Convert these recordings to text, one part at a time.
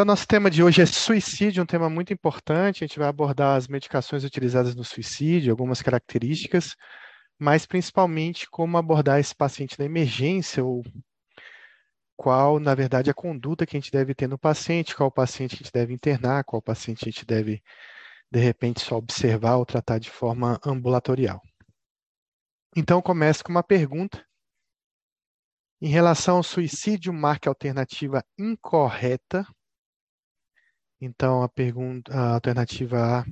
Então, nosso tema de hoje é suicídio, um tema muito importante. A gente vai abordar as medicações utilizadas no suicídio, algumas características, mas principalmente como abordar esse paciente na emergência, ou qual, na verdade, a conduta que a gente deve ter no paciente, qual paciente a gente deve internar, qual paciente a gente deve, de repente, só observar ou tratar de forma ambulatorial. Então, começo com uma pergunta. Em relação ao suicídio, marque a alternativa incorreta então, a pergunta, a alternativa A: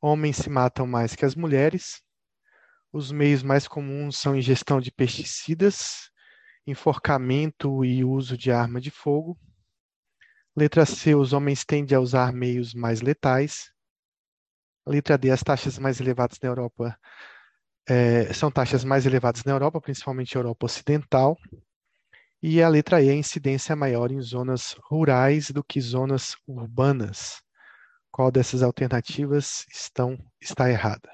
homens se matam mais que as mulheres. Os meios mais comuns são ingestão de pesticidas, enforcamento e uso de arma de fogo. Letra C: os homens tendem a usar meios mais letais. Letra D: as taxas mais elevadas na Europa é, são taxas mais elevadas na Europa, principalmente Europa Ocidental. E a letra E, a incidência é maior em zonas rurais do que zonas urbanas. Qual dessas alternativas estão, está errada?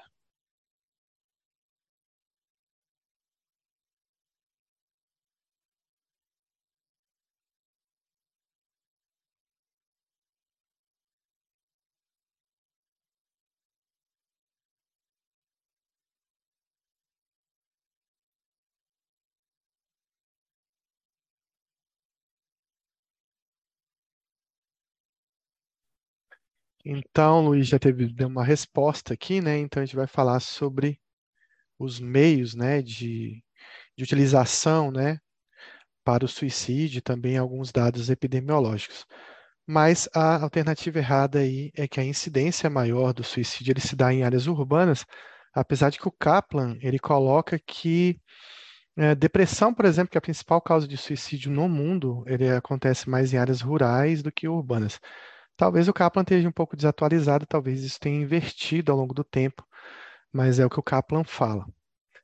Então, Luiz já teve uma resposta aqui, né? Então a gente vai falar sobre os meios, né, de, de utilização, né, para o suicídio, também alguns dados epidemiológicos. Mas a alternativa errada aí é que a incidência maior do suicídio ele se dá em áreas urbanas, apesar de que o Kaplan ele coloca que é, depressão, por exemplo, que é a principal causa de suicídio no mundo, ele acontece mais em áreas rurais do que urbanas. Talvez o Kaplan esteja um pouco desatualizado, talvez isso tenha invertido ao longo do tempo, mas é o que o Kaplan fala.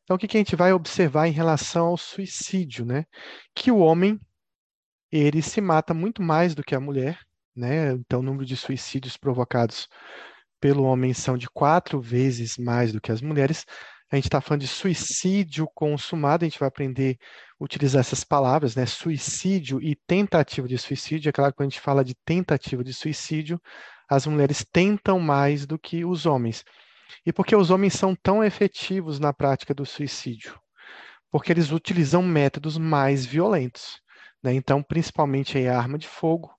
Então, o que a gente vai observar em relação ao suicídio, né? Que o homem, ele se mata muito mais do que a mulher, né? Então, o número de suicídios provocados pelo homem são de quatro vezes mais do que as mulheres. A gente está falando de suicídio consumado, a gente vai aprender utilizar essas palavras, né? Suicídio e tentativa de suicídio. É claro que quando a gente fala de tentativa de suicídio, as mulheres tentam mais do que os homens. E por que os homens são tão efetivos na prática do suicídio? Porque eles utilizam métodos mais violentos. Né? Então, principalmente a arma de fogo,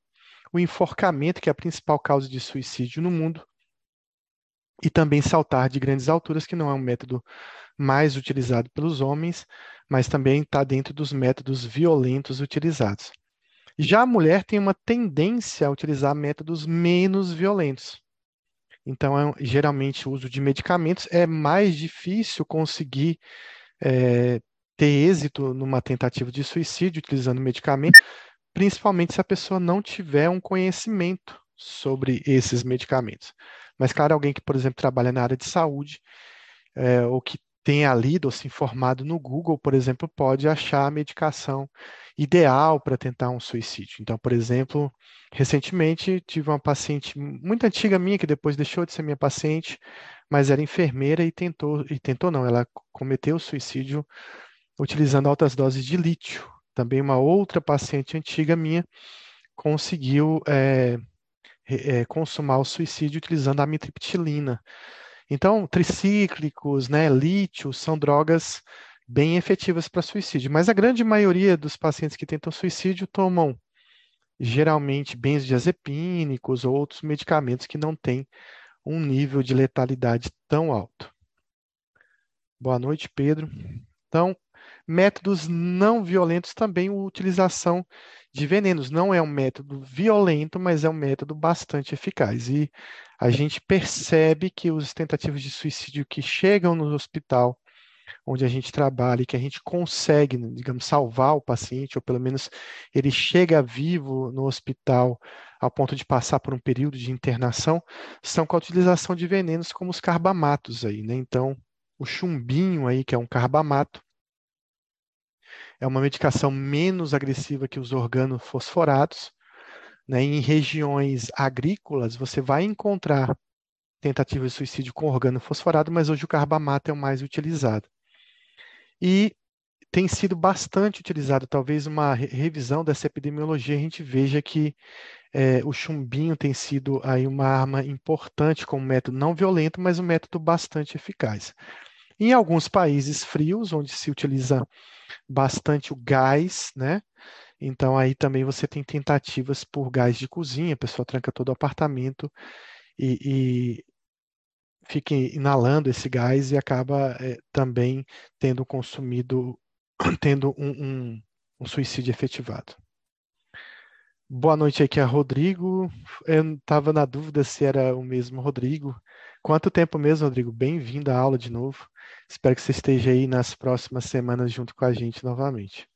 o enforcamento, que é a principal causa de suicídio no mundo, e também saltar de grandes alturas, que não é um método mais utilizado pelos homens, mas também está dentro dos métodos violentos utilizados. Já a mulher tem uma tendência a utilizar métodos menos violentos. Então, é, geralmente, o uso de medicamentos é mais difícil conseguir é, ter êxito numa tentativa de suicídio utilizando medicamento, principalmente se a pessoa não tiver um conhecimento sobre esses medicamentos. Mas, claro, alguém que, por exemplo, trabalha na área de saúde, é, ou que tenha lido ou se informado no Google, por exemplo, pode achar a medicação ideal para tentar um suicídio. Então, por exemplo, recentemente tive uma paciente muito antiga minha que depois deixou de ser minha paciente, mas era enfermeira e tentou e tentou não, ela cometeu suicídio utilizando altas doses de lítio. Também uma outra paciente antiga minha conseguiu é, é, consumar o suicídio utilizando a amitriptilina. Então, tricíclicos, né, lítio, são drogas bem efetivas para suicídio, mas a grande maioria dos pacientes que tentam suicídio tomam geralmente benzodiazepínicos ou outros medicamentos que não têm um nível de letalidade tão alto. Boa noite, Pedro. Então, métodos não violentos também, a utilização de venenos. Não é um método violento, mas é um método bastante eficaz. E a gente percebe que os tentativas de suicídio que chegam no hospital, onde a gente trabalha e que a gente consegue, digamos, salvar o paciente, ou pelo menos ele chega vivo no hospital ao ponto de passar por um período de internação, são com a utilização de venenos como os carbamatos aí, né? Então, o chumbinho aí, que é um carbamato, é uma medicação menos agressiva que os organofosforados. Né? Em regiões agrícolas, você vai encontrar tentativas de suicídio com organofosforado, mas hoje o carbamato é o mais utilizado. E tem sido bastante utilizado. Talvez uma revisão dessa epidemiologia a gente veja que é, o chumbinho tem sido aí uma arma importante como método não violento, mas um método bastante eficaz. Em alguns países frios, onde se utiliza bastante o gás, né? Então aí também você tem tentativas por gás de cozinha, a pessoa tranca todo o apartamento e, e fica inalando esse gás e acaba é, também tendo consumido, tendo um, um, um suicídio efetivado. Boa noite aqui a Rodrigo. Eu estava na dúvida se era o mesmo Rodrigo. Quanto tempo mesmo, Rodrigo? Bem-vindo à aula de novo. Espero que você esteja aí nas próximas semanas junto com a gente novamente.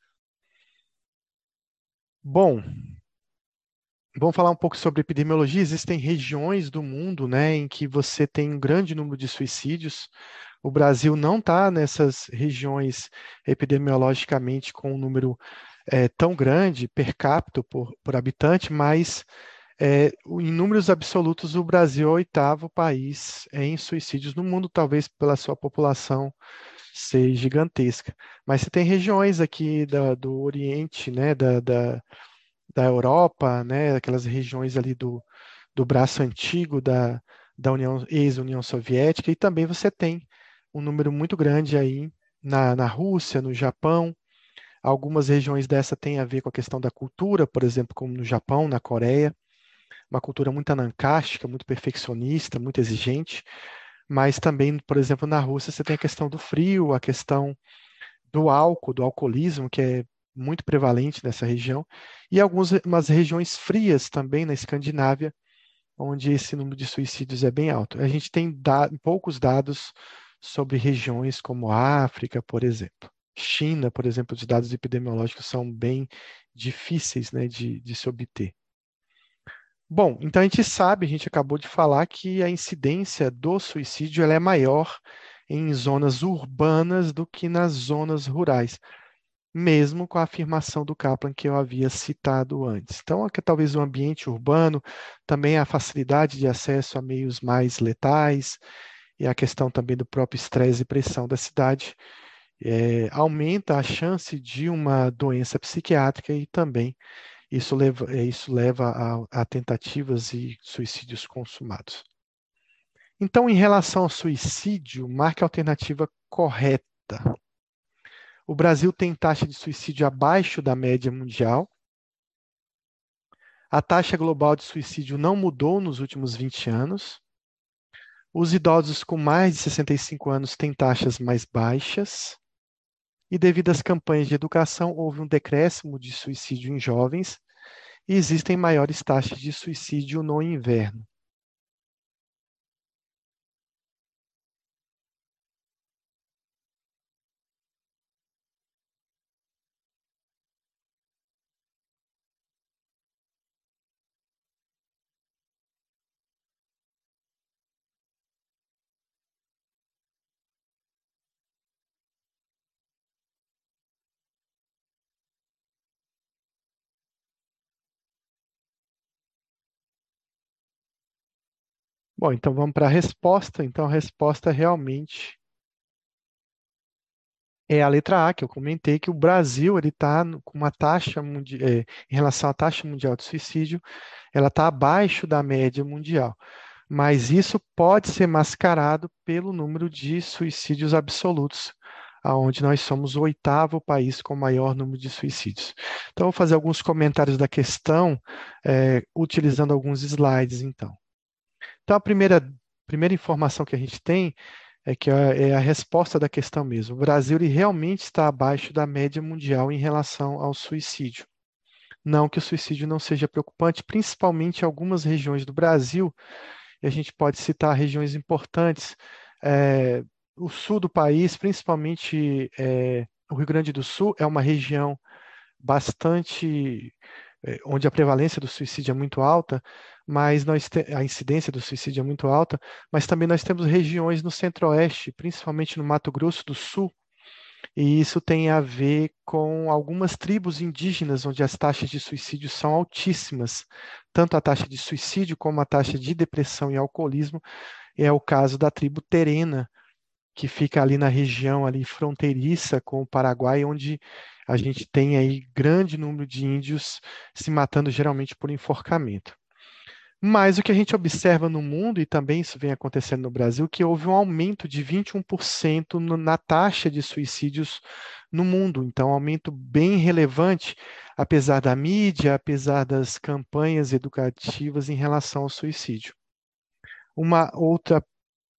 Bom, vamos falar um pouco sobre epidemiologia. Existem regiões do mundo, né, em que você tem um grande número de suicídios. O Brasil não está nessas regiões epidemiologicamente com um número é, tão grande per capita por, por habitante, mas é, em números absolutos, o Brasil é o oitavo país em suicídios no mundo, talvez pela sua população ser gigantesca. Mas você tem regiões aqui da, do Oriente, né, da, da, da Europa, né, aquelas regiões ali do, do braço antigo da, da União, ex-União Soviética, e também você tem um número muito grande aí na, na Rússia, no Japão, Algumas regiões dessa têm a ver com a questão da cultura, por exemplo, como no Japão, na Coreia, uma cultura muito anancástica, muito perfeccionista, muito exigente, mas também, por exemplo, na Rússia você tem a questão do frio, a questão do álcool, do alcoolismo, que é muito prevalente nessa região, e algumas regiões frias também na Escandinávia, onde esse número de suicídios é bem alto. A gente tem da poucos dados sobre regiões como a África, por exemplo. China, por exemplo, os dados epidemiológicos são bem difíceis né, de, de se obter. Bom, então a gente sabe, a gente acabou de falar que a incidência do suicídio é maior em zonas urbanas do que nas zonas rurais, mesmo com a afirmação do Kaplan que eu havia citado antes. Então, aqui, talvez o ambiente urbano, também a facilidade de acesso a meios mais letais, e a questão também do próprio estresse e pressão da cidade, é, aumenta a chance de uma doença psiquiátrica e também isso leva, é, isso leva a, a tentativas e suicídios consumados. Então, em relação ao suicídio, marque a alternativa correta. O Brasil tem taxa de suicídio abaixo da média mundial. A taxa global de suicídio não mudou nos últimos 20 anos. Os idosos com mais de 65 anos têm taxas mais baixas e devido às campanhas de educação, houve um decréscimo de suicídio em jovens existem maiores taxas de suicídio no inverno. Bom, então vamos para a resposta. Então, a resposta realmente é a letra A, que eu comentei, que o Brasil ele está com uma taxa é, em relação à taxa mundial de suicídio, ela está abaixo da média mundial. Mas isso pode ser mascarado pelo número de suicídios absolutos, aonde nós somos o oitavo país com maior número de suicídios. Então, vou fazer alguns comentários da questão, é, utilizando alguns slides, então. Então, a primeira, primeira informação que a gente tem é que é, a resposta da questão mesmo. O Brasil realmente está abaixo da média mundial em relação ao suicídio. Não que o suicídio não seja preocupante, principalmente em algumas regiões do Brasil, e a gente pode citar regiões importantes. É, o sul do país, principalmente é, o Rio Grande do Sul, é uma região bastante é, onde a prevalência do suicídio é muito alta, mas nós te, a incidência do suicídio é muito alta, mas também nós temos regiões no centro-oeste, principalmente no Mato Grosso do Sul, e isso tem a ver com algumas tribos indígenas onde as taxas de suicídio são altíssimas, tanto a taxa de suicídio como a taxa de depressão e alcoolismo. É o caso da tribo Terena, que fica ali na região ali fronteiriça com o Paraguai, onde a gente tem aí grande número de índios se matando geralmente por enforcamento. Mas o que a gente observa no mundo, e também isso vem acontecendo no Brasil, que houve um aumento de 21% na taxa de suicídios no mundo. Então, um aumento bem relevante, apesar da mídia, apesar das campanhas educativas em relação ao suicídio. Uma outra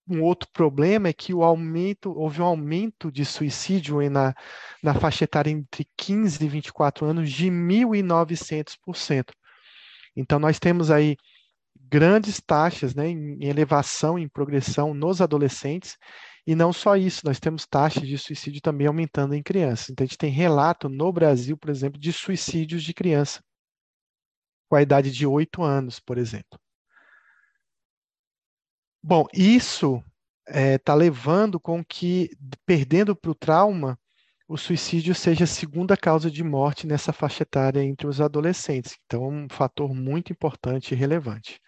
um outro problema é que o aumento, houve um aumento de suicídio na, na faixa etária entre 15 e 24 anos de 1.900%. Então, nós temos aí grandes taxas né, em elevação, em progressão nos adolescentes, e não só isso, nós temos taxas de suicídio também aumentando em crianças. Então, a gente tem relato no Brasil, por exemplo, de suicídios de criança com a idade de 8 anos, por exemplo. Bom, isso está é, tá levando com que, perdendo para o trauma, o suicídio seja a segunda causa de morte nessa faixa etária entre os adolescentes. Então, é um fator muito importante e relevante.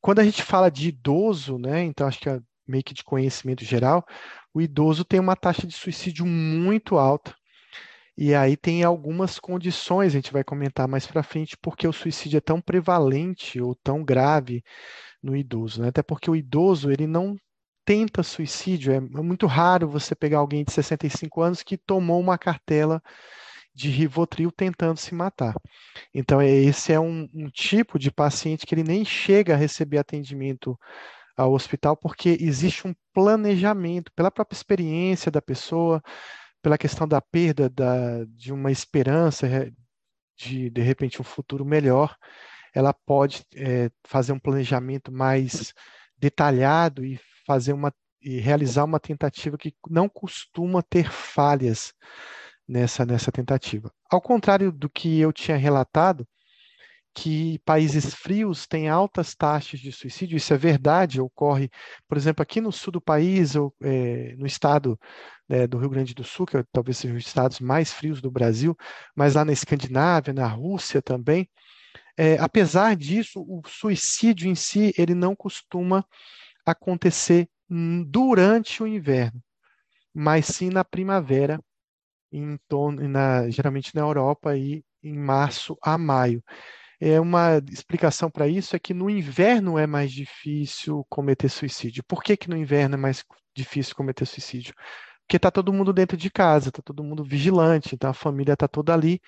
Quando a gente fala de idoso, né, então acho que é meio que de conhecimento geral, o idoso tem uma taxa de suicídio muito alta. E aí tem algumas condições, a gente vai comentar mais para frente, porque o suicídio é tão prevalente ou tão grave no idoso, né? Até porque o idoso, ele não tenta suicídio, é, é muito raro você pegar alguém de 65 anos que tomou uma cartela de Rivotril tentando se matar. Então, esse é um, um tipo de paciente que ele nem chega a receber atendimento ao hospital porque existe um planejamento pela própria experiência da pessoa, pela questão da perda da, de uma esperança de de repente um futuro melhor, ela pode é, fazer um planejamento mais detalhado e fazer uma e realizar uma tentativa que não costuma ter falhas nessa, nessa tentativa. Ao contrário do que eu tinha relatado, que países frios têm altas taxas de suicídio, isso é verdade, ocorre, por exemplo, aqui no sul do país, ou, é, no estado é, do Rio Grande do Sul, que é, talvez sejam os estados mais frios do Brasil, mas lá na Escandinávia, na Rússia também, é, apesar disso, o suicídio em si, ele não costuma acontecer durante o inverno, mas sim na primavera em torno, na, geralmente na Europa, e em março a maio. É uma explicação para isso é que no inverno é mais difícil cometer suicídio. Por que, que no inverno é mais difícil cometer suicídio? Porque está todo mundo dentro de casa, está todo mundo vigilante, então a família está toda ali.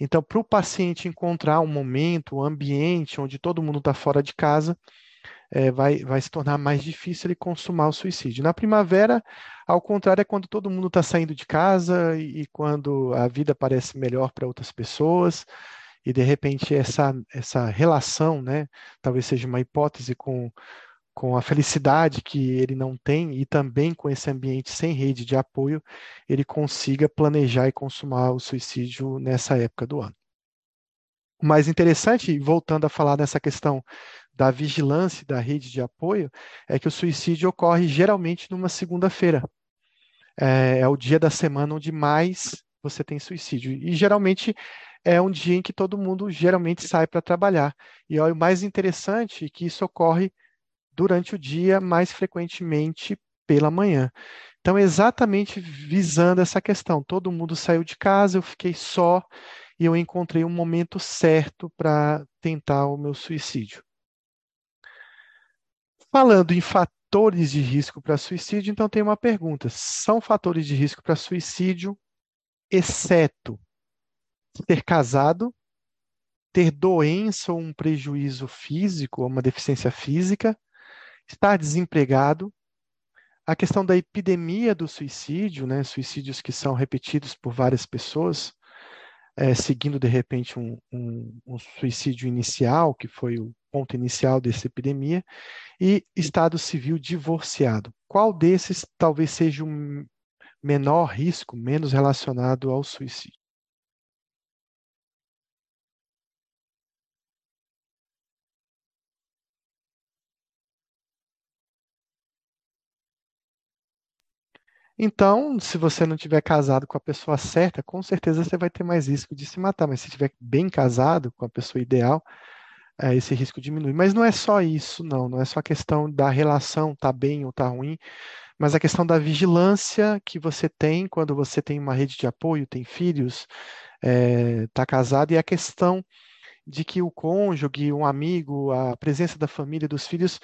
Então, para o paciente encontrar um momento, um ambiente onde todo mundo está fora de casa, é, vai, vai se tornar mais difícil ele consumar o suicídio. Na primavera, ao contrário, é quando todo mundo está saindo de casa e, e quando a vida parece melhor para outras pessoas e de repente essa, essa relação, né, talvez seja uma hipótese com, com a felicidade que ele não tem e também com esse ambiente sem rede de apoio, ele consiga planejar e consumar o suicídio nessa época do ano. O mais interessante, voltando a falar nessa questão da vigilância da rede de apoio é que o suicídio ocorre geralmente numa segunda-feira. É, é, o dia da semana onde mais você tem suicídio. E geralmente é um dia em que todo mundo geralmente sai para trabalhar. E ó, o mais interessante é que isso ocorre durante o dia, mais frequentemente pela manhã. Então, exatamente visando essa questão. Todo mundo saiu de casa, eu fiquei só e eu encontrei um momento certo para tentar o meu suicídio. Falando em fatores de risco para suicídio, então tem uma pergunta: são fatores de risco para suicídio, exceto ser casado, ter doença ou um prejuízo físico, ou uma deficiência física, estar desempregado, a questão da epidemia do suicídio, né, suicídios que são repetidos por várias pessoas, é, seguindo de repente um, um, um suicídio inicial, que foi o ponto inicial dessa epidemia, e estado civil divorciado. Qual desses talvez seja um menor risco, menos relacionado ao suicídio? Então, se você não tiver casado com a pessoa certa, com certeza você vai ter mais risco de se matar. Mas se estiver bem casado com a pessoa ideal, é, esse risco diminui. Mas não é só isso, não. Não é só a questão da relação tá bem ou tá ruim, mas a questão da vigilância que você tem quando você tem uma rede de apoio, tem filhos, está é, casado, e a questão de que o cônjuge, um amigo, a presença da família, dos filhos,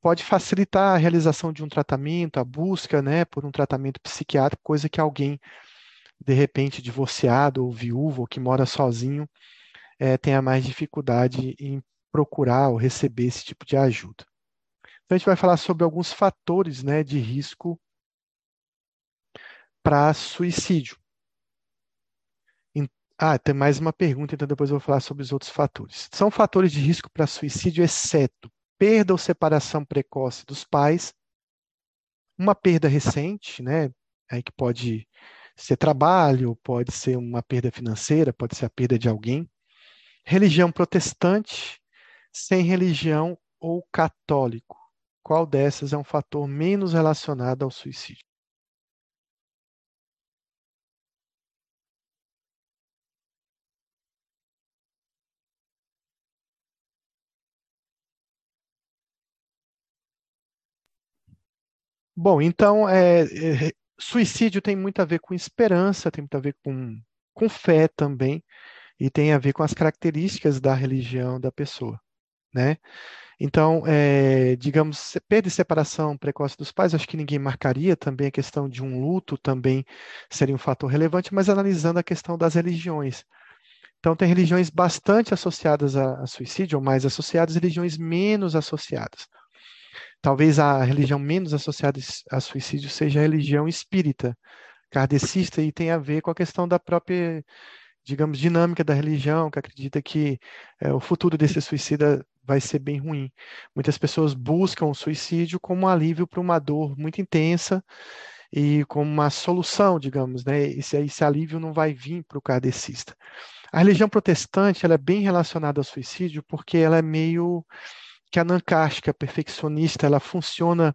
pode facilitar a realização de um tratamento, a busca né, por um tratamento psiquiátrico, coisa que alguém, de repente, divorciado ou viúvo, ou que mora sozinho, é, tenha mais dificuldade em procurar ou receber esse tipo de ajuda. Então, a gente vai falar sobre alguns fatores né, de risco para suicídio. Ah, tem mais uma pergunta, então depois eu vou falar sobre os outros fatores. São fatores de risco para suicídio, exceto perda ou separação precoce dos pais, uma perda recente, né, aí que pode ser trabalho, pode ser uma perda financeira, pode ser a perda de alguém, religião protestante, sem religião ou católico. Qual dessas é um fator menos relacionado ao suicídio? Bom, então, é, é, suicídio tem muito a ver com esperança, tem muito a ver com, com fé também, e tem a ver com as características da religião da pessoa, né? Então, é, digamos, perda e separação precoce dos pais, acho que ninguém marcaria também a questão de um luto também seria um fator relevante, mas analisando a questão das religiões. Então, tem religiões bastante associadas a, a suicídio, ou mais associadas, religiões menos associadas. Talvez a religião menos associada a suicídio seja a religião espírita, kardecista, e tem a ver com a questão da própria, digamos, dinâmica da religião, que acredita que é, o futuro desse suicida vai ser bem ruim. Muitas pessoas buscam o suicídio como um alívio para uma dor muito intensa e como uma solução, digamos, né? Esse, esse alívio não vai vir para o kardecista. A religião protestante ela é bem relacionada ao suicídio porque ela é meio que a nancástica perfeccionista ela funciona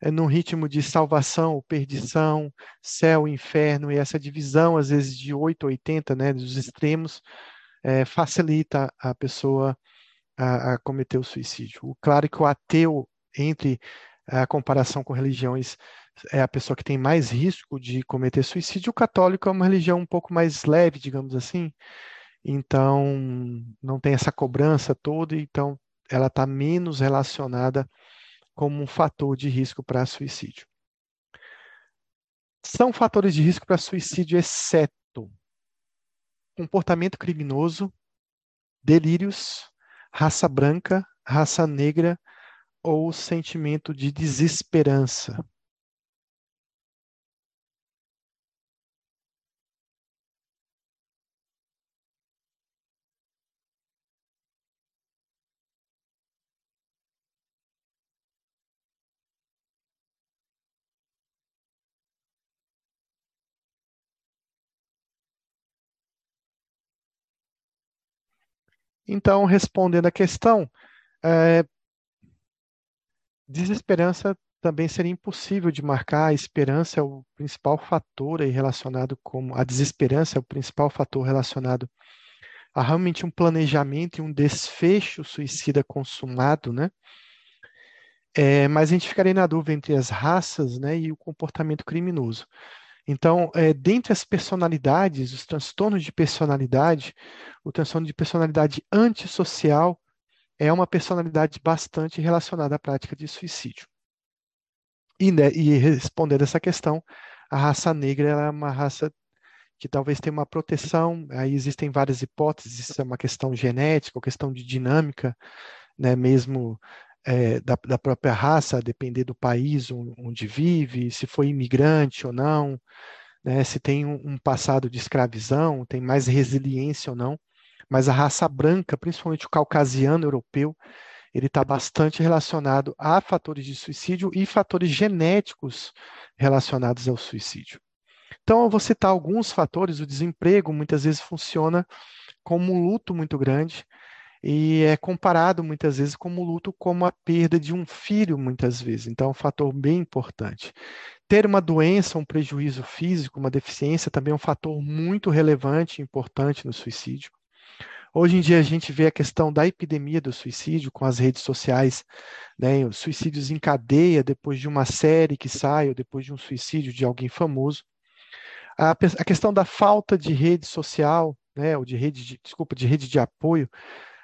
é, num ritmo de salvação perdição, céu, inferno, e essa divisão, às vezes, de 8 a 80, né, dos extremos, é, facilita a pessoa a, a, cometer o suicídio. Claro que o ateu, entre a comparação com religiões, é a pessoa que tem mais risco de cometer suicídio. O católico é uma religião um pouco mais leve, digamos assim, então não tem essa cobrança toda, então ela está menos relacionada como um fator de risco para suicídio. São fatores de risco para suicídio, exceto comportamento criminoso, delírios, raça branca, raça negra ou sentimento de desesperança. Então, respondendo a questão, é, desesperança também seria impossível de marcar. A esperança é o principal fator aí relacionado como a desesperança é o principal fator relacionado a realmente um planejamento e um desfecho suicida consumado, né? É, mas a gente ficaria na dúvida entre as raças, né, e o comportamento criminoso. Então, é, dentre as personalidades, os transtornos de personalidade, o transtorno de personalidade antissocial é uma personalidade bastante relacionada à prática de suicídio. E, né, e respondendo essa questão, a raça negra é uma raça que talvez tenha uma proteção, aí existem várias hipóteses, se é uma questão genética ou questão de dinâmica, né, mesmo é, da, da, própria raça, a depender do país onde vive, se foi imigrante ou não, né, se tem um, um, passado de escravidão, tem mais resiliência ou não. Mas a raça branca, principalmente o caucasiano europeu, ele está bastante relacionado a fatores de suicídio e fatores genéticos relacionados ao suicídio. Então, eu vou citar alguns fatores. O desemprego muitas vezes funciona como um luto muito grande e é comparado muitas vezes como luto como a perda de um filho, muitas vezes. Então, é um fator bem importante. Ter uma doença, um prejuízo físico, uma deficiência também é um fator muito relevante e importante no suicídio. Hoje em dia a gente vê a questão da epidemia do suicídio com as redes sociais, né, os suicídios em cadeia depois de uma série que sai ou depois de um suicídio de alguém famoso. A, a questão da falta de rede social, né, ou de rede, de, desculpa, de rede de apoio,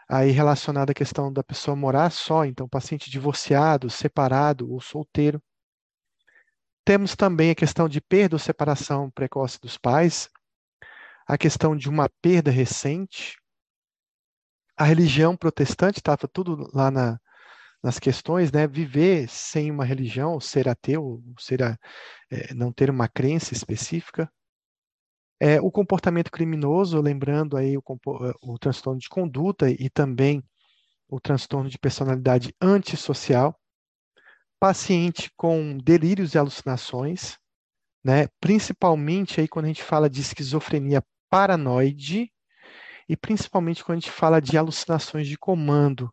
aí relacionada à questão da pessoa morar só, então paciente divorciado, separado ou solteiro. Temos também a questão de perda ou separação precoce dos pais, a questão de uma perda recente, a religião protestante, estava tudo lá na, nas questões, né? Viver sem uma religião, ser ateu, ser a, é, não ter uma crença específica. É, o comportamento criminoso, lembrando aí o, o transtorno de conduta e também o transtorno de personalidade antissocial. Paciente com delírios e alucinações, né? principalmente aí quando a gente fala de esquizofrenia paranoide, e principalmente quando a gente fala de alucinações de comando.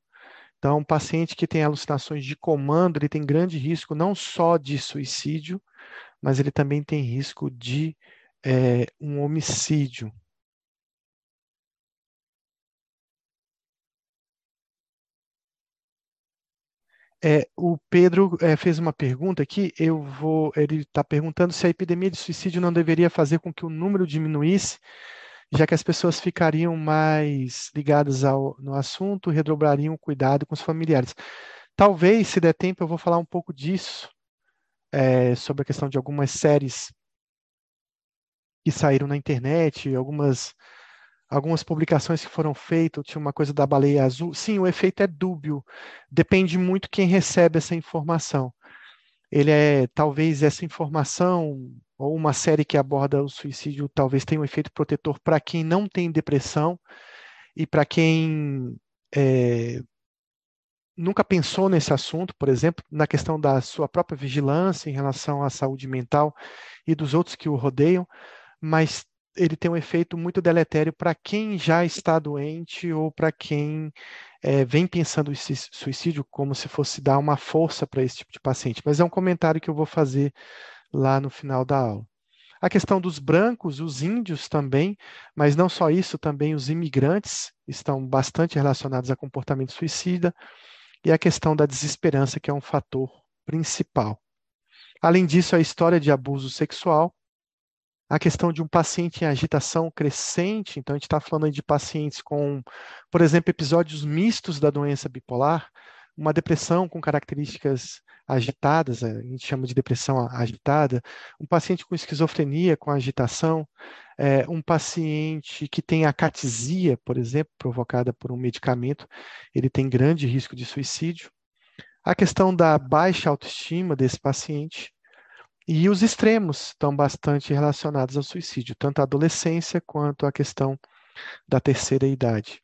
Então, um paciente que tem alucinações de comando, ele tem grande risco não só de suicídio, mas ele também tem risco de é, um homicídio. É, o Pedro é, fez uma pergunta aqui. Eu vou. Ele está perguntando se a epidemia de suicídio não deveria fazer com que o número diminuísse, já que as pessoas ficariam mais ligadas ao, no assunto, redobrariam o cuidado com os familiares. Talvez, se der tempo, eu vou falar um pouco disso, é, sobre a questão de algumas séries que saíram na internet, algumas algumas publicações que foram feitas, tinha uma coisa da baleia azul. Sim, o efeito é dúbio. Depende muito quem recebe essa informação. Ele é, talvez essa informação ou uma série que aborda o suicídio talvez tenha um efeito protetor para quem não tem depressão e para quem é, nunca pensou nesse assunto, por exemplo, na questão da sua própria vigilância em relação à saúde mental e dos outros que o rodeiam mas ele tem um efeito muito deletério para quem já está doente ou para quem é, vem pensando em suicídio como se fosse dar uma força para esse tipo de paciente. Mas é um comentário que eu vou fazer lá no final da aula. A questão dos brancos, os índios também, mas não só isso, também os imigrantes estão bastante relacionados a comportamento suicida, e a questão da desesperança, que é um fator principal. Além disso, a história de abuso sexual, a questão de um paciente em agitação crescente, então a gente está falando de pacientes com, por exemplo, episódios mistos da doença bipolar, uma depressão com características agitadas, a gente chama de depressão agitada, um paciente com esquizofrenia, com agitação, é, um paciente que tem acatisia, por exemplo, provocada por um medicamento, ele tem grande risco de suicídio. A questão da baixa autoestima desse paciente, e os extremos estão bastante relacionados ao suicídio, tanto a adolescência quanto a questão da terceira idade.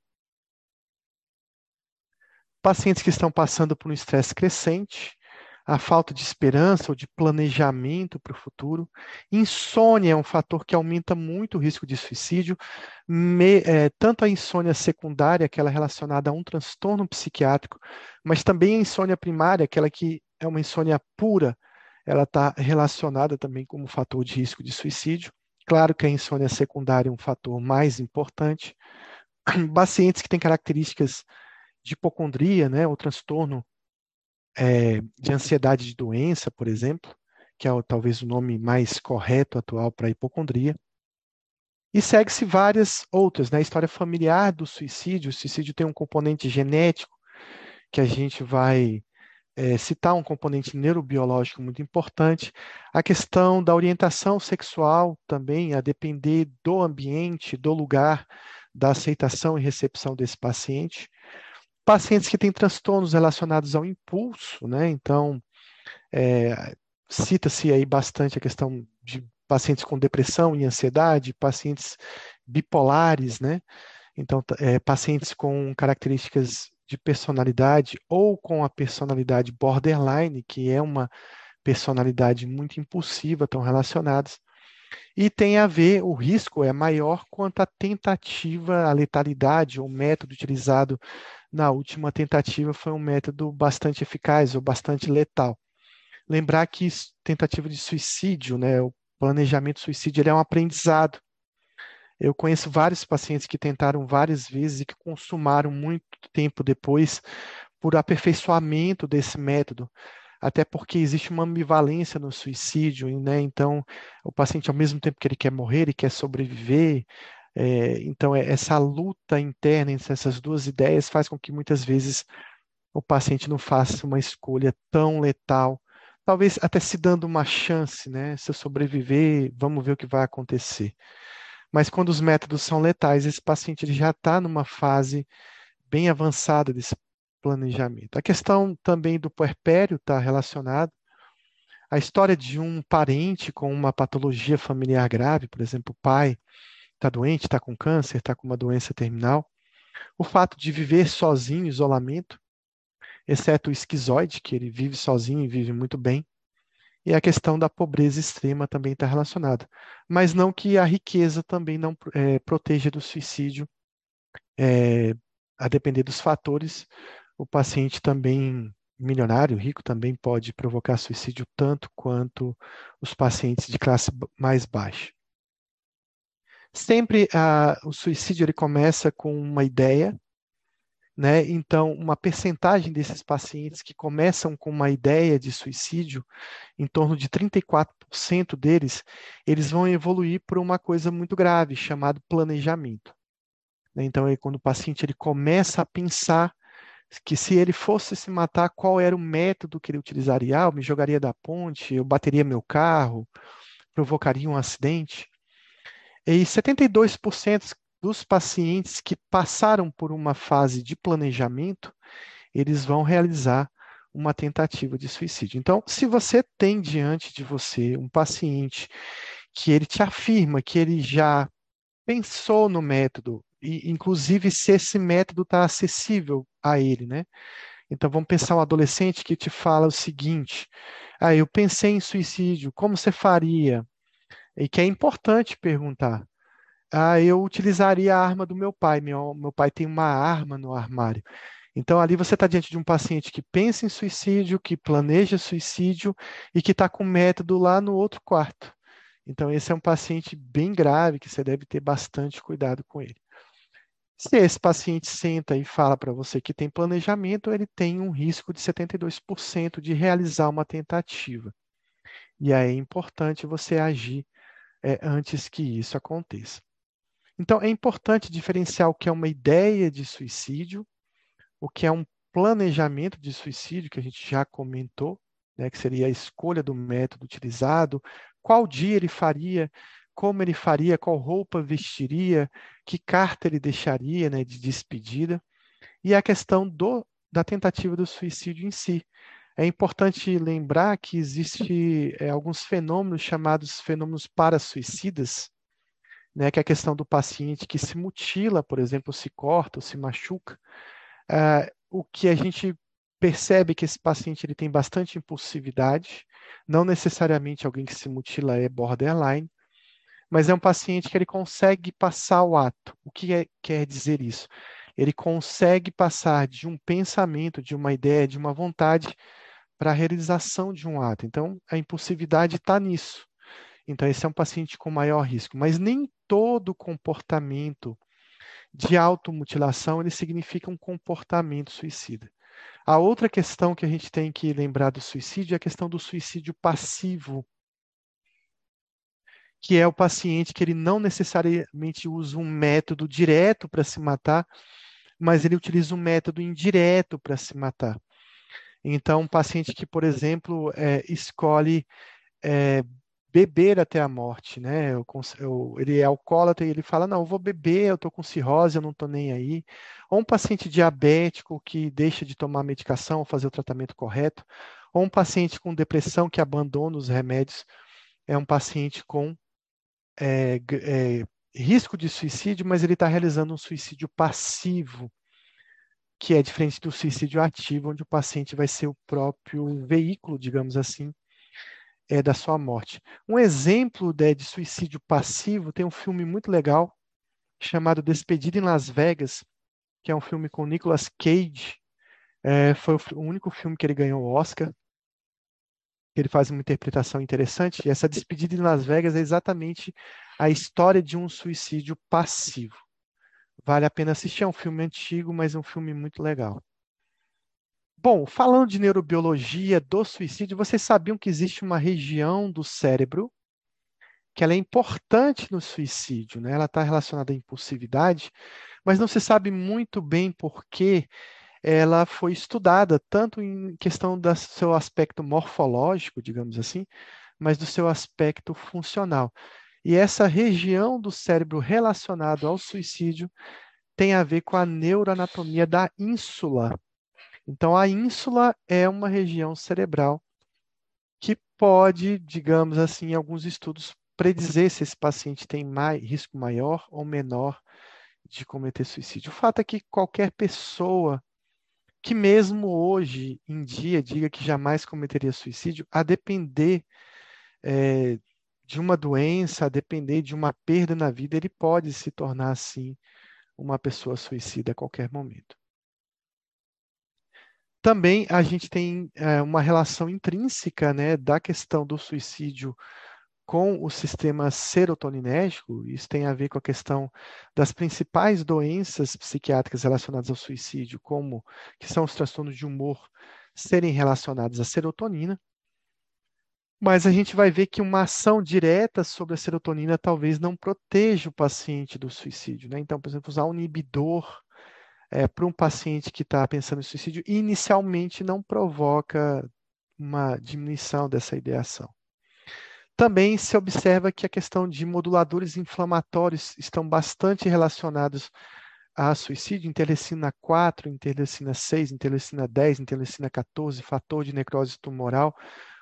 Pacientes que estão passando por um estresse crescente, a falta de esperança ou de planejamento para o futuro. Insônia é um fator que aumenta muito o risco de suicídio, me, é, tanto a insônia secundária, aquela relacionada a um transtorno psiquiátrico, mas também a insônia primária, aquela que é uma insônia pura, ela está relacionada também como fator de risco de suicídio. Claro que a insônia secundária é um fator mais importante. Pacientes que têm características de hipocondria, né, ou transtorno é, de ansiedade de doença, por exemplo, que é talvez o nome mais correto atual para hipocondria. E segue-se várias outras, né? A história familiar do suicídio. O suicídio tem um componente genético que a gente vai é, citar um componente neurobiológico muito importante, a questão da orientação sexual também, a depender do ambiente, do lugar, da aceitação e recepção desse paciente. Pacientes que têm transtornos relacionados ao impulso, né? Então, é, cita-se aí bastante a questão de pacientes com depressão e ansiedade, pacientes bipolares, né? Então, é, pacientes com características de personalidade ou com a personalidade borderline, que é uma personalidade muito impulsiva, estão relacionadas. E tem a ver, o risco é maior quanto à tentativa, a letalidade, o método utilizado na última tentativa foi um método bastante eficaz ou bastante letal. Lembrar que tentativa de suicídio, né, o planejamento suicídio, é um aprendizado. Eu conheço vários pacientes que tentaram várias vezes e que consumaram muito tempo depois por aperfeiçoamento desse método, até porque existe uma ambivalência no suicídio, né? Então, o paciente, ao mesmo tempo que ele quer morrer, ele quer sobreviver. É, então, é, essa luta interna entre essas duas ideias faz com que muitas vezes o paciente não faça uma escolha tão letal, talvez até se dando uma chance, né? Se eu sobreviver, vamos ver o que vai acontecer. Mas quando os métodos são letais, esse paciente ele já está numa fase bem avançada desse planejamento. A questão também do puerpério está relacionada. A história de um parente com uma patologia familiar grave, por exemplo, o pai está doente, está com câncer, está com uma doença terminal. O fato de viver sozinho, isolamento, exceto o esquizoide, que ele vive sozinho e vive muito bem. E a questão da pobreza extrema também está relacionada. Mas não que a riqueza também não é, proteja do suicídio, é, a depender dos fatores. O paciente também milionário, rico, também pode provocar suicídio tanto quanto os pacientes de classe mais baixa. Sempre ah, o suicídio ele começa com uma ideia, né? Então, uma percentagem desses pacientes que começam com uma ideia de suicídio, em torno de 34% deles, eles vão evoluir para uma coisa muito grave, chamado planejamento. Né? Então, aí, quando o paciente ele começa a pensar que se ele fosse se matar, qual era o método que ele utilizaria? Ah, eu me jogaria da ponte, eu bateria meu carro, provocaria um acidente. E 72% dos pacientes que passaram por uma fase de planejamento, eles vão realizar uma tentativa de suicídio. Então, se você tem diante de você um paciente que ele te afirma que ele já pensou no método, e inclusive se esse método está acessível a ele, né? Então vamos pensar um adolescente que te fala o seguinte: ah, eu pensei em suicídio, como você faria? E que é importante perguntar ah, eu utilizaria a arma do meu pai. Meu, meu pai tem uma arma no armário. Então, ali você está diante de um paciente que pensa em suicídio, que planeja suicídio e que está com método lá no outro quarto. Então, esse é um paciente bem grave que você deve ter bastante cuidado com ele. Se esse paciente senta e fala para você que tem planejamento, ele tem um risco de 72% de realizar uma tentativa. E aí é importante você agir é, antes que isso aconteça. Então, é importante diferenciar o que é uma ideia de suicídio, o que é um planejamento de suicídio, que a gente já comentou, né, que seria a escolha do método utilizado, qual dia ele faria, como ele faria, qual roupa vestiria, que carta ele deixaria né, de despedida, e a questão do, da tentativa do suicídio em si. É importante lembrar que existem é, alguns fenômenos chamados fenômenos parasuicidas, né, que é a questão do paciente que se mutila, por exemplo, se corta ou se machuca, uh, o que a gente percebe que esse paciente ele tem bastante impulsividade, não necessariamente alguém que se mutila é borderline, mas é um paciente que ele consegue passar o ato. O que é, quer dizer isso? Ele consegue passar de um pensamento, de uma ideia, de uma vontade para a realização de um ato. Então, a impulsividade está nisso. Então, esse é um paciente com maior risco. Mas nem todo comportamento de automutilação ele significa um comportamento suicida. A outra questão que a gente tem que lembrar do suicídio é a questão do suicídio passivo, que é o paciente que ele não necessariamente usa um método direto para se matar, mas ele utiliza um método indireto para se matar. Então, um paciente que, por exemplo, é, escolhe é, beber até a morte, né? Eu, eu, ele é alcoólatra e ele fala, não, eu vou beber, eu estou com cirrose, eu não estou nem aí. Ou um paciente diabético que deixa de tomar medicação, fazer o tratamento correto. Ou um paciente com depressão que abandona os remédios. É um paciente com é, é, risco de suicídio, mas ele está realizando um suicídio passivo, que é diferente do suicídio ativo, onde o paciente vai ser o próprio veículo, digamos assim, é, da sua morte. Um exemplo de, de suicídio passivo tem um filme muito legal chamado Despedida em Las Vegas, que é um filme com Nicolas Cage. É, foi o, o único filme que ele ganhou o Oscar. ele faz uma interpretação interessante, e essa despedida em Las Vegas é exatamente a história de um suicídio passivo. Vale a pena assistir, é um filme antigo, mas é um filme muito legal. Bom, falando de neurobiologia do suicídio, vocês sabiam que existe uma região do cérebro que ela é importante no suicídio, né? Ela está relacionada à impulsividade, mas não se sabe muito bem por que ela foi estudada tanto em questão do seu aspecto morfológico, digamos assim, mas do seu aspecto funcional. E essa região do cérebro relacionado ao suicídio tem a ver com a neuroanatomia da ínsula. Então, a ínsula é uma região cerebral que pode, digamos assim, em alguns estudos, predizer se esse paciente tem mais, risco maior ou menor de cometer suicídio. O fato é que qualquer pessoa que mesmo hoje em dia diga que jamais cometeria suicídio, a depender é, de uma doença, a depender de uma perda na vida, ele pode se tornar, assim, uma pessoa suicida a qualquer momento. Também a gente tem é, uma relação intrínseca né, da questão do suicídio com o sistema serotoninérgico, isso tem a ver com a questão das principais doenças psiquiátricas relacionadas ao suicídio, como que são os transtornos de humor, serem relacionados à serotonina. Mas a gente vai ver que uma ação direta sobre a serotonina talvez não proteja o paciente do suicídio. Né? Então, por exemplo, usar um inibidor é, para um paciente que está pensando em suicídio, inicialmente não provoca uma diminuição dessa ideação. Também se observa que a questão de moduladores inflamatórios estão bastante relacionados a suicídio, interleucina 4, interleucina 6, interleucina 10, interleucina 14, fator de necrose tumoral.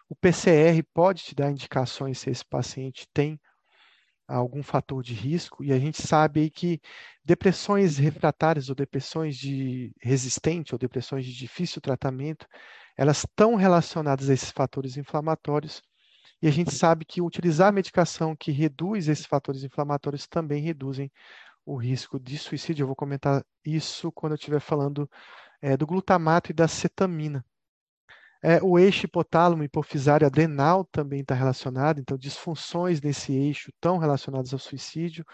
O PCR pode te dar indicações se esse paciente tem algum fator de risco, e a gente sabe aí que depressões refratárias ou depressões de resistente ou depressões de difícil tratamento, elas estão relacionadas a esses fatores inflamatórios e a gente sabe que utilizar medicação que reduz esses fatores inflamatórios também reduzem o risco de suicídio. Eu vou comentar isso quando eu estiver falando é, do glutamato e da cetamina. É, o eixo hipotálamo, hipofisário adrenal também está relacionado, então disfunções nesse eixo estão relacionadas ao suicídio.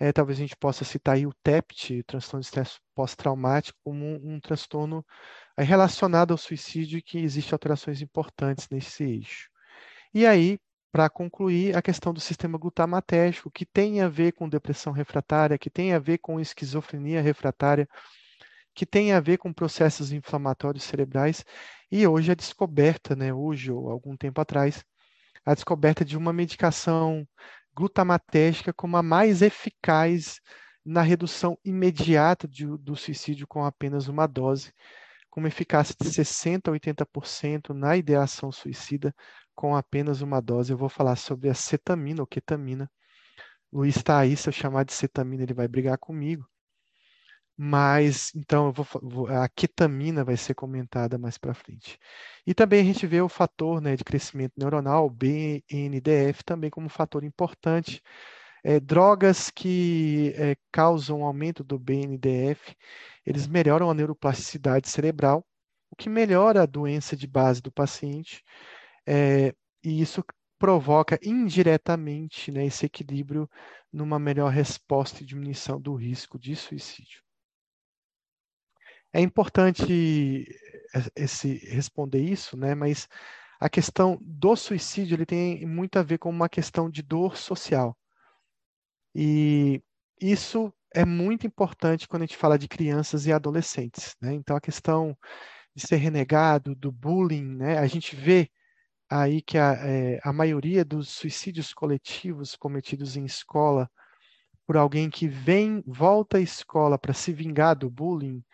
É, talvez a gente possa citar aí o TEPT, transtorno de estresse pós-traumático, como um, um transtorno é, relacionado ao suicídio e que existem alterações importantes nesse eixo. E aí, para concluir, a questão do sistema glutamatérgico, que tem a ver com depressão refratária, que tem a ver com esquizofrenia refratária, que tem a ver com processos inflamatórios cerebrais, e hoje a descoberta, né, hoje ou algum tempo atrás, a descoberta de uma medicação glutamatérgica como a mais eficaz na redução imediata de, do suicídio com apenas uma dose, com uma eficácia de 60% a 80% na ideação suicida, com apenas uma dose. Eu vou falar sobre a cetamina ou ketamina. Luiz está aí, se eu chamar de cetamina, ele vai brigar comigo. Mas, então, vou, a ketamina vai ser comentada mais para frente. E também a gente vê o fator né, de crescimento neuronal, BNDF, também como um fator importante. É, drogas que é, causam aumento do BNDF, eles melhoram a neuroplasticidade cerebral, o que melhora a doença de base do paciente, é, e isso provoca indiretamente né, esse equilíbrio numa melhor resposta e diminuição do risco de suicídio. É importante esse, responder isso, né, mas a questão do suicídio ele tem muito a ver com uma questão de dor social. E isso é muito importante quando a gente fala de crianças e adolescentes. Né? Então, a questão de ser renegado, do bullying, né? a gente vê aí que a, é, a maioria dos suicídios coletivos cometidos em escola por alguém que vem, volta à escola para se vingar do bullying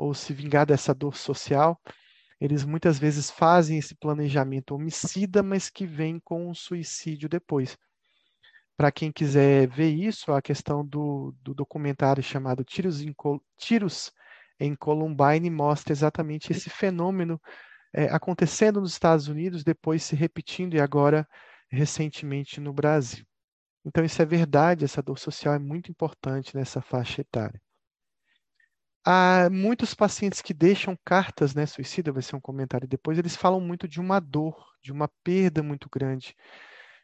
ou se vingar dessa dor social, eles muitas vezes fazem esse planejamento homicida, mas que vem com um suicídio depois. Para quem quiser ver isso, a questão do, do documentário chamado Tiros em, Tiros em Columbine mostra exatamente esse fenômeno é, acontecendo nos Estados Unidos, depois se repetindo e agora recentemente no Brasil. Então, isso é verdade, essa dor social é muito importante nessa faixa etária. Há muitos pacientes que deixam cartas, né, suicida, vai ser um comentário depois, eles falam muito de uma dor, de uma perda muito grande,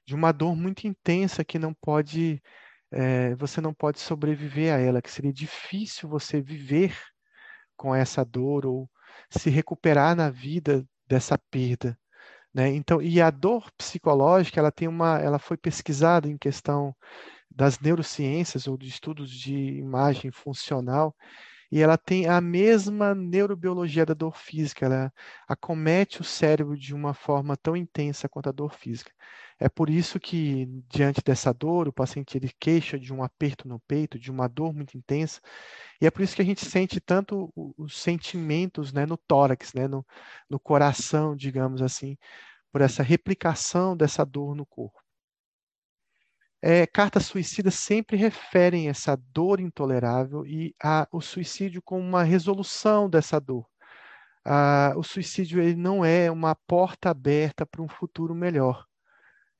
de uma dor muito intensa que não pode, é, você não pode sobreviver a ela, que seria difícil você viver com essa dor ou se recuperar na vida dessa perda, né? Então, e a dor psicológica, ela tem uma, ela foi pesquisada em questão das neurociências ou de estudos de imagem funcional, e ela tem a mesma neurobiologia da dor física, ela acomete o cérebro de uma forma tão intensa quanto a dor física. É por isso que, diante dessa dor, o paciente ele queixa de um aperto no peito, de uma dor muito intensa, e é por isso que a gente sente tanto os sentimentos né, no tórax, né, no, no coração, digamos assim, por essa replicação dessa dor no corpo. É, cartas suicidas sempre referem essa dor intolerável e a, o suicídio como uma resolução dessa dor. Ah, o suicídio ele não é uma porta aberta para um futuro melhor.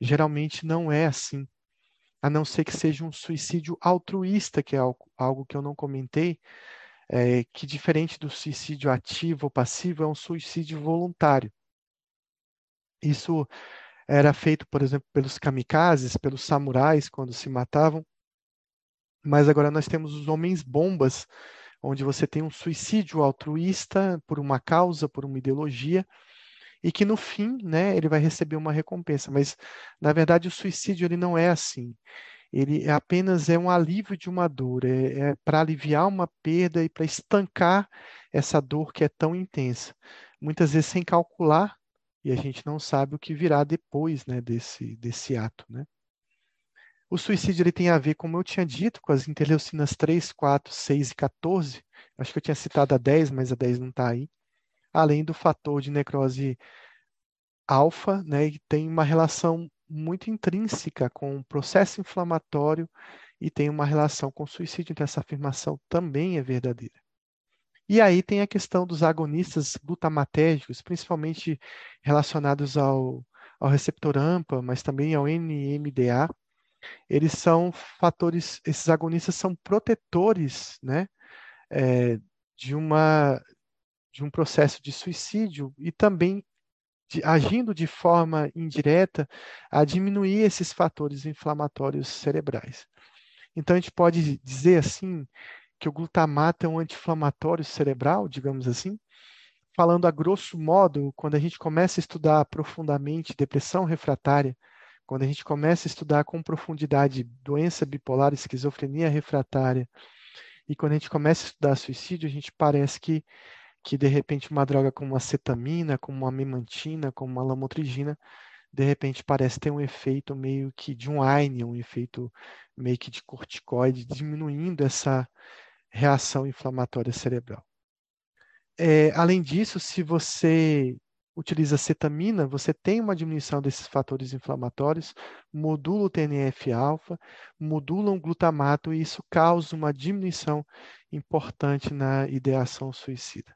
Geralmente não é assim, a não ser que seja um suicídio altruísta, que é algo, algo que eu não comentei, é, que diferente do suicídio ativo ou passivo, é um suicídio voluntário. Isso era feito, por exemplo, pelos kamikazes, pelos samurais, quando se matavam. Mas agora nós temos os homens-bombas, onde você tem um suicídio altruísta por uma causa, por uma ideologia, e que no fim, né, ele vai receber uma recompensa. Mas na verdade o suicídio ele não é assim. Ele é apenas é um alívio de uma dor, é, é para aliviar uma perda e para estancar essa dor que é tão intensa. Muitas vezes sem calcular e a gente não sabe o que virá depois, né, desse desse ato, né? O suicídio ele tem a ver, como eu tinha dito, com as interleucinas 3, 4, 6 e 14. Acho que eu tinha citado a 10, mas a 10 não está aí além do fator de necrose alfa, né, e tem uma relação muito intrínseca com o processo inflamatório e tem uma relação com o suicídio, então essa afirmação também é verdadeira. E aí tem a questão dos agonistas glutamatérgicos, principalmente relacionados ao, ao receptor AMPA, mas também ao NMDA. Eles são fatores, esses agonistas são protetores, né, é, de uma de um processo de suicídio e também de, agindo de forma indireta a diminuir esses fatores inflamatórios cerebrais. Então a gente pode dizer assim que o glutamato é um anti-inflamatório cerebral, digamos assim. Falando a grosso modo, quando a gente começa a estudar profundamente depressão refratária, quando a gente começa a estudar com profundidade doença bipolar, esquizofrenia refratária, e quando a gente começa a estudar suicídio, a gente parece que que de repente uma droga como a cetamina, como uma memantina, como uma lamotrigina, de repente parece ter um efeito meio que de um AINE, um efeito meio que de corticoide, diminuindo essa reação inflamatória cerebral. É, além disso, se você utiliza cetamina, você tem uma diminuição desses fatores inflamatórios, modula o TNF-alfa, modula o glutamato e isso causa uma diminuição importante na ideação suicida.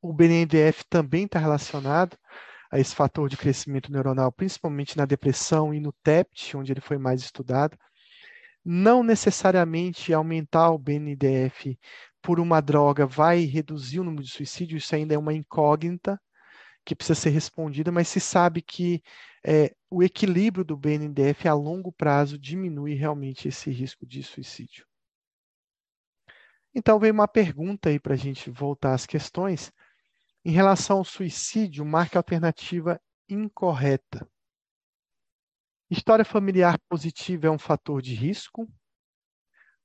O BNDF também está relacionado a esse fator de crescimento neuronal, principalmente na depressão e no TEPT, onde ele foi mais estudado. Não necessariamente aumentar o BNDF por uma droga vai reduzir o número de suicídio, isso ainda é uma incógnita que precisa ser respondida, mas se sabe que é, o equilíbrio do BNDF a longo prazo diminui realmente esse risco de suicídio. Então, vem uma pergunta aí para a gente voltar às questões. Em relação ao suicídio, marque a alternativa incorreta. História familiar positiva é um fator de risco.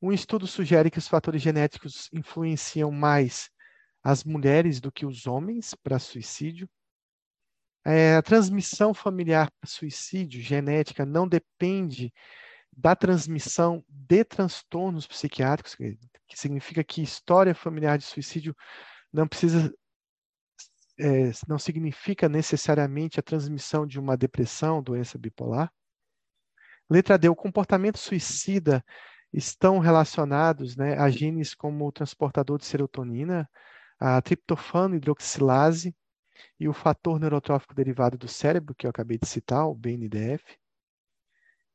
Um estudo sugere que os fatores genéticos influenciam mais as mulheres do que os homens para suicídio. É, a transmissão familiar para suicídio genética não depende da transmissão de transtornos psiquiátricos, que significa que história familiar de suicídio não precisa é, não significa necessariamente a transmissão de uma depressão, doença bipolar. Letra D, o comportamento suicida estão relacionados né, a genes como o transportador de serotonina, a triptofano hidroxilase e o fator neurotrófico derivado do cérebro, que eu acabei de citar, o BNDF.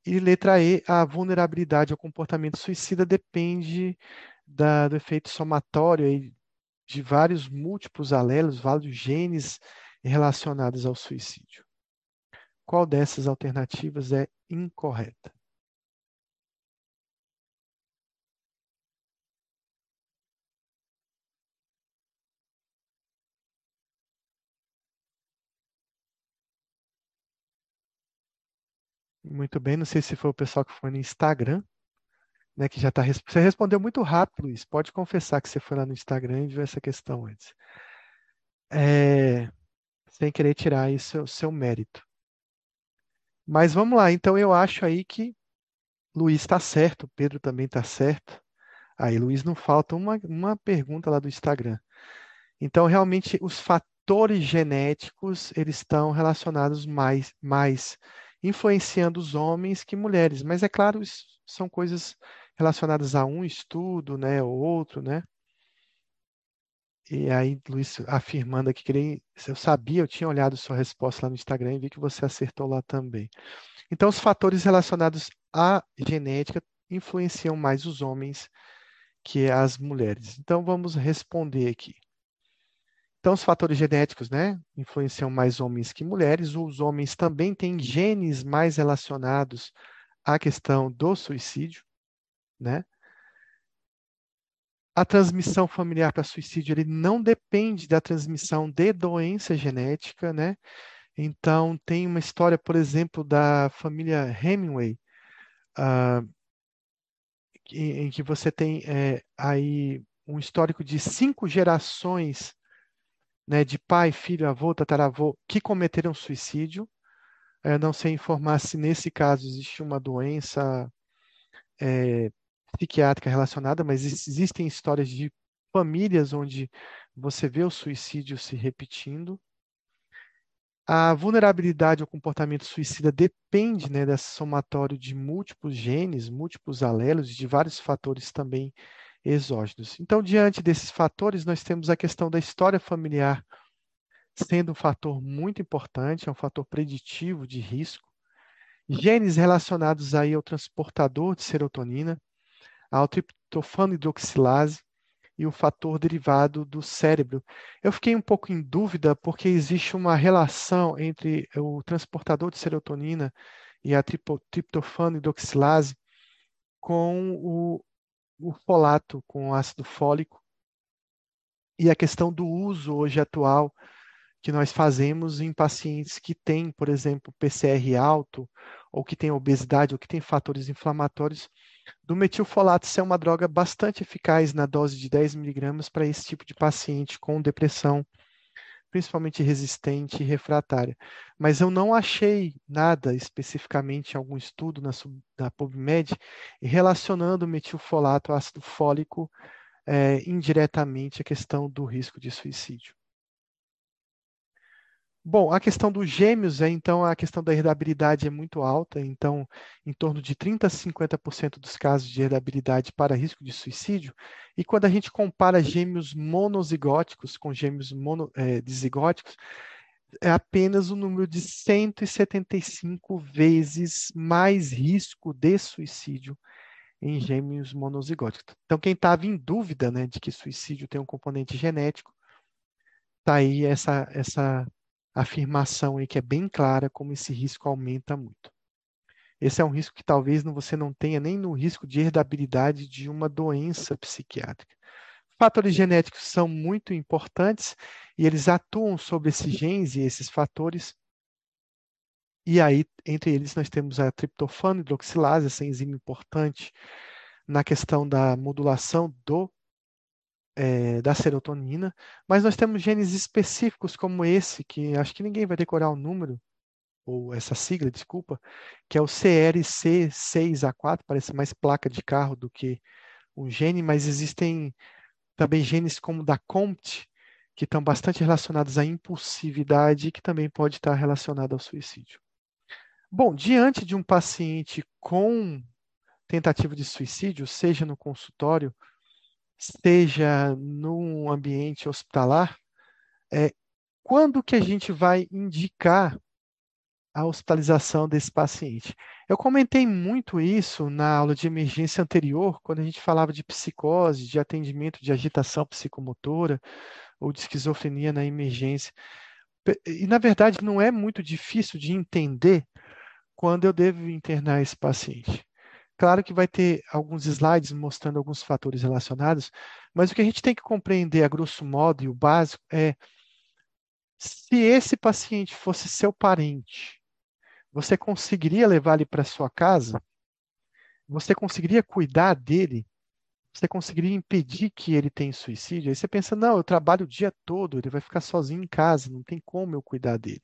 E letra E, a vulnerabilidade ao comportamento suicida depende da, do efeito somatório de vários múltiplos alelos, vários genes relacionados ao suicídio. Qual dessas alternativas é incorreta? Muito bem, não sei se foi o pessoal que foi no Instagram, né, que já está. Você respondeu muito rápido, Luiz. Pode confessar que você foi lá no Instagram e viu essa questão antes. É, sem querer tirar isso o seu mérito. Mas vamos lá, então eu acho aí que Luiz está certo, Pedro também está certo. Aí, Luiz, não falta uma, uma pergunta lá do Instagram. Então, realmente, os fatores genéticos, eles estão relacionados mais, mais influenciando os homens que mulheres. Mas, é claro, são coisas relacionadas a um estudo, né, ou outro, né? E aí, Luiz, afirmando aqui que ele, eu sabia, eu tinha olhado sua resposta lá no Instagram e vi que você acertou lá também. Então, os fatores relacionados à genética influenciam mais os homens que as mulheres. Então, vamos responder aqui. Então, os fatores genéticos, né, influenciam mais homens que mulheres. Os homens também têm genes mais relacionados à questão do suicídio, né? A transmissão familiar para suicídio ele não depende da transmissão de doença genética, né? Então, tem uma história, por exemplo, da família Hemingway, uh, em, em, que você tem é, aí um histórico de cinco gerações né, de pai, filho, avô, tataravô, que cometeram suicídio. Eu não sei informar se nesse caso existe uma doença é, psiquiátrica relacionada, mas existem histórias de famílias onde você vê o suicídio se repetindo. A vulnerabilidade ao comportamento suicida depende né, desse somatório de múltiplos genes, múltiplos alelos, de vários fatores também exógenos. Então, diante desses fatores, nós temos a questão da história familiar sendo um fator muito importante, é um fator preditivo de risco. Genes relacionados aí ao transportador de serotonina, ao triptofano hidroxilase e o fator derivado do cérebro. Eu fiquei um pouco em dúvida porque existe uma relação entre o transportador de serotonina e a triptofano hidroxilase com o, o folato, com o ácido fólico, e a questão do uso hoje atual que nós fazemos em pacientes que têm, por exemplo, PCR alto, ou que têm obesidade, ou que têm fatores inflamatórios, do metilfolato ser uma droga bastante eficaz na dose de 10 miligramas para esse tipo de paciente com depressão, principalmente resistente e refratária. Mas eu não achei nada especificamente algum estudo na, na PubMed relacionando o metilfolato ácido fólico é, indiretamente à questão do risco de suicídio. Bom, a questão dos gêmeos é então a questão da herdabilidade é muito alta, então em torno de 30 a 50% dos casos de herdabilidade para risco de suicídio. E quando a gente compara gêmeos monozigóticos com gêmeos mono, é, dizigóticos, é apenas o número de 175 vezes mais risco de suicídio em gêmeos monozigóticos. Então, quem estava em dúvida né, de que suicídio tem um componente genético, está aí essa, essa afirmação aí que é bem clara como esse risco aumenta muito. Esse é um risco que talvez você não tenha nem no risco de herdabilidade de uma doença psiquiátrica. Fatores genéticos são muito importantes e eles atuam sobre esses genes e esses fatores. E aí, entre eles, nós temos a triptofano hidroxilase, essa enzima importante na questão da modulação do é, da serotonina, mas nós temos genes específicos como esse, que acho que ninguém vai decorar o número, ou essa sigla, desculpa, que é o CRC6A4, parece mais placa de carro do que um gene, mas existem também genes como da COMT, que estão bastante relacionados à impulsividade, que também pode estar relacionado ao suicídio. Bom, diante de um paciente com tentativa de suicídio, seja no consultório esteja num ambiente hospitalar, é, quando que a gente vai indicar a hospitalização desse paciente? Eu comentei muito isso na aula de emergência anterior, quando a gente falava de psicose, de atendimento de agitação psicomotora ou de esquizofrenia na emergência. E, na verdade, não é muito difícil de entender quando eu devo internar esse paciente. Claro que vai ter alguns slides mostrando alguns fatores relacionados, mas o que a gente tem que compreender, a grosso modo, e o básico, é se esse paciente fosse seu parente, você conseguiria levar ele para sua casa? Você conseguiria cuidar dele? Você conseguiria impedir que ele tenha suicídio? Aí você pensa, não, eu trabalho o dia todo, ele vai ficar sozinho em casa, não tem como eu cuidar dele.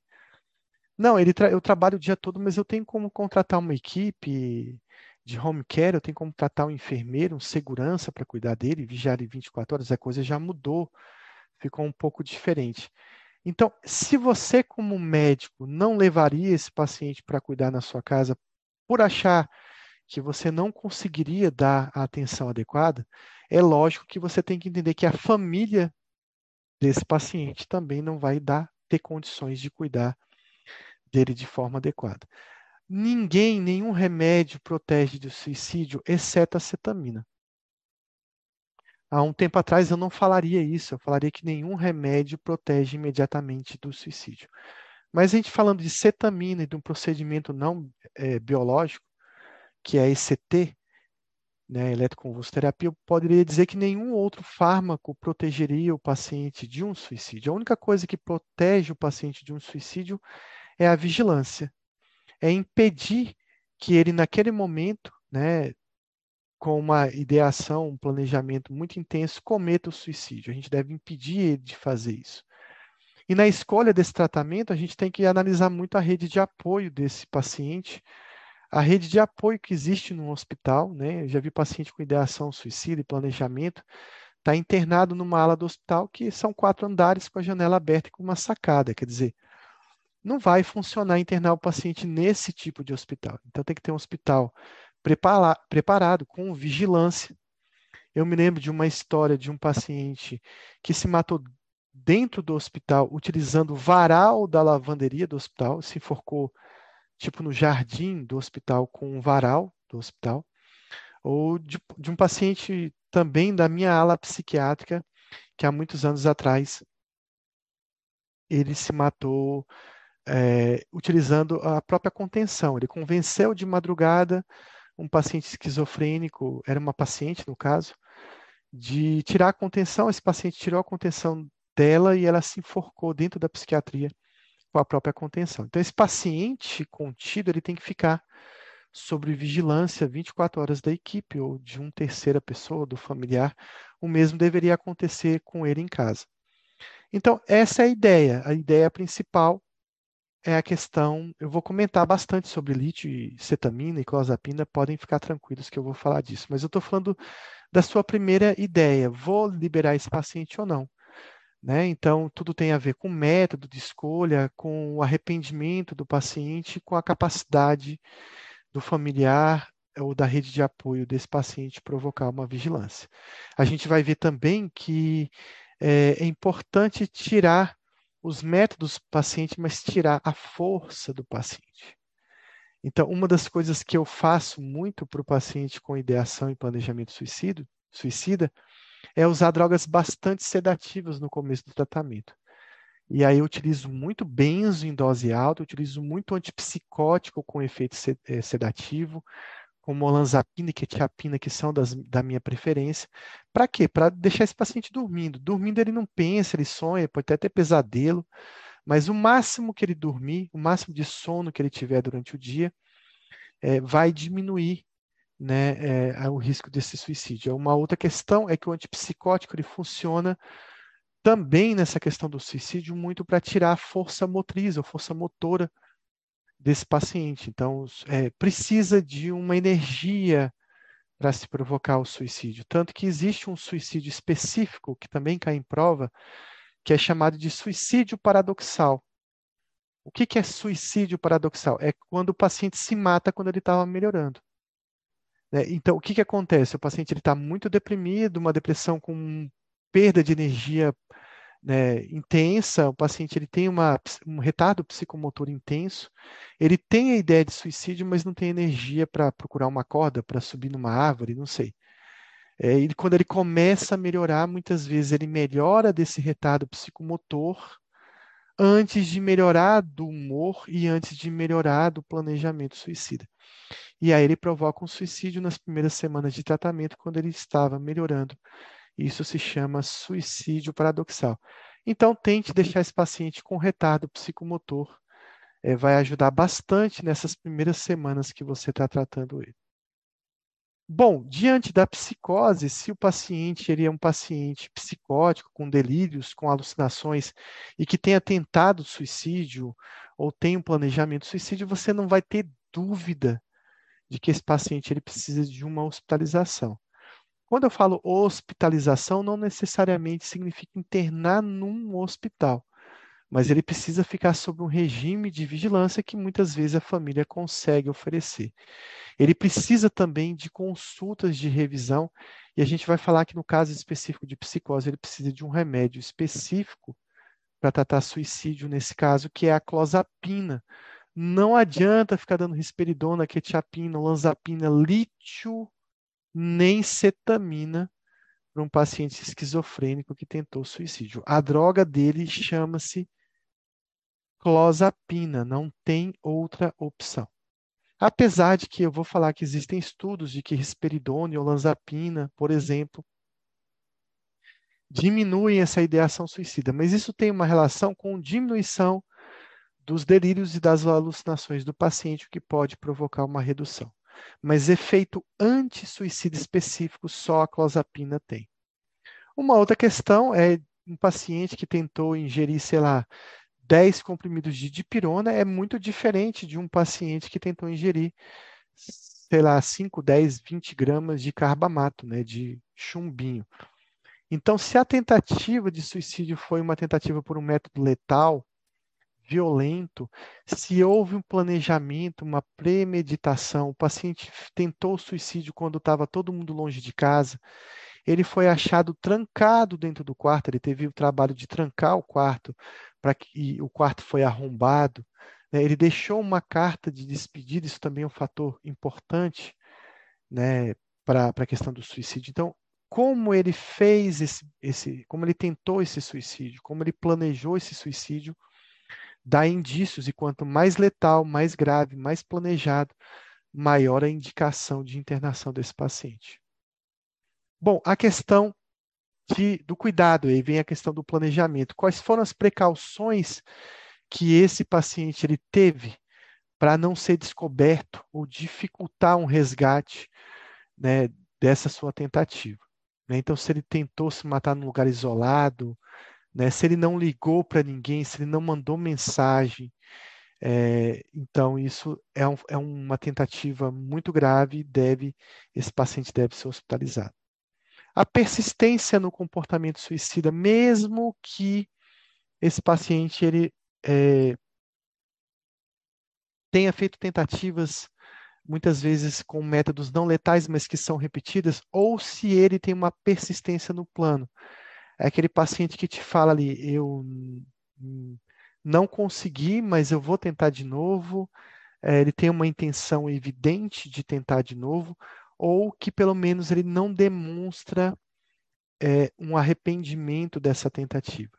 Não, ele tra eu trabalho o dia todo, mas eu tenho como contratar uma equipe de home care, eu tenho como tratar um enfermeiro, um segurança para cuidar dele, vigiar ele 24 horas, a coisa já mudou, ficou um pouco diferente. Então, se você, como médico, não levaria esse paciente para cuidar na sua casa por achar que você não conseguiria dar a atenção adequada, é lógico que você tem que entender que a família desse paciente também não vai dar ter condições de cuidar dele de forma adequada. Ninguém, nenhum remédio protege do suicídio, exceto a cetamina. Há um tempo atrás eu não falaria isso, eu falaria que nenhum remédio protege imediatamente do suicídio. Mas a gente falando de cetamina e de um procedimento não é, biológico, que é ECT, né, eletroconvulsoterapia, eu poderia dizer que nenhum outro fármaco protegeria o paciente de um suicídio. A única coisa que protege o paciente de um suicídio é a vigilância, é impedir que ele, naquele momento, né, com uma ideação, um planejamento muito intenso, cometa o suicídio. A gente deve impedir ele de fazer isso. E na escolha desse tratamento, a gente tem que analisar muito a rede de apoio desse paciente, a rede de apoio que existe no hospital, né? Eu já vi paciente com ideação suicida e planejamento, está internado numa ala do hospital que são quatro andares com a janela aberta e com uma sacada, quer dizer, não vai funcionar internar o paciente nesse tipo de hospital. Então tem que ter um hospital preparado com vigilância. Eu me lembro de uma história de um paciente que se matou dentro do hospital utilizando o varal da lavanderia do hospital, se enforcou tipo no jardim do hospital com um varal do hospital, ou de, de um paciente também da minha ala psiquiátrica que há muitos anos atrás ele se matou é, utilizando a própria contenção. Ele convenceu de madrugada um paciente esquizofrênico, era uma paciente no caso, de tirar a contenção. Esse paciente tirou a contenção dela e ela se enforcou dentro da psiquiatria com a própria contenção. Então, esse paciente contido, ele tem que ficar sob vigilância 24 horas da equipe ou de uma terceira pessoa, do familiar. O mesmo deveria acontecer com ele em casa. Então, essa é a ideia. A ideia principal é a questão. Eu vou comentar bastante sobre lítio cetamina e clozapina, podem ficar tranquilos que eu vou falar disso, mas eu estou falando da sua primeira ideia: vou liberar esse paciente ou não? Né? Então, tudo tem a ver com método de escolha, com o arrependimento do paciente, com a capacidade do familiar ou da rede de apoio desse paciente provocar uma vigilância. A gente vai ver também que é, é importante tirar os métodos do paciente, mas tirar a força do paciente. Então, uma das coisas que eu faço muito para o paciente com ideação e planejamento suicídio, suicida é usar drogas bastante sedativas no começo do tratamento. E aí eu utilizo muito benzo em dose alta, utilizo muito antipsicótico com efeito eh, sedativo, como olanzapina e quetiapina, que são das, da minha preferência. Para quê? Para deixar esse paciente dormindo. Dormindo ele não pensa, ele sonha, pode até ter pesadelo, mas o máximo que ele dormir, o máximo de sono que ele tiver durante o dia, é, vai diminuir né, é, o risco desse suicídio. Uma outra questão é que o antipsicótico ele funciona também nessa questão do suicídio muito para tirar a força motriz ou força motora desse paciente. Então, é, precisa de uma energia para se provocar o suicídio. Tanto que existe um suicídio específico, que também cai em prova, que é chamado de suicídio paradoxal. O que, que é suicídio paradoxal? É quando o paciente se mata quando ele estava melhorando. Né? Então, o que, que acontece? O paciente está muito deprimido, uma depressão com perda de energia né, intensa, o paciente ele tem uma, um retardo psicomotor intenso, ele tem a ideia de suicídio, mas não tem energia para procurar uma corda, para subir numa árvore, não sei. É, ele, quando ele começa a melhorar, muitas vezes ele melhora desse retardo psicomotor antes de melhorar do humor e antes de melhorar do planejamento suicida. E aí ele provoca um suicídio nas primeiras semanas de tratamento, quando ele estava melhorando isso se chama suicídio paradoxal. Então, tente deixar esse paciente com retardo psicomotor. É, vai ajudar bastante nessas primeiras semanas que você está tratando ele. Bom, diante da psicose, se o paciente ele é um paciente psicótico, com delírios, com alucinações e que tenha tentado suicídio ou tem um planejamento suicídio, você não vai ter dúvida de que esse paciente ele precisa de uma hospitalização. Quando eu falo hospitalização, não necessariamente significa internar num hospital, mas ele precisa ficar sob um regime de vigilância que muitas vezes a família consegue oferecer. Ele precisa também de consultas de revisão, e a gente vai falar que no caso específico de psicose, ele precisa de um remédio específico para tratar suicídio nesse caso, que é a clozapina. Não adianta ficar dando risperidona, quetiapina, lanzapina, lítio nem cetamina para um paciente esquizofrênico que tentou suicídio. A droga dele chama-se clozapina, não tem outra opção. Apesar de que eu vou falar que existem estudos de que risperidona ou lanzapina, por exemplo, diminuem essa ideação suicida, mas isso tem uma relação com diminuição dos delírios e das alucinações do paciente, o que pode provocar uma redução mas efeito anti-suicida específico só a clozapina tem. Uma outra questão é um paciente que tentou ingerir, sei lá, 10 comprimidos de dipirona é muito diferente de um paciente que tentou ingerir, sei lá, 5, 10, 20 gramas de carbamato, né, de chumbinho. Então, se a tentativa de suicídio foi uma tentativa por um método letal, violento, se houve um planejamento, uma premeditação, o paciente tentou suicídio quando estava todo mundo longe de casa, ele foi achado trancado dentro do quarto, ele teve o trabalho de trancar o quarto para que o quarto foi arrombado, né? ele deixou uma carta de despedida, isso também é um fator importante, né, para a questão do suicídio. Então, como ele fez esse, esse, como ele tentou esse suicídio, como ele planejou esse suicídio, dá indícios, e quanto mais letal, mais grave, mais planejado, maior a indicação de internação desse paciente. Bom, a questão de, do cuidado, aí vem a questão do planejamento. Quais foram as precauções que esse paciente ele teve para não ser descoberto ou dificultar um resgate né, dessa sua tentativa? Né? Então, se ele tentou se matar num lugar isolado, né? Se ele não ligou para ninguém, se ele não mandou mensagem, é, então isso é, um, é, uma tentativa muito grave deve, esse paciente deve ser hospitalizado. A persistência no comportamento suicida, mesmo que esse paciente ele é, tenha feito tentativas muitas vezes com métodos não letais, mas que são repetidas, ou se ele tem uma persistência no plano. É aquele paciente que te fala ali, eu não consegui, mas eu vou tentar de novo. É, ele tem uma intenção evidente de tentar de novo, ou que pelo menos ele não demonstra é, um arrependimento dessa tentativa.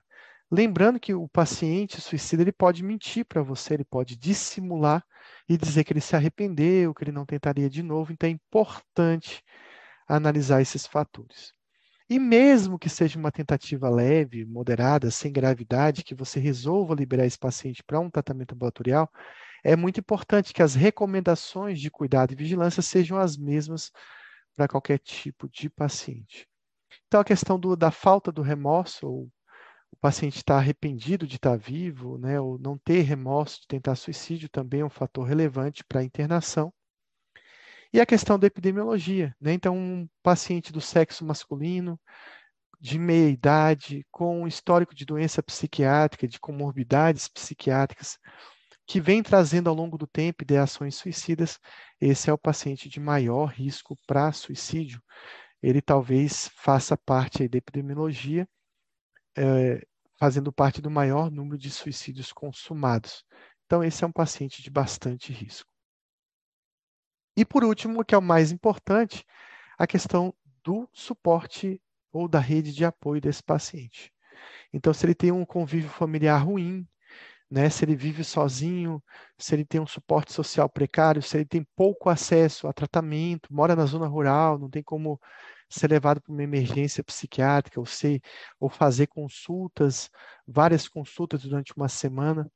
Lembrando que o paciente suicida ele pode mentir para você, ele pode dissimular e dizer que ele se arrependeu, que ele não tentaria de novo. Então é importante analisar esses fatores. E mesmo que seja uma tentativa leve, moderada, sem gravidade, que você resolva liberar esse paciente para um tratamento ambulatorial, é muito importante que as recomendações de cuidado e vigilância sejam as mesmas para qualquer tipo de paciente. Então, a questão do, da falta do remorso, ou o paciente estar arrependido de estar vivo, né, ou não ter remorso de tentar suicídio, também é um fator relevante para a internação. E a questão da epidemiologia, né? Então, um paciente do sexo masculino, de meia idade, com histórico de doença psiquiátrica, de comorbidades psiquiátricas, que vem trazendo ao longo do tempo ideações suicidas, esse é o paciente de maior risco para suicídio. Ele talvez faça parte da epidemiologia, é, fazendo parte do maior número de suicídios consumados. Então, esse é um paciente de bastante risco. E por último, que é o mais importante, a questão do suporte ou da rede de apoio desse paciente. Então, se ele tem um convívio familiar ruim, né, se ele vive sozinho, se ele tem um suporte social precário, se ele tem pouco acesso a tratamento, mora na zona rural, não tem como ser levado para uma emergência psiquiátrica ou ser ou fazer consultas, várias consultas durante uma semana.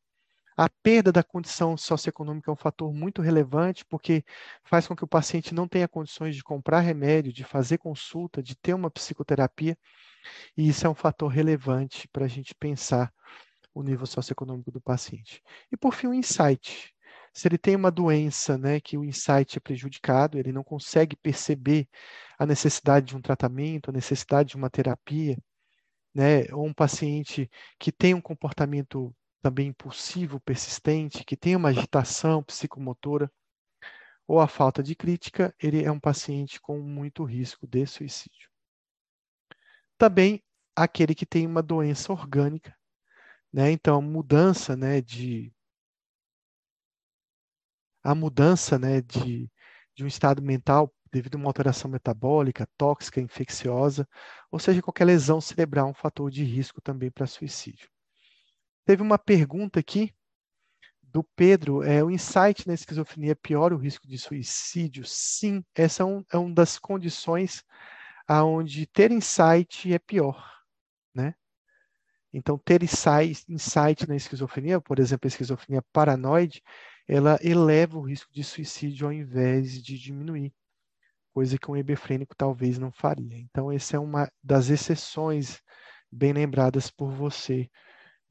A perda da condição socioeconômica é um fator muito relevante, porque faz com que o paciente não tenha condições de comprar remédio, de fazer consulta, de ter uma psicoterapia, e isso é um fator relevante para a gente pensar o nível socioeconômico do paciente. E por fim, o insight. Se ele tem uma doença, né, que o insight é prejudicado, ele não consegue perceber a necessidade de um tratamento, a necessidade de uma terapia, né, ou um paciente que tem um comportamento também impulsivo, persistente, que tem uma agitação psicomotora, ou a falta de crítica, ele é um paciente com muito risco de suicídio. Também aquele que tem uma doença orgânica, né? Então, mudança, né, de a mudança, né, de, de um estado mental devido a uma alteração metabólica, tóxica, infecciosa, ou seja, qualquer lesão cerebral é um fator de risco também para suicídio. Teve uma pergunta aqui do Pedro, é o insight na esquizofrenia piora o risco de suicídio? Sim, essa é, um, é uma das condições aonde ter insight é pior, né? Então, ter insight, insight na esquizofrenia, por exemplo, a esquizofrenia paranoide, ela eleva o risco de suicídio ao invés de diminuir, coisa que um hebefrênico talvez não faria. Então, essa é uma das exceções bem lembradas por você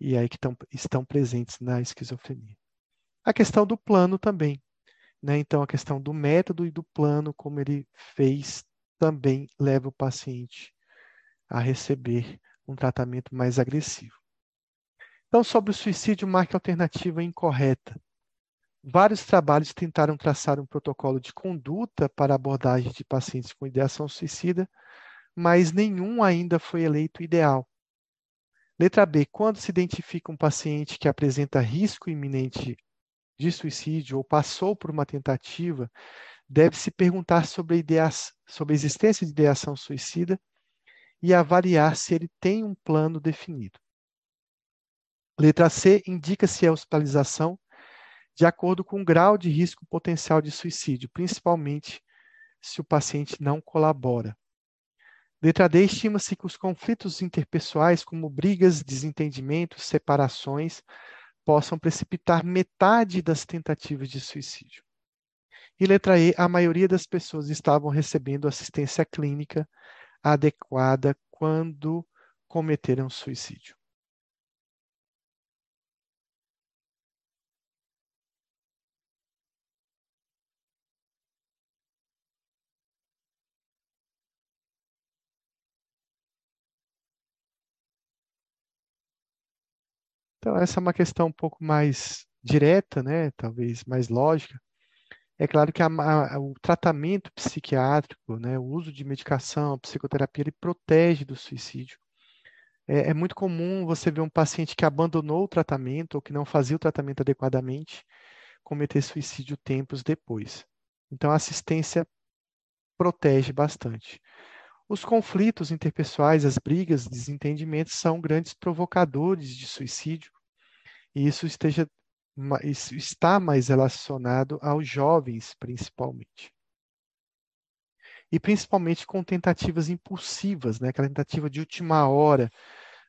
e aí que tão, estão presentes na esquizofrenia. A questão do plano também. Né? Então, a questão do método e do plano, como ele fez, também leva o paciente a receber um tratamento mais agressivo. Então, sobre o suicídio, marque alternativa incorreta. Vários trabalhos tentaram traçar um protocolo de conduta para abordagem de pacientes com ideação suicida, mas nenhum ainda foi eleito ideal. Letra B. Quando se identifica um paciente que apresenta risco iminente de suicídio ou passou por uma tentativa, deve-se perguntar sobre a, sobre a existência de ideação suicida e avaliar se ele tem um plano definido. Letra C. Indica-se a hospitalização de acordo com o grau de risco potencial de suicídio, principalmente se o paciente não colabora. Letra D, estima-se que os conflitos interpessoais, como brigas, desentendimentos, separações, possam precipitar metade das tentativas de suicídio. E letra E, a maioria das pessoas estavam recebendo assistência clínica adequada quando cometeram suicídio. Então, essa é uma questão um pouco mais direta, né? talvez mais lógica. É claro que a, a, o tratamento psiquiátrico, né, o uso de medicação, psicoterapia, ele protege do suicídio. É, é, muito comum você ver um paciente que abandonou o tratamento ou que não fazia o tratamento adequadamente cometer suicídio tempos depois. Então, a assistência protege bastante. Os conflitos interpessoais, as brigas, desentendimentos são grandes provocadores de suicídio, e isso, esteja, isso está mais relacionado aos jovens, principalmente. E principalmente com tentativas impulsivas, né? aquela tentativa de última hora.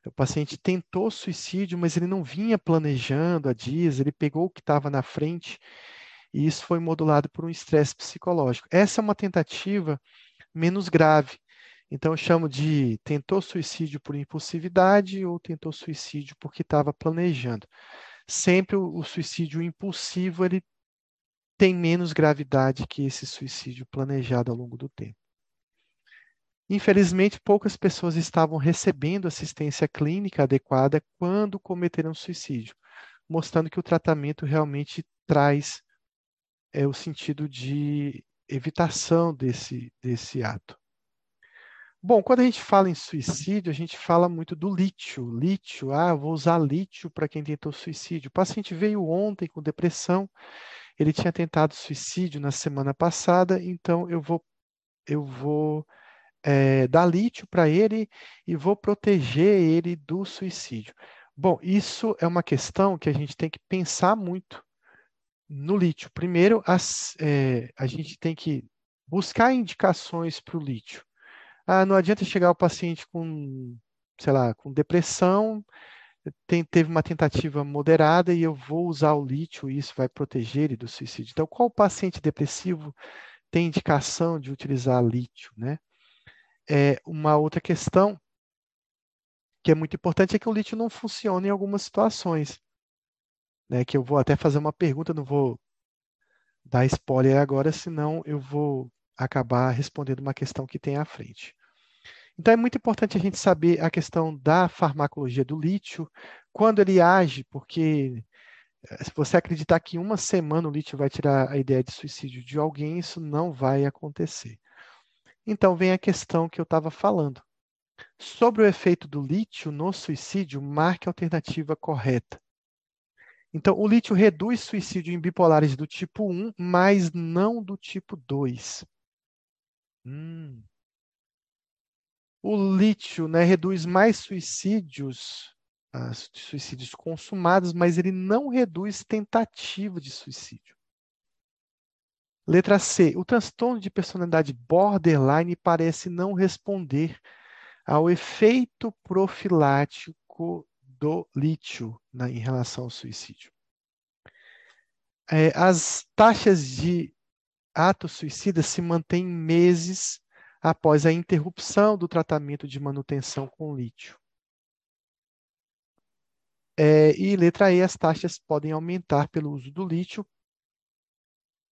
O paciente tentou suicídio, mas ele não vinha planejando há dias, ele pegou o que estava na frente, e isso foi modulado por um estresse psicológico. Essa é uma tentativa menos grave, então, eu chamo de tentou suicídio por impulsividade ou tentou suicídio porque estava planejando. Sempre o, o, suicídio impulsivo ele tem menos gravidade que esse suicídio planejado ao longo do tempo. Infelizmente, poucas pessoas estavam recebendo assistência clínica adequada quando cometeram suicídio, mostrando que o tratamento realmente traz é, o sentido de evitação desse, desse ato. Bom, quando a gente fala em suicídio, a gente fala muito do lítio. Lítio, ah, vou usar lítio para quem tentou suicídio. O paciente veio ontem com depressão, ele tinha tentado suicídio na semana passada, então eu vou, eu vou é, dar lítio para ele e vou proteger ele do suicídio. Bom, isso é uma questão que a gente tem que pensar muito no lítio. Primeiro, as, é, a gente tem que buscar indicações para o lítio. Ah, não adianta chegar o paciente com, sei lá, com depressão, tem, teve uma tentativa moderada e eu vou usar o lítio e isso vai proteger ele do suicídio. Então, qual paciente depressivo tem indicação de utilizar lítio, né? É, uma outra questão que é muito importante é que o lítio não funciona em algumas situações. Né, que eu vou até fazer uma pergunta, não vou dar spoiler agora, senão eu vou acabar respondendo uma questão que tem à frente. Então é muito importante a gente saber a questão da farmacologia do lítio, quando ele age, porque eh, se você acreditar que em uma semana o lítio vai tirar a ideia de suicídio de alguém, isso não vai acontecer. Então vem a questão que eu estava falando. Sobre o efeito do lítio no suicídio, marque a alternativa correta. Então, o lítio reduz suicídio em bipolares do tipo 1, mas não do tipo 2. Hum. O lítio né, reduz mais suicídios, ah, suicídios consumados, mas ele não reduz tentativa de suicídio. Letra C. O transtorno de personalidade borderline parece não responder ao efeito profilático do lítio né, em relação ao suicídio. É, as taxas de atos suicidas se mantêm meses após a interrupção do tratamento de manutenção com lítio. É, e letra E, as taxas podem aumentar pelo uso do lítio,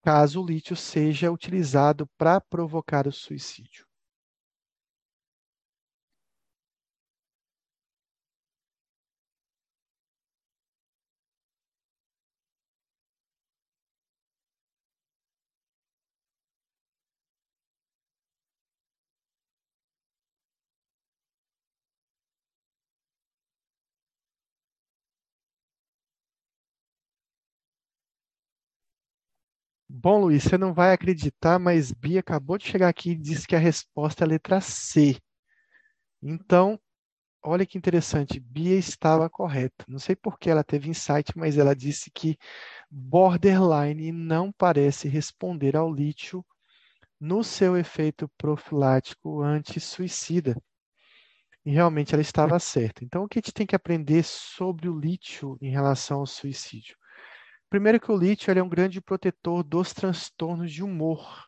caso o lítio seja utilizado para provocar o suicídio. Bom, Luiz, você não vai acreditar, mas Bia acabou de chegar aqui e disse que a resposta é a letra C. Então, olha que interessante, Bia estava correta. Não sei por que ela teve insight, mas ela disse que borderline não parece responder ao lítio no seu efeito profilático anti-suicida. E realmente ela estava certa. Então, o que a gente tem que aprender sobre o lítio em relação ao suicídio? Primeiro que o lítio é um grande protetor dos transtornos de humor,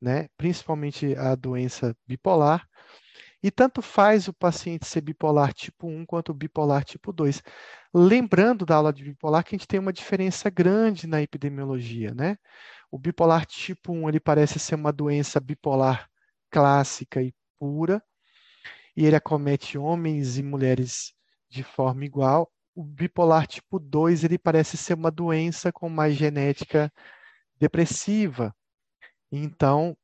né? principalmente a doença bipolar. E tanto faz o paciente ser bipolar tipo 1 quanto bipolar tipo 2. Lembrando da aula de bipolar que a gente tem uma diferença grande na epidemiologia, né? O bipolar tipo 1, ele parece ser uma doença bipolar clássica e pura, e ele acomete homens e mulheres de forma igual o bipolar tipo 2 ele parece ser uma doença com mais genética depressiva. Então,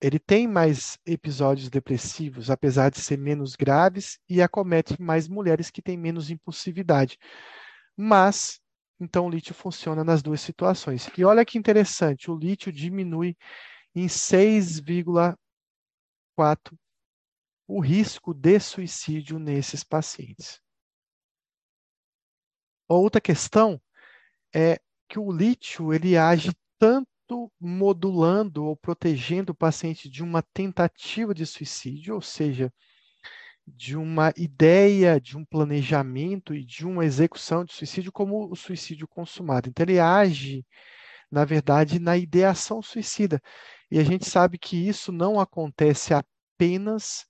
ele tem mais episódios depressivos, apesar de ser menos graves, e acomete mais mulheres que têm menos impulsividade. Mas, então, o lítio funciona nas duas situações. E olha que interessante, o lítio diminui em 6,4 o risco de suicídio nesses pacientes. Outra questão é que o lítio ele age tanto modulando ou protegendo o paciente de uma tentativa de suicídio, ou seja, de uma ideia, de um planejamento e de uma execução de suicídio, como o suicídio consumado. Então, ele age, na verdade, na ideação suicida. E a gente sabe que isso não acontece apenas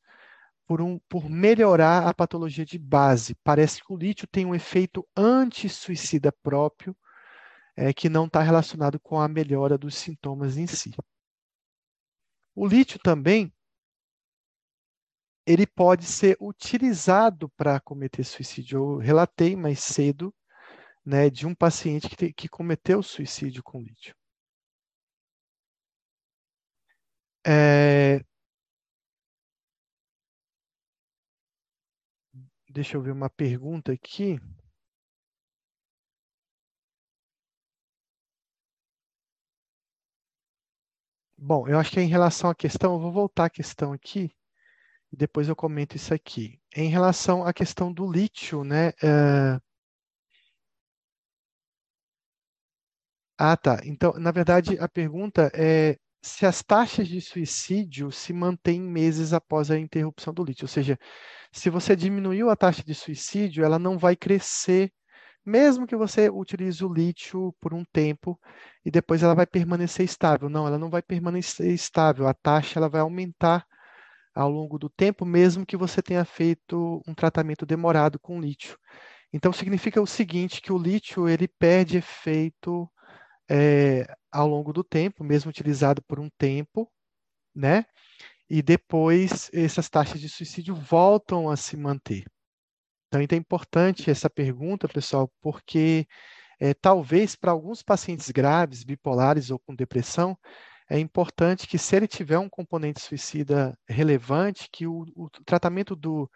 por, um, por melhorar a patologia de base. Parece que o lítio tem um efeito anti-suicida próprio, é, que não está relacionado com a melhora dos sintomas em si. O lítio também ele pode ser utilizado para cometer suicídio. Eu relatei mais cedo né, de um paciente que, te, que cometeu suicídio com lítio. É, deixa eu ver uma pergunta aqui. Bom, eu acho que é em relação à questão, eu vou voltar à questão aqui e depois eu comento isso aqui. Em relação à questão do lítio, né? Uh... Ah, tá. Então, na verdade, a pergunta é se as taxas de suicídio se mantêm meses após a interrupção do lítio. Ou seja, se você diminuiu a taxa de suicídio, ela não vai crescer, mesmo que você utilize o lítio por um tempo e depois ela vai permanecer estável. Não, ela não vai permanecer estável. A taxa ela vai aumentar ao longo do tempo, mesmo que você tenha feito um tratamento demorado com lítio. Então, significa o seguinte, que o lítio ele perde efeito é, ao longo do tempo, mesmo utilizado por um tempo, né? E depois essas taxas de suicídio voltam a se manter. Então, é importante essa pergunta, pessoal, porque é, talvez para alguns pacientes graves, bipolares ou com depressão, é importante que, se ele tiver um componente suicida relevante, que o, o tratamento do,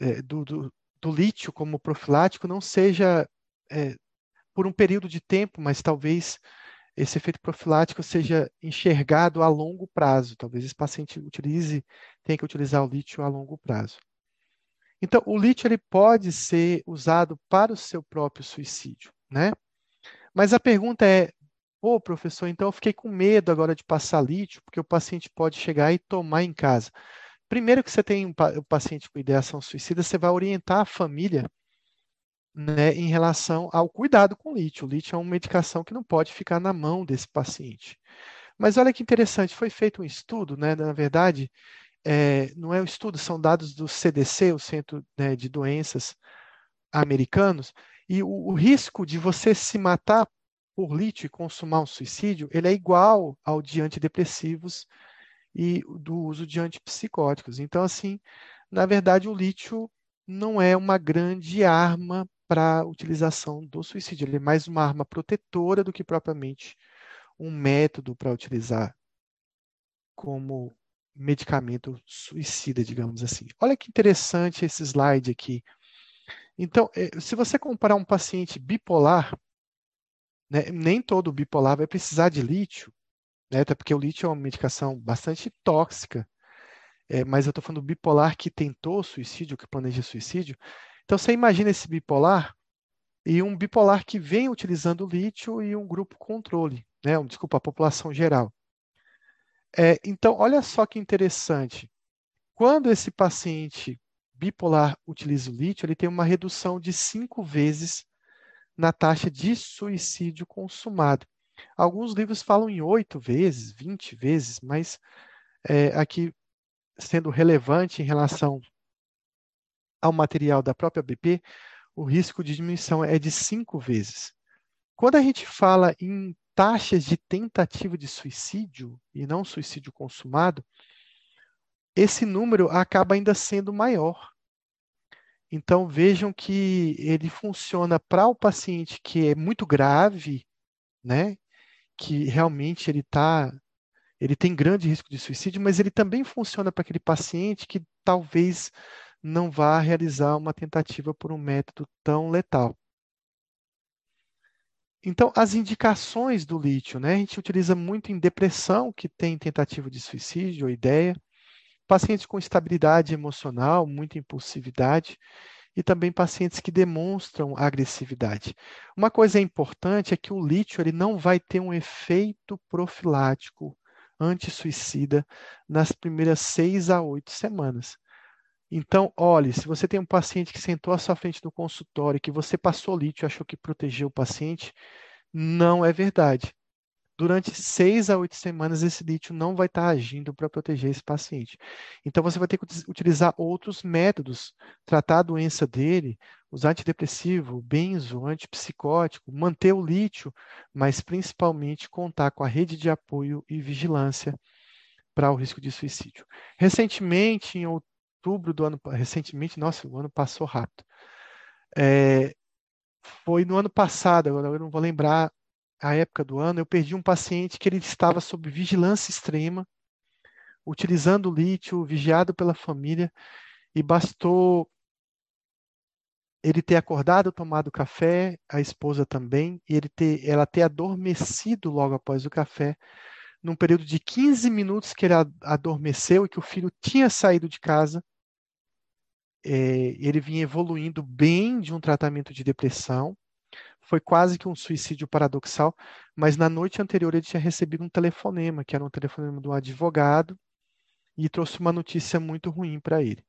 é, do, do, do, lítio como profilático não seja é, por um período de tempo, mas talvez esse efeito profilático seja enxergado a longo prazo. Talvez esse paciente utilize, tenha que utilizar o lítio a longo prazo. Então, o lítio ele pode ser usado para o seu próprio suicídio, né? Mas a pergunta é, pô, professor, então eu fiquei com medo agora de passar lítio, porque o paciente pode chegar e tomar em casa. Primeiro que você tem um, um paciente com ideação suicida, você vai orientar a família né, em relação ao cuidado com lítio. O lítio é uma medicação que não pode ficar na mão desse paciente. Mas olha que interessante, foi feito um estudo, né, na verdade, é, não é um estudo, são dados do CDC, o Centro né, de Doenças Americanos, e o, o, risco de você se matar por lítio e consumar um suicídio, ele é igual ao de antidepressivos e do uso de antipsicóticos. Então, assim, na verdade, o lítio não é uma grande arma para a utilização do suicídio. Ele é mais uma arma protetora do que propriamente um método para utilizar como medicamento suicida, digamos assim. Olha que interessante esse slide aqui. Então, é, se você comparar um paciente bipolar, né, nem todo bipolar vai precisar de lítio, né, até porque o lítio é uma medicação bastante tóxica, é, mas eu estou falando do bipolar que tentou suicídio, que planeja suicídio, então, você imagina esse bipolar e um bipolar que vem utilizando lítio e um grupo controle, né? Desculpa, a população geral. É, então, olha só que interessante. Quando esse paciente bipolar utiliza o lítio, ele tem uma redução de cinco vezes na taxa de suicídio consumado. Alguns livros falam em oito vezes, vinte vezes, mas é, aqui sendo relevante em relação ao material da própria BP, o risco de diminuição é de cinco vezes. Quando a gente fala em taxas de tentativa de suicídio e não suicídio consumado, esse número acaba ainda sendo maior. Então vejam que ele funciona para o paciente que é muito grave, né? Que realmente ele tá, ele tem grande risco de suicídio, mas ele também funciona para aquele paciente que talvez não vá realizar uma tentativa por um método tão letal. Então, as indicações do lítio, né? A gente utiliza muito em depressão, que tem tentativa de suicídio ou ideia, pacientes com estabilidade emocional, muita impulsividade, e também pacientes que demonstram agressividade. Uma coisa importante é que o lítio ele não vai ter um efeito profilático anti-suicida nas primeiras seis a oito semanas. Então, olhe, se você tem um paciente que sentou à sua frente no consultório, que você passou lítio e achou que protegeu o paciente, não é verdade. Durante seis a oito semanas, esse lítio não vai estar agindo para proteger esse paciente. Então, você vai ter que utilizar outros métodos, tratar a doença dele, usar antidepressivo, benzo, antipsicótico, manter o lítio, mas principalmente contar com a rede de apoio e vigilância para o risco de suicídio. Recentemente, em outubro do ano recentemente, nossa, o ano passou rápido. É, foi no ano passado, agora eu não vou lembrar a época do ano, eu perdi um paciente que ele estava sob vigilância extrema, utilizando lítio, vigiado pela família, e bastou ele ter acordado, tomado café, a esposa também, e ele ter, ela ter adormecido logo após o café, num período de 15 minutos que ele adormeceu e que o filho tinha saído de casa, é, ele vinha evoluindo bem de um tratamento de depressão, foi quase que um suicídio paradoxal, mas na noite anterior ele tinha recebido um telefonema, que era um telefonema um advogado, e trouxe uma notícia muito ruim para ele,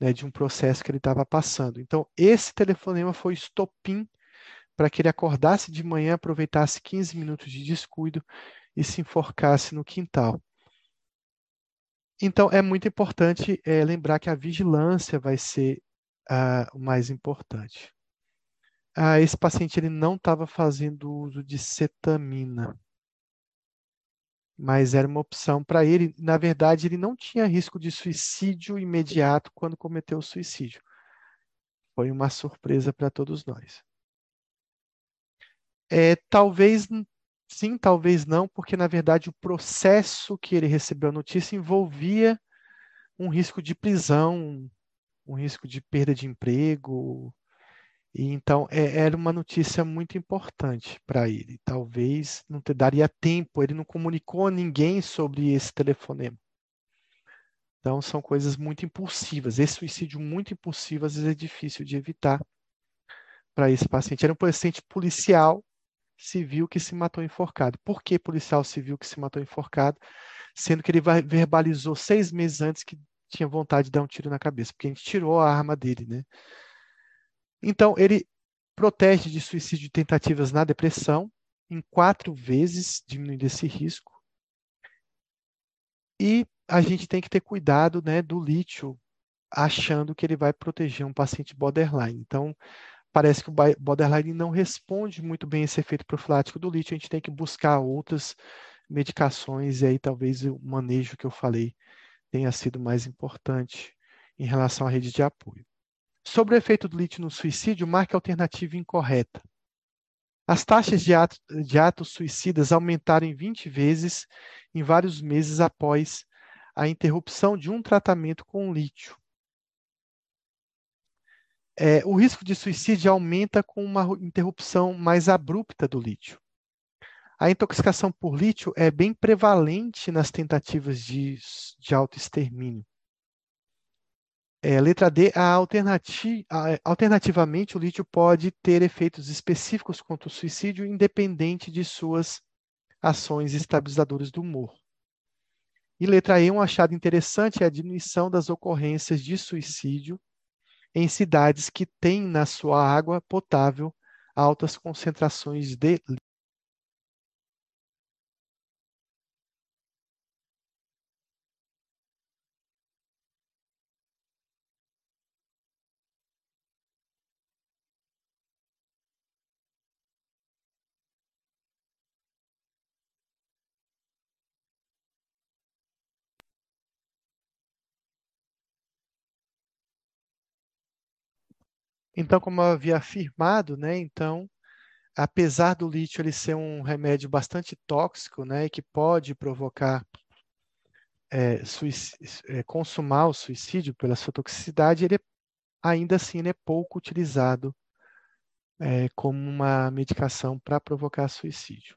né, de um processo que ele estava passando. Então, esse telefonema foi estopim para que ele acordasse de manhã, aproveitasse 15 minutos de descuido e se enforcasse no quintal. Então, é muito importante é, lembrar que a vigilância vai ser ah, o mais importante. Ah, esse paciente ele não estava fazendo uso de cetamina, mas era uma opção para ele. Na verdade, ele não tinha risco de suicídio imediato quando cometeu o suicídio. Foi uma surpresa para todos nós. É, talvez sim, talvez não, porque na verdade o processo que ele recebeu a notícia envolvia um risco de prisão, um risco de perda de emprego, e então é, era uma notícia muito importante para ele. Talvez não te daria tempo, ele não comunicou a ninguém sobre esse telefonema. Então são coisas muito impulsivas. Esse suicídio muito impulsivo às vezes é difícil de evitar para esse paciente. Era um paciente policial civil que se matou enforcado. Por que policial civil que se matou enforcado? Sendo que ele verbalizou seis meses antes que tinha vontade de dar um tiro na cabeça, porque a gente tirou a arma dele, né? Então, ele protege de suicídio de tentativas na depressão, em quatro vezes diminuindo esse risco. E a gente tem que ter cuidado né, do lítio, achando que ele vai proteger um paciente borderline. Então, parece que o borderline não responde muito bem esse efeito profilático do lítio, a gente tem que buscar outras medicações, e aí talvez o manejo que eu falei tenha sido mais importante em relação à rede de apoio. Sobre o efeito do lítio no suicídio, marque a alternativa incorreta. As taxas de, ato, de atos suicidas aumentaram em 20 vezes em vários meses após a interrupção de um tratamento com lítio. É, o risco de suicídio aumenta com uma interrupção mais abrupta do lítio. A intoxicação por lítio é bem prevalente nas tentativas de, de autoextermínio. É, letra D, a alternati a, alternativamente, o lítio pode ter efeitos específicos contra o suicídio, independente de suas ações estabilizadoras do humor. E letra E, um achado interessante é a diminuição das ocorrências de suicídio em cidades que têm na sua água potável altas concentrações de Então, como eu havia afirmado, né, então, apesar do lítio ele ser um remédio bastante tóxico, né, que pode provocar é, é, consumar o suicídio pela sua toxicidade, ele é, ainda assim ele é pouco utilizado é, como uma medicação para provocar suicídio.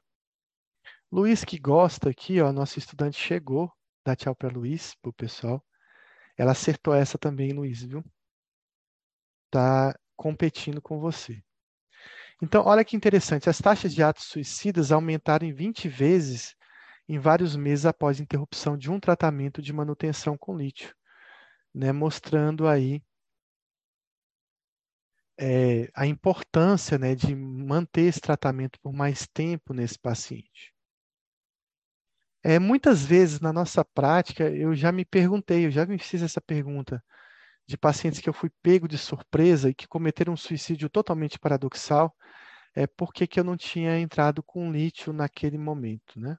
Luiz que gosta aqui, ó, nosso estudante chegou, dá tchau para Luiz, para o pessoal. Ela acertou essa também, Luiz, viu? Tá competindo com você. Então, olha que interessante, as taxas de atos suicidas aumentaram em 20 vezes em vários meses após interrupção de um tratamento de manutenção com lítio, né, mostrando aí é, a importância né, de manter esse tratamento por mais tempo nesse paciente. É, muitas vezes na nossa prática, eu já me perguntei, eu já me fiz essa pergunta, de pacientes que eu fui pego de surpresa e que cometeram um suicídio totalmente paradoxal, é porque que eu não tinha entrado com lítio naquele momento, né?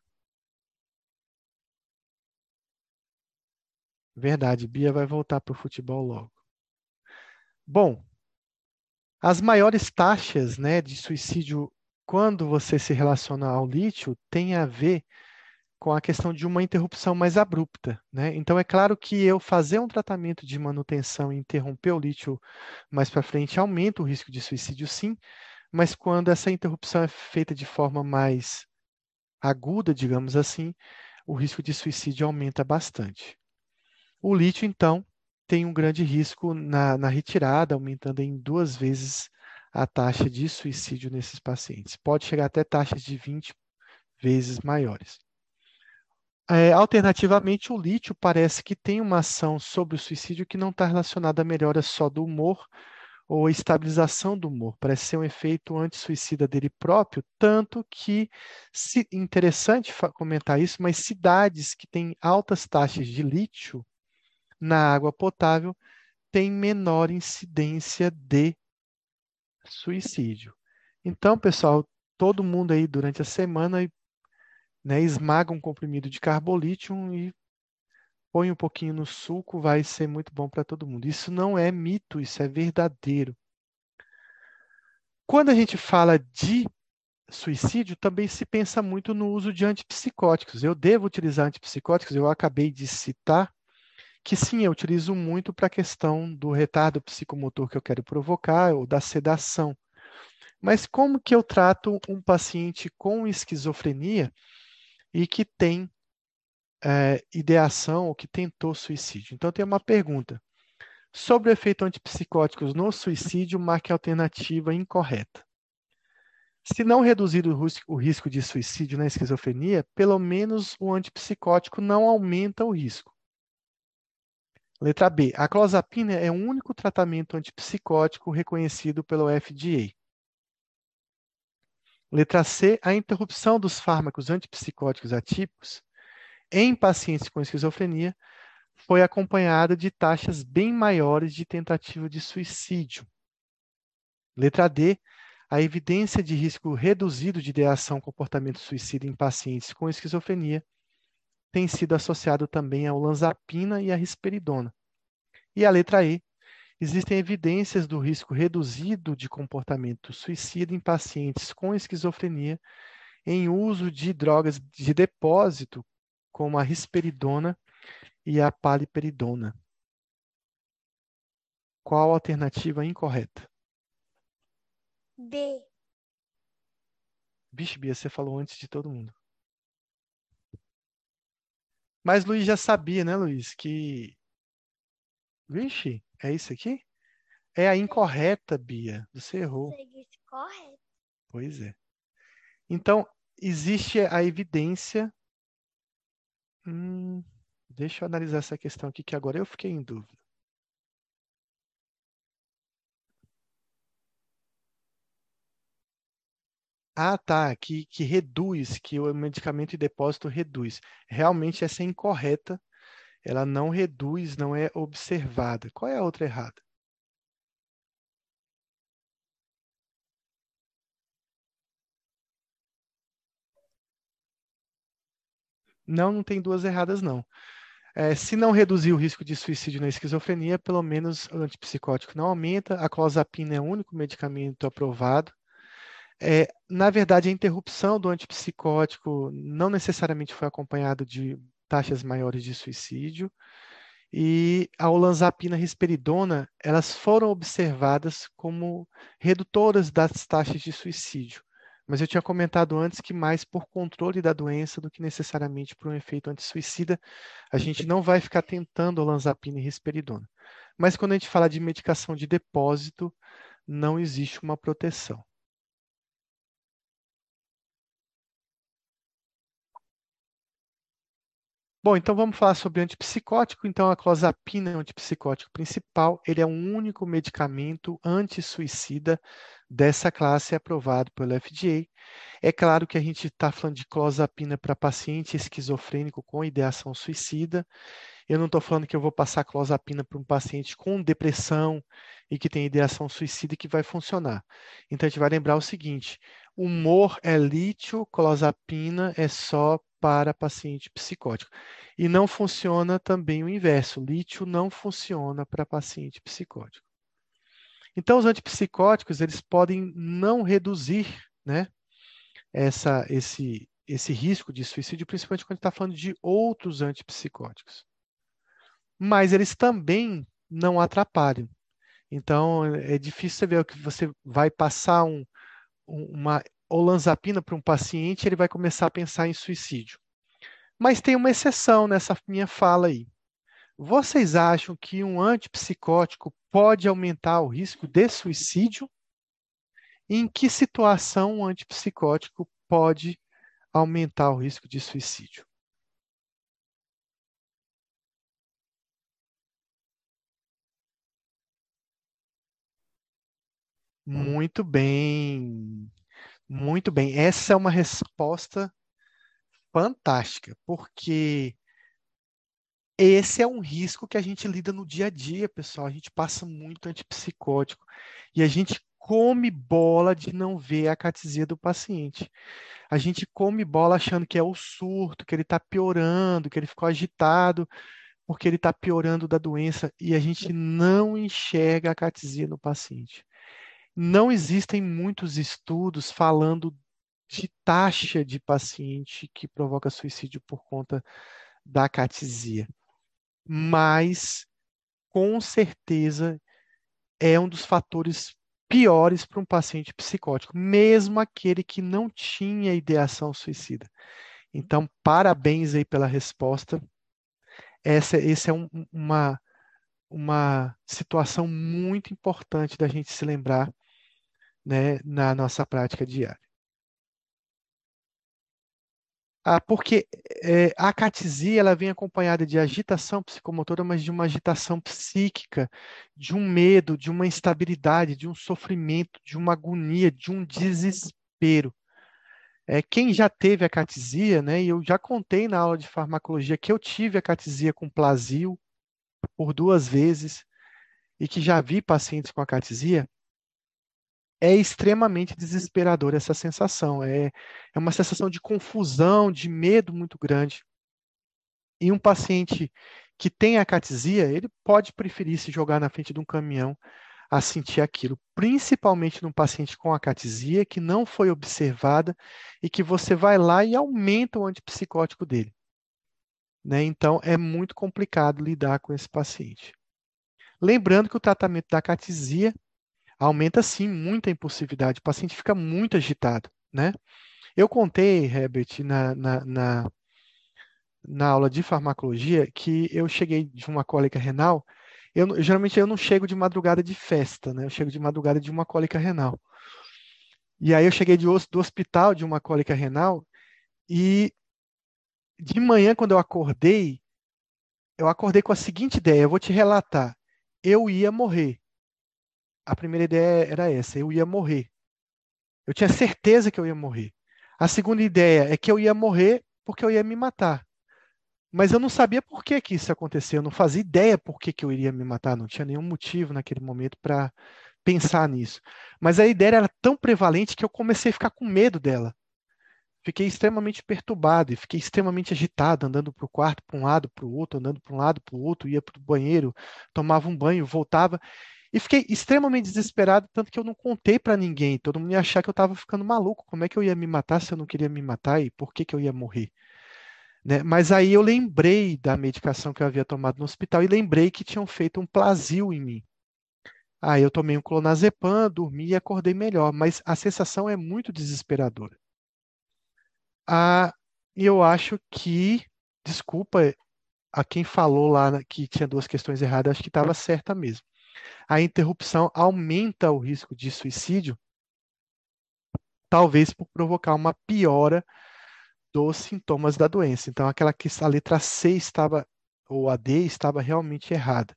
Verdade, Bia vai voltar para o futebol logo. Bom, as maiores taxas né, de suicídio quando você se relaciona ao lítio tem a ver com a questão de uma interrupção mais abrupta. Né? Então, é claro que eu fazer um tratamento de manutenção e interromper o lítio mais para frente aumenta o risco de suicídio, sim, mas quando essa interrupção é feita de forma mais aguda, digamos assim, o risco de suicídio aumenta bastante. O lítio, então, tem um grande risco na, na retirada, aumentando em duas vezes a taxa de suicídio nesses pacientes. Pode chegar até taxas de 20 vezes maiores. É, alternativamente, o lítio parece que tem uma ação sobre o suicídio que não está relacionada à melhora só do humor ou a estabilização do humor. Parece ser um efeito anti-suicida dele próprio, tanto que, se, interessante comentar isso, mas cidades que têm altas taxas de lítio na água potável têm menor incidência de suicídio. Então, pessoal, todo mundo aí durante a semana né, esmaga um comprimido de carbolítio e põe um pouquinho no suco, vai ser muito bom para todo mundo. Isso não é mito, isso é verdadeiro. Quando a gente fala de suicídio, também se pensa muito no uso de antipsicóticos. Eu devo utilizar antipsicóticos? Eu acabei de citar que sim, eu utilizo muito para a questão do retardo psicomotor que eu quero provocar ou da sedação. Mas como que eu trato um paciente com esquizofrenia e que tem é, ideação ou que tentou suicídio. Então, tem uma pergunta. Sobre o efeito antipsicóticos no suicídio, marque a alternativa incorreta. Se não reduzir o risco de suicídio na esquizofrenia, pelo menos o antipsicótico não aumenta o risco. Letra B. A clozapina é o único tratamento antipsicótico reconhecido pelo FDA. Letra C, a interrupção dos fármacos antipsicóticos atípicos em pacientes com esquizofrenia foi acompanhada de taxas bem maiores de tentativa de suicídio. Letra D, a evidência de risco reduzido de ideação comportamento suicida em pacientes com esquizofrenia tem sido associado também ao lanzapina e à risperidona. E a letra E, Existem evidências do risco reduzido de comportamento suicida em pacientes com esquizofrenia em uso de drogas de depósito, como a risperidona e a paliperidona. Qual a alternativa incorreta? B. Vixe, Bia, você falou antes de todo mundo. Mas Luiz já sabia, né, Luiz, que. Vixe, é isso aqui? É a incorreta, Bia. Você errou. Correto. Pois é. Então, existe a evidência. Hum, deixa eu analisar essa questão aqui, que agora eu fiquei em dúvida. Ah, tá, que, que reduz, que o medicamento de depósito reduz. Realmente essa é incorreta ela não reduz, não é observada. Qual é a outra errada? Não, não tem duas erradas, não. É, se não reduzir o risco de suicídio na esquizofrenia, pelo menos o antipsicótico não aumenta. A clozapina é o único medicamento aprovado. É, na verdade, a interrupção do antipsicótico não necessariamente foi acompanhada de taxas maiores de suicídio e a olanzapina risperidona, elas foram observadas como redutoras das taxas de suicídio. Mas eu tinha comentado antes que mais por controle da doença do que necessariamente por um efeito antissuicida, a gente não vai ficar tentando olanzapina e risperidona. Mas quando a gente fala de medicação de depósito, não existe uma proteção. Bom, então vamos falar sobre antipsicótico. Então, a clozapina é o antipsicótico principal. Ele é o único medicamento anti-suicida dessa classe aprovado pelo FDA. É claro que a gente está falando de clozapina para paciente esquizofrênico com ideação suicida. Eu não estou falando que eu vou passar clozapina para um paciente com depressão e que tem ideação suicida que vai funcionar. Então, a gente vai lembrar o seguinte: humor é lítio, clozapina é só para paciente psicótico. E não funciona também o inverso. Lítio não funciona para paciente psicótico. Então, os antipsicóticos, eles podem não reduzir né, essa, esse, esse risco de suicídio, principalmente quando está falando de outros antipsicóticos. Mas eles também não atrapalham. Então, é difícil você ver que você vai passar um, uma olanzapina para um paciente, ele vai começar a pensar em suicídio. Mas tem uma exceção nessa minha fala aí. Vocês acham que um antipsicótico pode aumentar o risco de suicídio? Em que situação um antipsicótico pode aumentar o risco de suicídio? Muito bem. Muito bem. Essa é uma resposta fantástica, porque esse é um risco que a gente lida no dia a dia, pessoal. A gente passa muito antipsicótico e a gente come bola de não ver a catesia do paciente. A gente come bola achando que é o surto, que ele está piorando, que ele ficou agitado porque ele está piorando da doença e a gente não enxerga a catesia no paciente. Não existem muitos estudos falando de taxa de paciente que provoca suicídio por conta da catesia, mas com certeza é um dos fatores piores para um paciente psicótico, mesmo aquele que não tinha ideação suicida. Então, parabéns aí pela resposta. Essa, essa é um, uma, uma situação muito importante da gente se lembrar né, na nossa prática diária. Ah, porque é, a catesia ela vem acompanhada de agitação psicomotora, mas de uma agitação psíquica, de um medo, de uma instabilidade, de um sofrimento, de uma agonia, de um desespero. É, quem já teve a catesia, né, e eu já contei na aula de farmacologia que eu tive a catesia com plasio por duas vezes, e que já vi pacientes com a catesia, é extremamente desesperador essa sensação. É, é uma sensação de confusão, de medo muito grande. E um paciente que tem a catesia, ele pode preferir se jogar na frente de um caminhão a sentir aquilo, principalmente num paciente com a catesia que não foi observada e que você vai lá e aumenta o antipsicótico dele. Né? Então, é muito complicado lidar com esse paciente. Lembrando que o tratamento da catesia aumenta sim muito a impulsividade, o paciente fica muito agitado, né? Eu contei, Herbert, na, na, na, na aula de farmacologia, que eu cheguei de uma cólica renal, eu, geralmente eu não chego de madrugada de festa, né? Eu chego de madrugada de uma cólica renal. E aí eu cheguei de, do hospital de uma cólica renal e de manhã, quando eu acordei, eu acordei com a seguinte ideia, eu vou te relatar. Eu ia morrer a primeira ideia era essa: eu ia morrer. Eu tinha certeza que eu ia morrer. A segunda ideia é que eu ia morrer porque eu ia me matar. Mas eu não sabia por que, que isso aconteceu, eu não fazia ideia por que, que eu iria me matar, não tinha nenhum motivo naquele momento para pensar nisso. Mas a ideia era tão prevalente que eu comecei a ficar com medo dela. Fiquei extremamente perturbado e fiquei extremamente agitado, andando para o quarto, para um lado, para o outro, andando para um lado, para o outro, ia para o banheiro, tomava um banho, voltava. E fiquei extremamente desesperado, tanto que eu não contei para ninguém. Todo mundo ia achar que eu estava ficando maluco. Como é que eu ia me matar se eu não queria me matar e por que, que eu ia morrer? Né? Mas aí eu lembrei da medicação que eu havia tomado no hospital e lembrei que tinham feito um plasio em mim. Aí eu tomei um clonazepam, dormi e acordei melhor, mas a sensação é muito desesperadora. Ah, eu acho que, desculpa a quem falou lá que tinha duas questões erradas, acho que estava certa mesmo a interrupção aumenta o risco de suicídio, talvez por provocar uma piora dos sintomas da doença. Então, aquela que a letra C estava, ou a D estava realmente errada.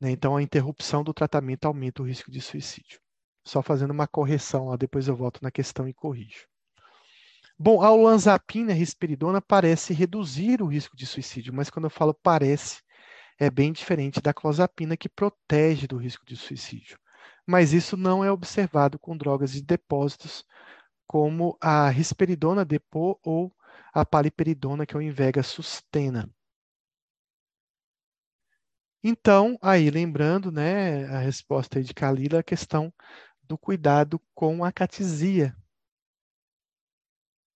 Né? Então, a interrupção do tratamento aumenta o risco de suicídio. Só fazendo uma correção, lá, depois eu volto na questão e corrijo. Bom, a olanzapina, risperidona, parece reduzir o risco de suicídio, mas quando eu falo parece, é bem diferente da clozapina, que protege do risco de suicídio. Mas isso não é observado com drogas de depósitos, como a risperidona depô ou a paliperidona, que é o Invega Sustena. Então, aí lembrando, né, a resposta de Kalila, a questão do cuidado com a catesia.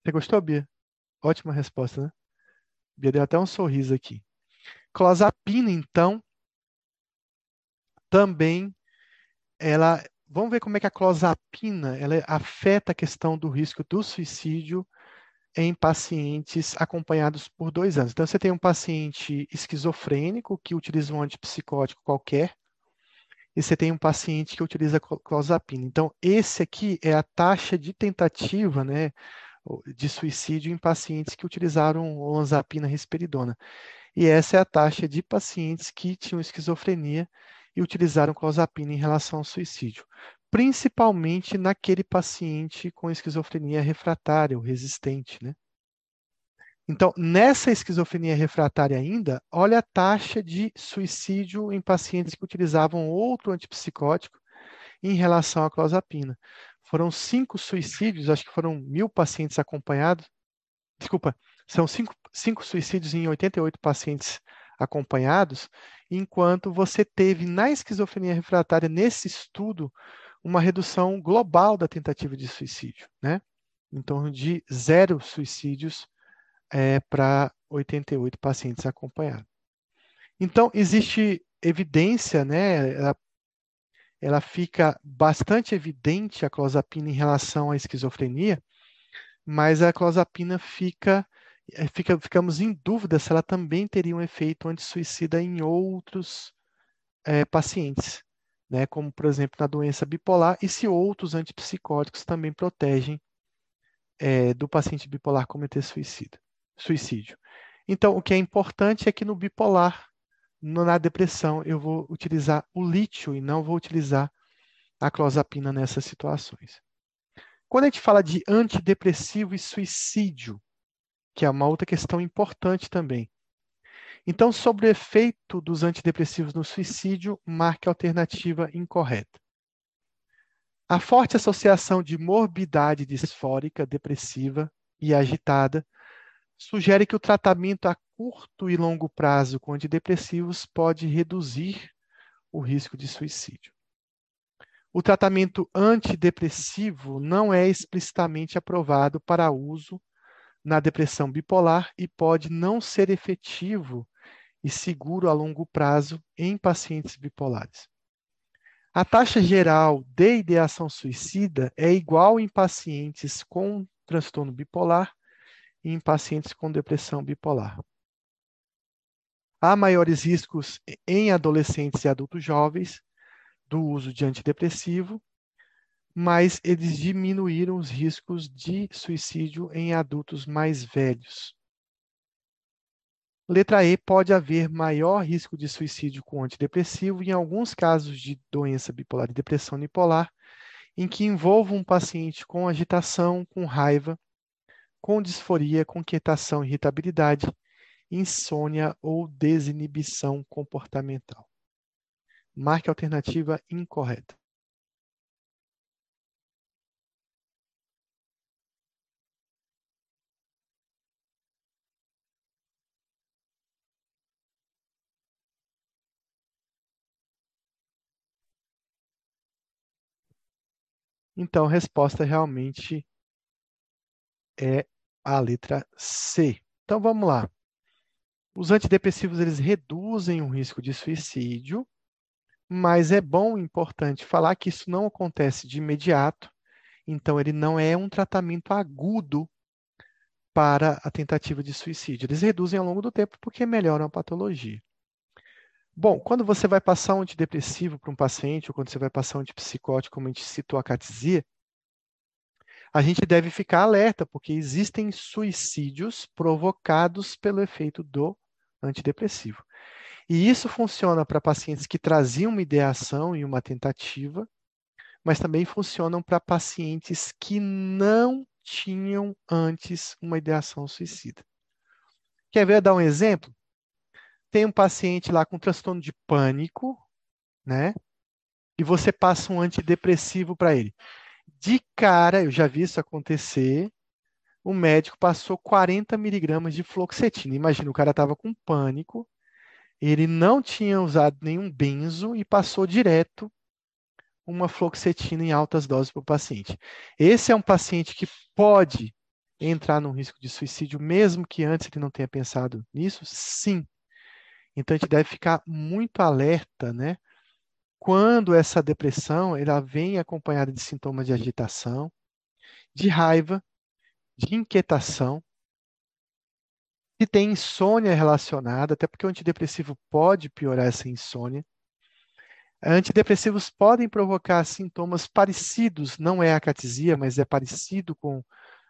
Você gostou, Bia? Ótima resposta, né? Bia deu até um sorriso aqui. Clozapina, então, também ela. Vamos ver como é que a clozapina ela afeta a questão do risco do suicídio em pacientes acompanhados por dois anos. Então, você tem um paciente esquizofrênico que utiliza um antipsicótico qualquer, e você tem um paciente que utiliza clozapina. Então, esse aqui é a taxa de tentativa, né, de suicídio em pacientes que utilizaram olanzapina risperidona. E essa é a taxa de pacientes que tinham esquizofrenia e utilizaram clozapina em relação ao suicídio, principalmente naquele paciente com esquizofrenia refratária ou resistente, né? Então, nessa esquizofrenia refratária ainda, olha a taxa de suicídio em pacientes que utilizavam outro antipsicótico em relação à clozapina. Foram cinco suicídios, acho que foram mil pacientes acompanhados. Desculpa, são cinco, cinco suicídios em 88 pacientes acompanhados, enquanto você teve na esquizofrenia refratária, nesse estudo, uma redução global da tentativa de suicídio, né? Em torno de zero suicídios é, para 88 pacientes acompanhados. Então, existe evidência, né? Ela, ela fica bastante evidente a clozapina em relação à esquizofrenia, mas a clozapina fica, fica, ficamos em dúvida se ela também teria um efeito anti-suicida em outros é, pacientes, né, como por exemplo na doença bipolar, e se outros antipsicóticos também protegem é, do paciente bipolar cometer suicida, suicídio. Então, o que é importante é que no bipolar, na depressão, eu vou utilizar o lítio e não vou utilizar a clozapina nessas situações. Quando a gente fala de antidepressivo e suicídio, que é uma outra questão importante também. Então, sobre o efeito dos antidepressivos no suicídio, marque a alternativa incorreta. A forte associação de morbidade disfórica, depressiva e agitada sugere que o tratamento a curto e longo prazo com antidepressivos pode reduzir o risco de suicídio. O tratamento antidepressivo não é explicitamente aprovado para uso na depressão bipolar e pode não ser efetivo e seguro a longo prazo em pacientes bipolares. A taxa geral de ideação suicida é igual em pacientes com transtorno bipolar e em pacientes com depressão bipolar. Há maiores riscos em adolescentes e adultos jovens, do uso de antidepressivo, mas eles diminuíram os riscos de suicídio em adultos mais velhos. Letra E, pode haver maior risco de suicídio com antidepressivo em alguns casos de doença bipolar e depressão unipolar, em que envolva um paciente com agitação, com raiva, com disforia, com quietação, irritabilidade, insônia ou desinibição comportamental. Marque a alternativa incorreta. Então, a resposta realmente é a letra C. Então, vamos lá. Os antidepressivos eles reduzem o risco de suicídio, mas é bom e importante falar que isso não acontece de imediato, então ele não é um tratamento agudo para a tentativa de suicídio. Eles reduzem ao longo do tempo porque melhoram a patologia. Bom, quando você vai passar um antidepressivo para um paciente, ou quando você vai passar um antipsicótico, como a gente citou a catizia, a gente deve ficar alerta, porque existem suicídios provocados pelo efeito do antidepressivo. E isso funciona para pacientes que traziam uma ideação e uma tentativa, mas também funcionam para pacientes que não tinham antes uma ideação suicida. Quer ver dar um exemplo? Tem um paciente lá com transtorno de pânico, né? E você passa um antidepressivo para ele. De cara, eu já vi isso acontecer. O médico passou 40 miligramas de fluoxetina. Imagina, o cara estava com pânico, ele não tinha usado nenhum benzo e passou direto uma fluoxetina em altas doses para o paciente. Esse é um paciente que pode entrar num risco de suicídio, mesmo que antes ele não tenha pensado nisso? Sim. Então a gente deve ficar muito alerta, né? Quando essa depressão ela vem acompanhada de sintomas de agitação, de raiva, de inquietação, se tem insônia relacionada, até porque o antidepressivo pode piorar essa insônia. Antidepressivos podem provocar sintomas parecidos, não é acatesia, mas é parecido com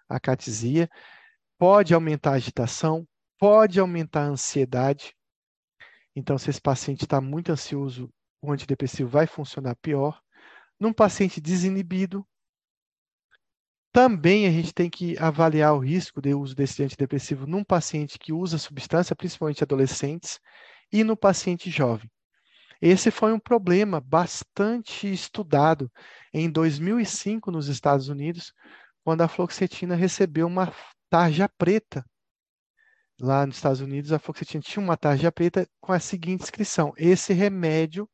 acatesia. Pode aumentar a agitação, pode aumentar a ansiedade. Então, se esse paciente está muito ansioso, o antidepressivo vai funcionar pior. Num paciente desinibido, também a gente tem que avaliar o risco de uso desse antidepressivo num paciente que usa substância, principalmente adolescentes, e no paciente jovem. Esse foi um problema bastante estudado em 2005 nos Estados Unidos, quando a fluoxetina recebeu uma tarja preta. Lá nos Estados Unidos, a fluoxetina tinha uma tarja preta com a seguinte inscrição: esse remédio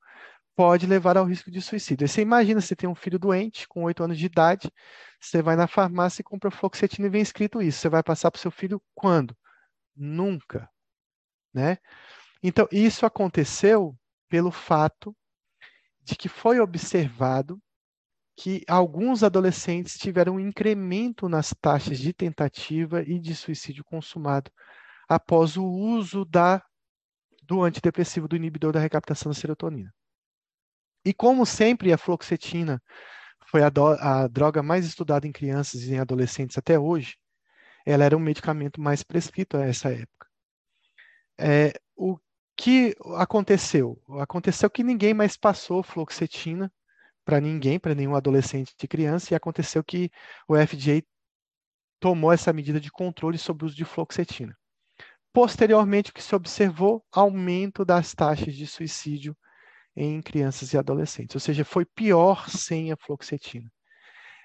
pode levar ao risco de suicídio. você imagina, você tem um filho doente com 8 anos de idade, você vai na farmácia e compra fluoxetina e vem escrito isso. Você vai passar para o seu filho quando? Nunca. Né? Então, isso aconteceu pelo fato de que foi observado que alguns adolescentes tiveram um incremento nas taxas de tentativa e de suicídio consumado após o uso da, do antidepressivo, do inibidor da recaptação da serotonina. E como sempre, a fluoxetina foi a, do, a droga mais estudada em crianças e em adolescentes até hoje, ela era um medicamento mais prescrito a essa época. É, o que aconteceu? Aconteceu que ninguém mais passou fluoxetina para ninguém, para nenhum adolescente e criança, e aconteceu que o FDA tomou essa medida de controle sobre o uso de fluoxetina. Posteriormente, o que se observou? Aumento das taxas de suicídio em crianças e adolescentes, ou seja, foi pior sem a fluoxetina.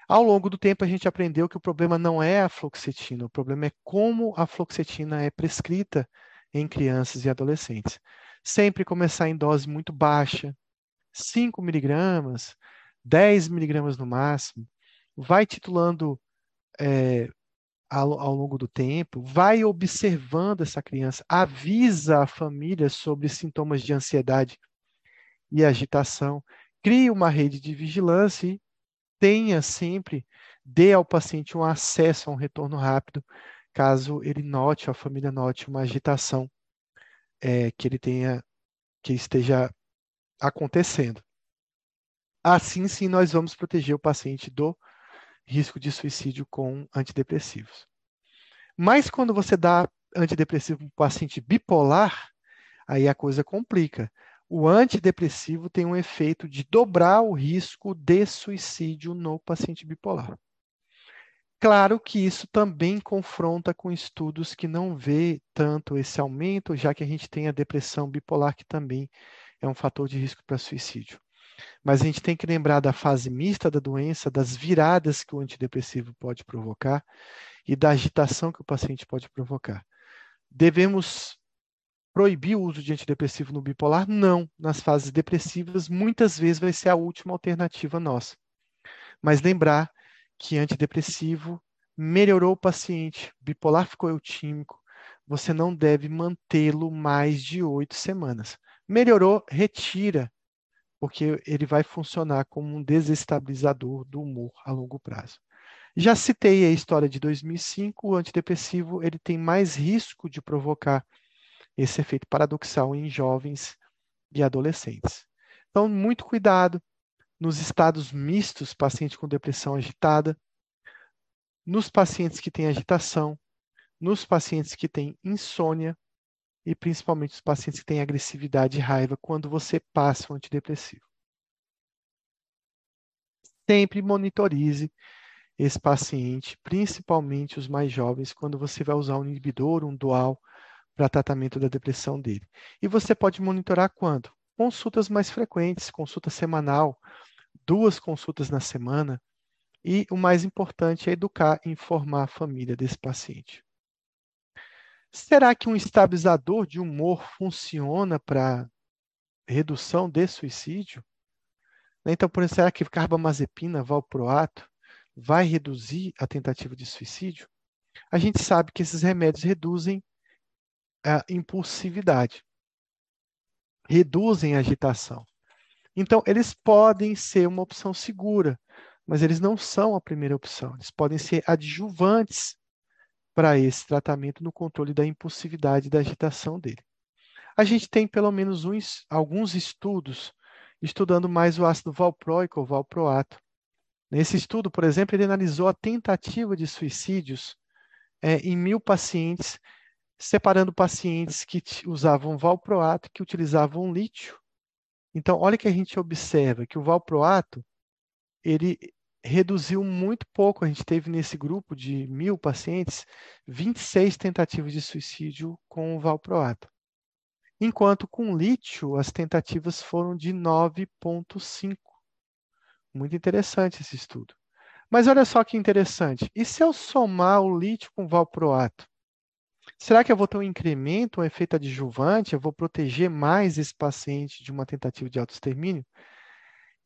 Ao longo do tempo, a gente aprendeu que o problema não é a fluoxetina, o problema é como a fluoxetina é prescrita em crianças e adolescentes. Sempre começar em dose muito baixa, 5 miligramas, 10 miligramas no máximo, vai titulando é, ao, ao, longo do tempo, vai observando essa criança, avisa a família sobre sintomas de ansiedade e agitação. Crie uma rede de vigilância e tenha sempre, dê ao paciente um acesso a um retorno rápido, caso ele note, a família note uma agitação é, que ele tenha, que esteja acontecendo. Assim, sim, nós vamos proteger o paciente do risco de suicídio com antidepressivos. Mas quando você dá antidepressivo para um paciente bipolar, aí a coisa complica o antidepressivo tem um efeito de dobrar o risco de suicídio no paciente bipolar. Claro que isso também confronta com estudos que não vê tanto esse aumento, já que a gente tem a depressão bipolar, que também é um fator de risco para suicídio. Mas a gente tem que lembrar da fase mista da doença, das viradas que o antidepressivo pode provocar e da agitação que o paciente pode provocar. Devemos Proibir o uso de antidepressivo no bipolar? Não. Nas fases depressivas, muitas vezes vai ser a última alternativa nossa. Mas lembrar que antidepressivo melhorou o paciente, bipolar ficou eutímico, você não deve mantê-lo mais de oito semanas. Melhorou, retira, porque ele vai funcionar como um desestabilizador do humor a longo prazo. Já citei a história de 2005, o antidepressivo ele tem mais risco de provocar esse efeito paradoxal em jovens e adolescentes. Então, muito cuidado nos estados mistos, paciente com depressão agitada, nos pacientes que têm agitação, nos pacientes que têm insônia e principalmente os pacientes que têm agressividade e raiva quando você passa um antidepressivo. Sempre monitorize esse paciente, principalmente os mais jovens, quando você vai usar um inibidor, um dual, para tratamento da depressão dele. E você pode monitorar quando? Consultas mais frequentes, consulta semanal, duas consultas na semana. E o mais importante é educar e informar a família desse paciente. Será que um estabilizador de humor funciona para redução de suicídio? Então, por exemplo, será que carbamazepina, valproato, vai reduzir a tentativa de suicídio? a gente sabe que esses remédios reduzem a impulsividade, reduzem a agitação. Então, eles podem ser uma opção segura, mas eles não são a primeira opção. Eles podem ser adjuvantes para esse tratamento no controle da impulsividade e da agitação dele. A gente tem pelo menos uns, alguns estudos estudando mais o ácido valproico ou valproato. Nesse estudo, por exemplo, ele analisou a tentativa de suicídios é, em mil pacientes, separando pacientes que usavam valproato que utilizavam lítio. Então, olha que a gente observa que o valproato ele reduziu muito pouco. A gente teve nesse grupo de mil pacientes 26 tentativas de suicídio com o valproato. Enquanto com lítio, as tentativas foram de 9,5. Muito interessante esse estudo. Mas olha só que interessante. E se eu somar o lítio com o valproato? Será que eu vou ter um incremento, um efeito adjuvante? Eu vou proteger mais esse paciente de uma tentativa de autoextermínio?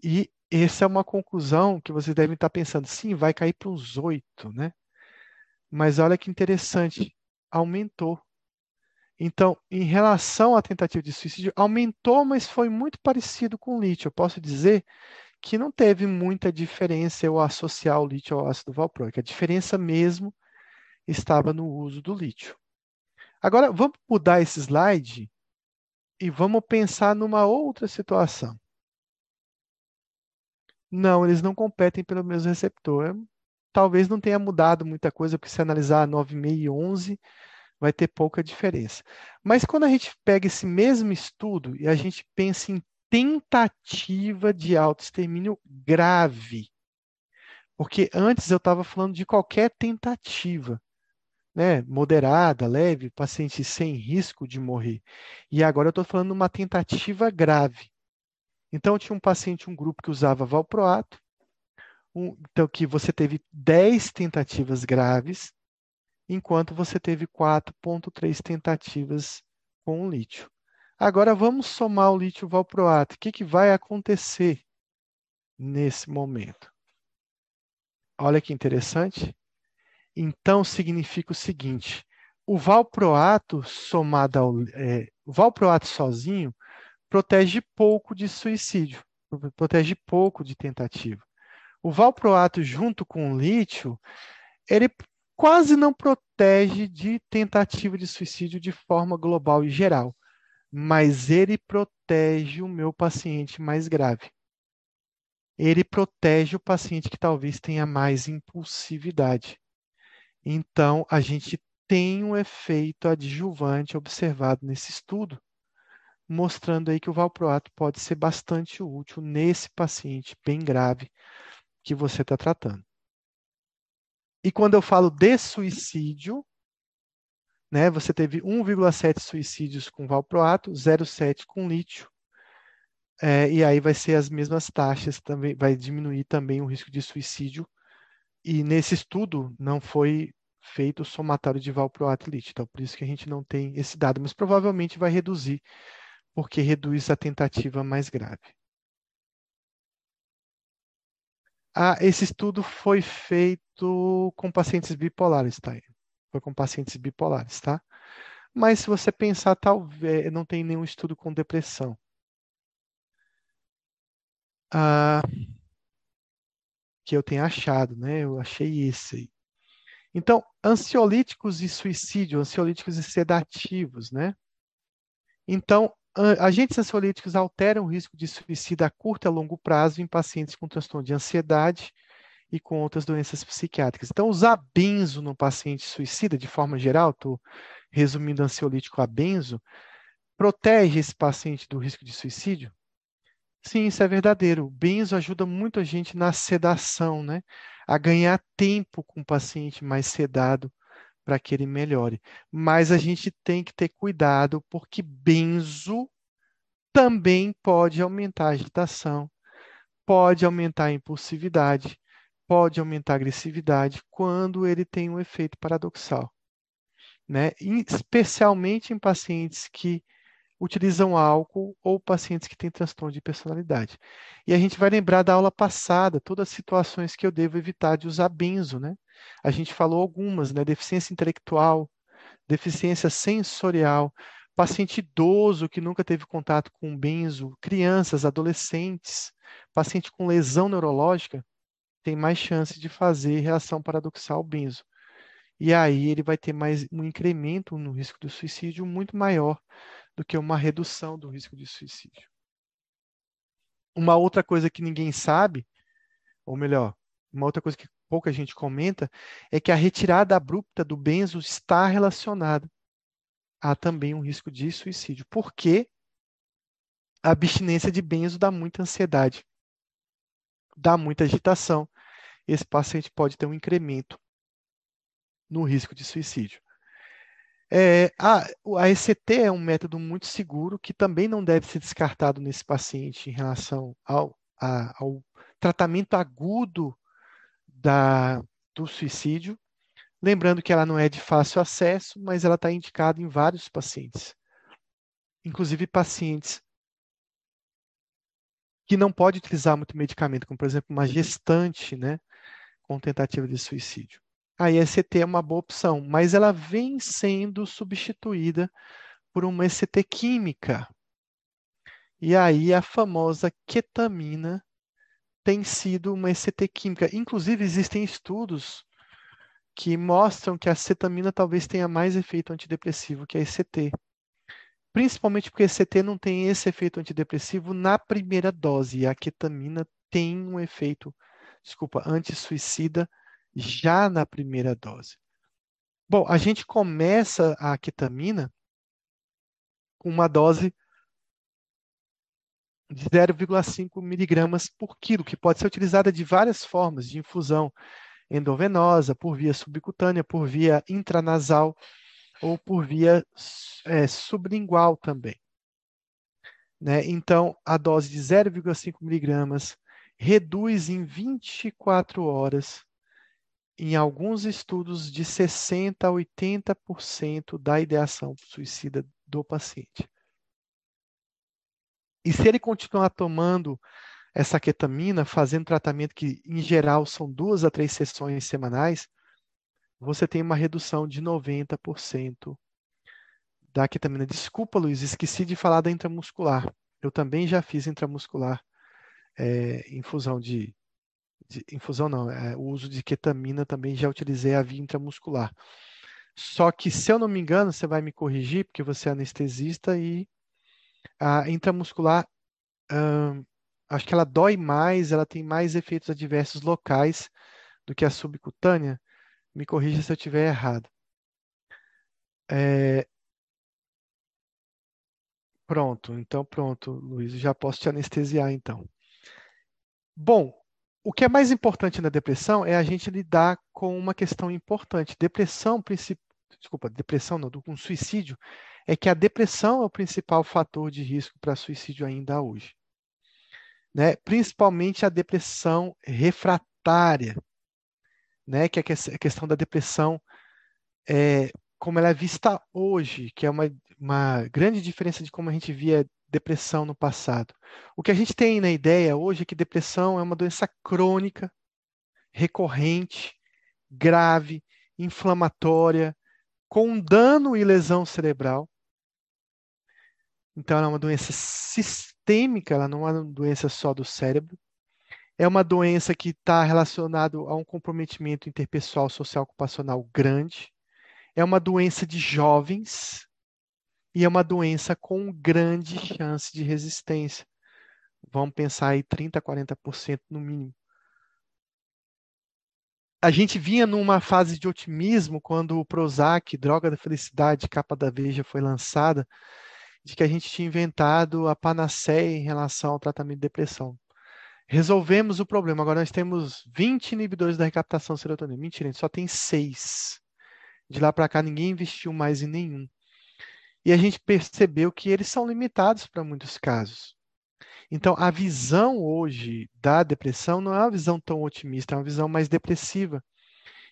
E essa é uma conclusão que vocês devem estar pensando, sim, vai cair para uns oito, né? Mas olha que interessante, aumentou. Então, em relação à tentativa de suicídio, aumentou, mas foi muito parecido com o lítio. Eu posso dizer que não teve muita diferença eu associar o lítio ao ácido valproico. A diferença mesmo estava no uso do lítio. Agora, vamos mudar esse slide e vamos pensar numa outra situação. Não, eles não competem pelo mesmo receptor. Talvez não tenha mudado muita coisa, porque se analisar 9,5 e 11, vai ter pouca diferença. Mas quando a gente pega esse mesmo estudo e a gente pensa em tentativa de autoextermínio grave, porque antes eu estava falando de qualquer tentativa, né, moderada, leve, paciente sem risco de morrer. E agora eu estou falando de uma tentativa grave. Então, tinha um paciente, um grupo que usava valproato, um, então que você teve 10 tentativas graves, enquanto você teve 4,3 tentativas com o lítio. Agora vamos somar o lítio valproato. O que, que vai acontecer nesse momento? Olha que interessante. Então significa o seguinte: o valproato somado ao é, o valproato sozinho protege pouco de suicídio, protege pouco de tentativa. O valproato junto com o lítio, ele quase não protege de tentativa de suicídio de forma global e geral, mas ele protege o meu paciente mais grave. Ele protege o paciente que talvez tenha mais impulsividade. Então, a gente tem um efeito adjuvante observado nesse estudo mostrando aí que o valproato pode ser bastante útil nesse paciente bem grave que você está tratando. E quando eu falo de suicídio, né, você teve 1,7 suicídios com valproato, 0,7 com lítio, é, e aí vai ser as mesmas taxas, também vai diminuir também o risco de suicídio. E nesse estudo não foi feito o somatório de valproato e lítio, então por isso que a gente não tem esse dado, mas provavelmente vai reduzir porque reduz a tentativa mais grave. Ah, esse estudo foi feito com pacientes bipolares, tá? Foi com pacientes bipolares, tá? Mas se você pensar, talvez não tem nenhum estudo com depressão. Ah, que eu tenha achado, né? Eu achei esse aí. Então, ansiolíticos e suicídio, ansiolíticos e sedativos, né? Então, agentes ansiolíticos alteram o risco de suicídio a curto e a longo prazo em pacientes com transtorno de ansiedade e com outras doenças psiquiátricas. Então, usar benzo no paciente suicida, de forma geral, estou resumindo ansiolítico a benzo, protege esse paciente do risco de suicídio? Sim, isso é verdadeiro. O benzo ajuda muito a gente na sedação, né? A ganhar tempo com o paciente mais sedado para que ele melhore. Mas a gente tem que ter cuidado, porque benzo também pode aumentar a agitação, pode aumentar a impulsividade, pode aumentar a agressividade quando ele tem um efeito paradoxal. Né? Especialmente em pacientes que utilizam álcool ou pacientes que têm transtorno de personalidade. E a gente vai lembrar da aula passada, todas as situações que eu devo evitar de usar benzo, né? A gente falou algumas, né? Deficiência intelectual, deficiência sensorial, paciente idoso que nunca teve contato com benzo, crianças, adolescentes, paciente com lesão neurológica, tem mais chance de fazer reação paradoxal benzo. E aí ele vai ter mais um incremento no risco do suicídio muito maior do que uma redução do risco de suicídio. Uma outra coisa que ninguém sabe, ou melhor, uma outra coisa que pouca gente comenta, é que a retirada abrupta do benzo está relacionada a também um risco de suicídio. Porque a abstinência de benzo dá muita ansiedade, dá muita agitação. Esse paciente pode ter um incremento no risco de suicídio. É, a, a ECT é um método muito seguro que também não deve ser descartado nesse paciente em relação ao, a, ao tratamento agudo da, do suicídio. Lembrando que ela não é de fácil acesso, mas ela está indicada em vários pacientes, inclusive pacientes que não pode utilizar muito medicamento, como por exemplo uma gestante, né, com tentativa de suicídio a ECT é uma boa opção, mas ela vem sendo substituída por uma ECT química. E aí a famosa ketamina tem sido uma ECT química. Inclusive, existem estudos que mostram que a cetamina talvez tenha mais efeito antidepressivo que a ECT. Principalmente porque a ECT não tem esse efeito antidepressivo na primeira dose, e a ketamina tem um efeito, desculpa, anti-suicida já na primeira dose. Bom, a gente começa a ketamina com uma dose de 0,5 miligramas por quilo, que pode ser utilizada de várias formas, de infusão endovenosa, por via subcutânea, por via intranasal ou por via é, sublingual também. Né? Então, a dose de 0,5 miligramas reduz em 24 horas em alguns estudos, de 60% a 80% da ideação suicida do paciente. E se ele continuar tomando essa ketamina, fazendo tratamento que, em geral, são duas a três sessões semanais, você tem uma redução de 90% da ketamina. Desculpa, Luiz, esqueci de falar da intramuscular. Eu também já fiz intramuscular é, infusão de de, infusão não, é, o uso de ketamina também já utilizei a via intramuscular. Só que, se eu não me engano, você vai me corrigir, porque você é anestesista e a intramuscular, hum, acho que ela dói mais, ela tem mais efeitos adversos locais do que a subcutânea. Me corrija se eu estiver errado. É... Pronto, então pronto, Luiz, já posso te anestesiar então. Bom, o que é mais importante na depressão é a gente lidar com uma questão importante. Depressão, desculpa, depressão não, com suicídio, é que a depressão é o principal fator de risco para suicídio ainda hoje. Né? Principalmente a depressão refratária, né? que é a questão da depressão é, como ela é vista hoje, que é uma, uma grande diferença de como a gente via depressão no passado. O que a gente tem na ideia hoje é que depressão é uma doença crônica, recorrente, grave, inflamatória, com dano e lesão cerebral. Então, ela é uma doença sistêmica, ela não é uma doença só do cérebro. É uma doença que está relacionada a um comprometimento interpessoal social ocupacional grande. É uma doença de jovens, e é uma doença com grande chance de resistência. Vamos pensar aí 30%, 40% no mínimo. A gente vinha numa fase de otimismo quando o Prozac, droga da felicidade, capa da Veja, foi lançada, de que a gente tinha inventado a panaceia em relação ao tratamento de depressão. Resolvemos o problema. Agora nós temos 20 inibidores da recaptação de serotonina. Mentira, a gente só tem seis. De lá para cá, ninguém investiu mais em nenhum e a gente percebeu que eles são limitados para muitos casos. Então, a visão hoje da depressão não é uma visão tão otimista, é uma visão mais depressiva.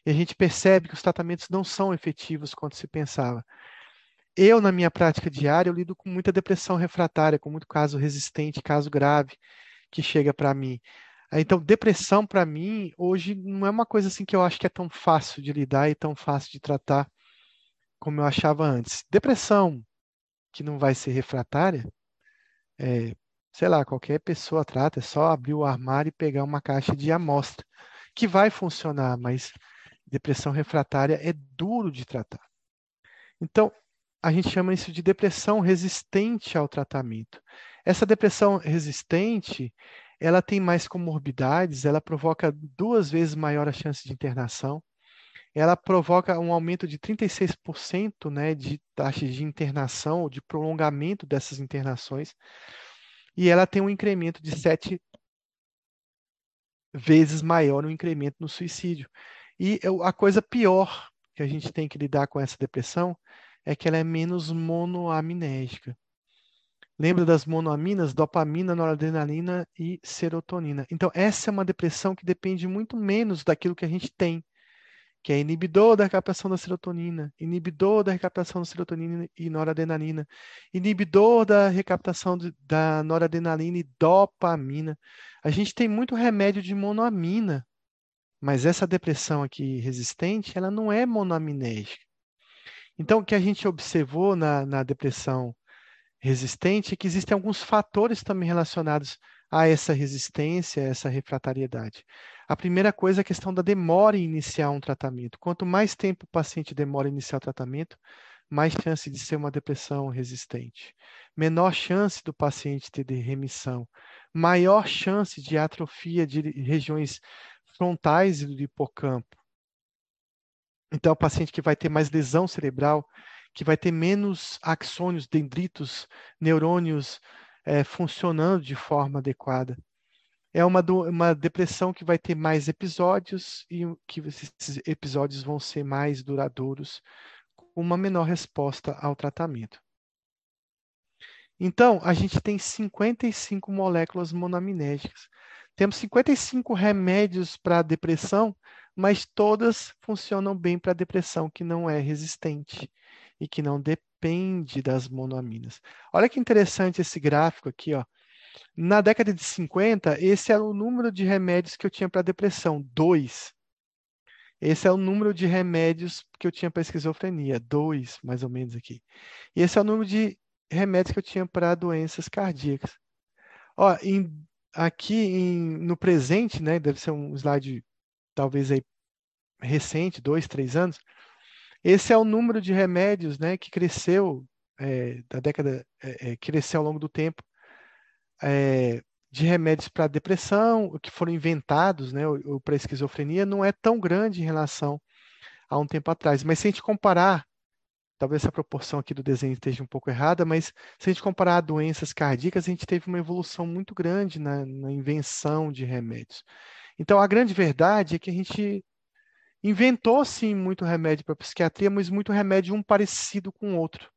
E a gente percebe que os tratamentos não são efetivos quanto se pensava. Eu, na minha prática diária, eu lido com muita depressão refratária, com muito caso resistente, caso grave, que chega para mim. Então, depressão para mim hoje não é uma coisa assim que eu acho que é tão fácil de lidar e tão fácil de tratar como eu achava antes. Depressão que não vai ser refratária, é, sei lá, qualquer pessoa trata, é só abrir o armário e pegar uma caixa de amostra, que vai funcionar, mas depressão refratária é duro de tratar. Então, a gente chama isso de depressão resistente ao tratamento. Essa depressão resistente, ela tem mais comorbidades, ela provoca duas vezes maior a chance de internação, ela provoca um aumento de 36% né, de taxa de internação, de prolongamento dessas internações, e ela tem um incremento de sete vezes maior no incremento no suicídio. E a coisa pior que a gente tem que lidar com essa depressão é que ela é menos monoaminésica. Lembra das monoaminas? Dopamina, noradrenalina e serotonina. Então, essa é uma depressão que depende muito menos daquilo que a gente tem, que é inibidor da recaptação da serotonina, inibidor da recaptação da serotonina e noradrenalina, inibidor da recaptação de, da noradrenalina e dopamina. A gente tem muito remédio de monoamina, mas essa depressão aqui resistente, ela não é monoaminésica. Então, o que a gente observou na, na depressão resistente, que existem alguns fatores também relacionados a essa resistência, a essa refratariedade. A primeira coisa é a questão da demora em iniciar um tratamento. Quanto mais tempo o paciente demora em iniciar o tratamento, mais chance de ser uma depressão resistente. Menor chance do paciente ter remissão. Maior chance de atrofia de regiões frontais do hipocampo. Então, é o paciente que vai ter mais lesão cerebral que vai ter menos axônios, dendritos, neurônios é, funcionando de forma adequada. É uma, do, uma depressão que vai ter mais episódios e que esses episódios vão ser mais duradouros, com uma menor resposta ao tratamento. Então, a gente tem 55 moléculas monoaminérgicas. Temos 55 remédios para a depressão, mas todas funcionam bem para a depressão que não é resistente e que não depende das monoaminas. Olha que interessante esse gráfico aqui, ó. Na década de 50, esse era o número de remédios que eu tinha para depressão, dois. Esse é o número de remédios que eu tinha para esquizofrenia, dois, mais ou menos aqui. E esse é o número de remédios que eu tinha para doenças cardíacas. Ó, em, aqui em, no presente, né, deve ser um slide talvez aí recente, dois, três anos, esse é o número de remédios né, que cresceu é, da década, é, é cresceu ao longo do tempo, é, de remédios para depressão, que foram inventados, né, ou, para esquizofrenia, não é tão grande em relação a um tempo atrás. Mas se a gente comparar, talvez essa proporção aqui do desenho esteja um pouco errada, mas se a gente comparar doenças cardíacas, a gente teve uma evolução muito grande na, na invenção de remédios. Então, a grande verdade é que a gente inventou sim muito remédio para psiquiatria, mas muito remédio um parecido com o outro,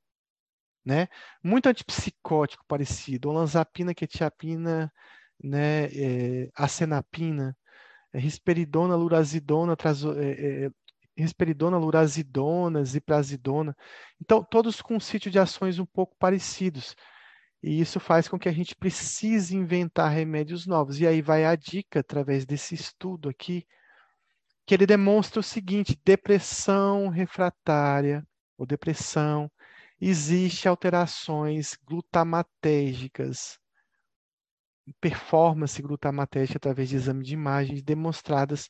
né? Muito antipsicótico parecido, olanzapina, quetiapina, né, é, acenapina, é, risperidona, lurazidona, trazo, é, é, risperidona, lurazidona, ziprazidona. Então, todos com um sítio de ações um pouco parecidos. E isso faz com que a gente precise inventar remédios novos. E aí vai a dica, através desse estudo aqui, que ele demonstra o seguinte: depressão refratária ou depressão, existe alterações glutamatérgicas, performance glutamatérgica através de exame de imagens demonstradas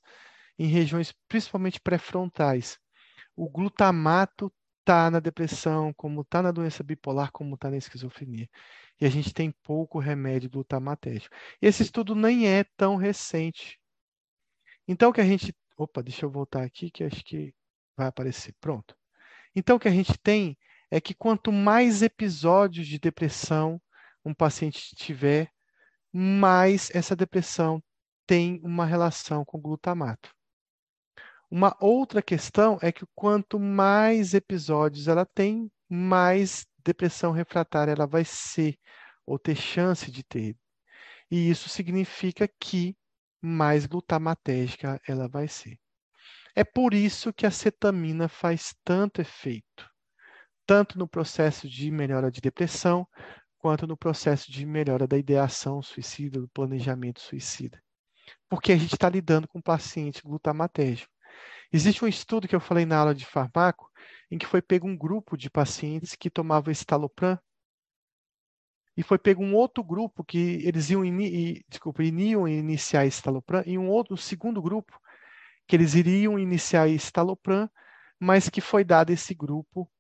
em regiões principalmente pré-frontais. O glutamato está na depressão, como está na doença bipolar, como está na esquizofrenia. E a gente tem pouco remédio glutamatérgico. Esse estudo nem é tão recente. Então, o que a gente Opa, deixa eu voltar aqui que acho que vai aparecer. Pronto. Então, o que a gente tem é que quanto mais episódios de depressão um paciente tiver, mais essa depressão tem uma relação com glutamato. Uma outra questão é que quanto mais episódios ela tem, mais depressão refratária ela vai ser, ou ter chance de ter. E isso significa que mais glutamatérgica ela vai ser. É por isso que a cetamina faz tanto efeito, tanto no processo de melhora de depressão, quanto no processo de melhora da ideação suicida, do planejamento suicida. porque a gente está lidando com um paciente glutamatérgico. Existe um estudo que eu falei na aula de farmaco, em que foi pego um grupo de pacientes que tomavam estalopram e foi pego um outro grupo que eles iam, ini, desculpa, iniciar estalopram e um outro um segundo grupo que eles iriam iniciar estalopram, mas que foi dado esse grupo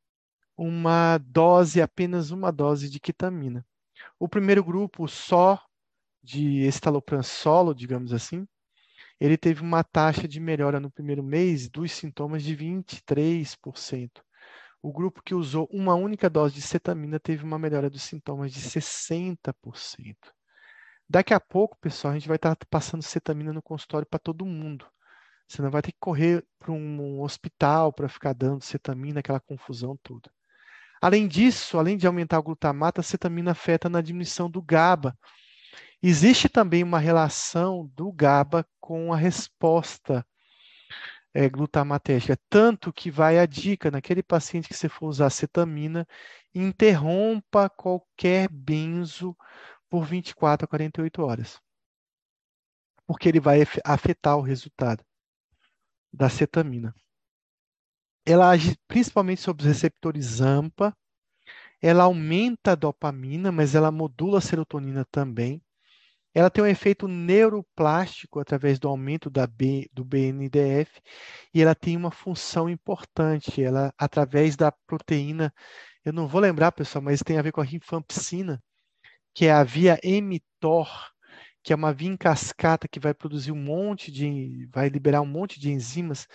uma dose, apenas uma dose de ketamina. O primeiro grupo só de estalopram solo, digamos assim, ele teve uma taxa de melhora no primeiro mês dos sintomas de 23%. O grupo que usou uma única dose de cetamina teve uma melhora dos sintomas de 60%. Daqui a pouco, pessoal, a gente vai estar passando cetamina no consultório para todo mundo. Você não vai ter que correr para um hospital para ficar dando cetamina, aquela confusão toda. Além disso, além de aumentar o glutamato, a cetamina afeta na diminuição do GABA, Existe também uma relação do GABA com a resposta é, glutamatérgica, tanto que vai a dica naquele paciente que você for usar cetamina, interrompa qualquer benzo por 24 a 48 horas. Porque ele vai afetar o resultado da cetamina. Ela age principalmente sobre os receptores AMPA, ela aumenta a dopamina, mas ela modula a serotonina também. Ela tem um efeito neuroplástico através do aumento da B, do BNDF e ela tem uma função importante. Ela, através da proteína, eu não vou lembrar, pessoal, mas tem a ver com a rifampicina, que é a via mTOR, que é uma via em cascata que vai produzir um monte de, vai liberar um monte de enzimas.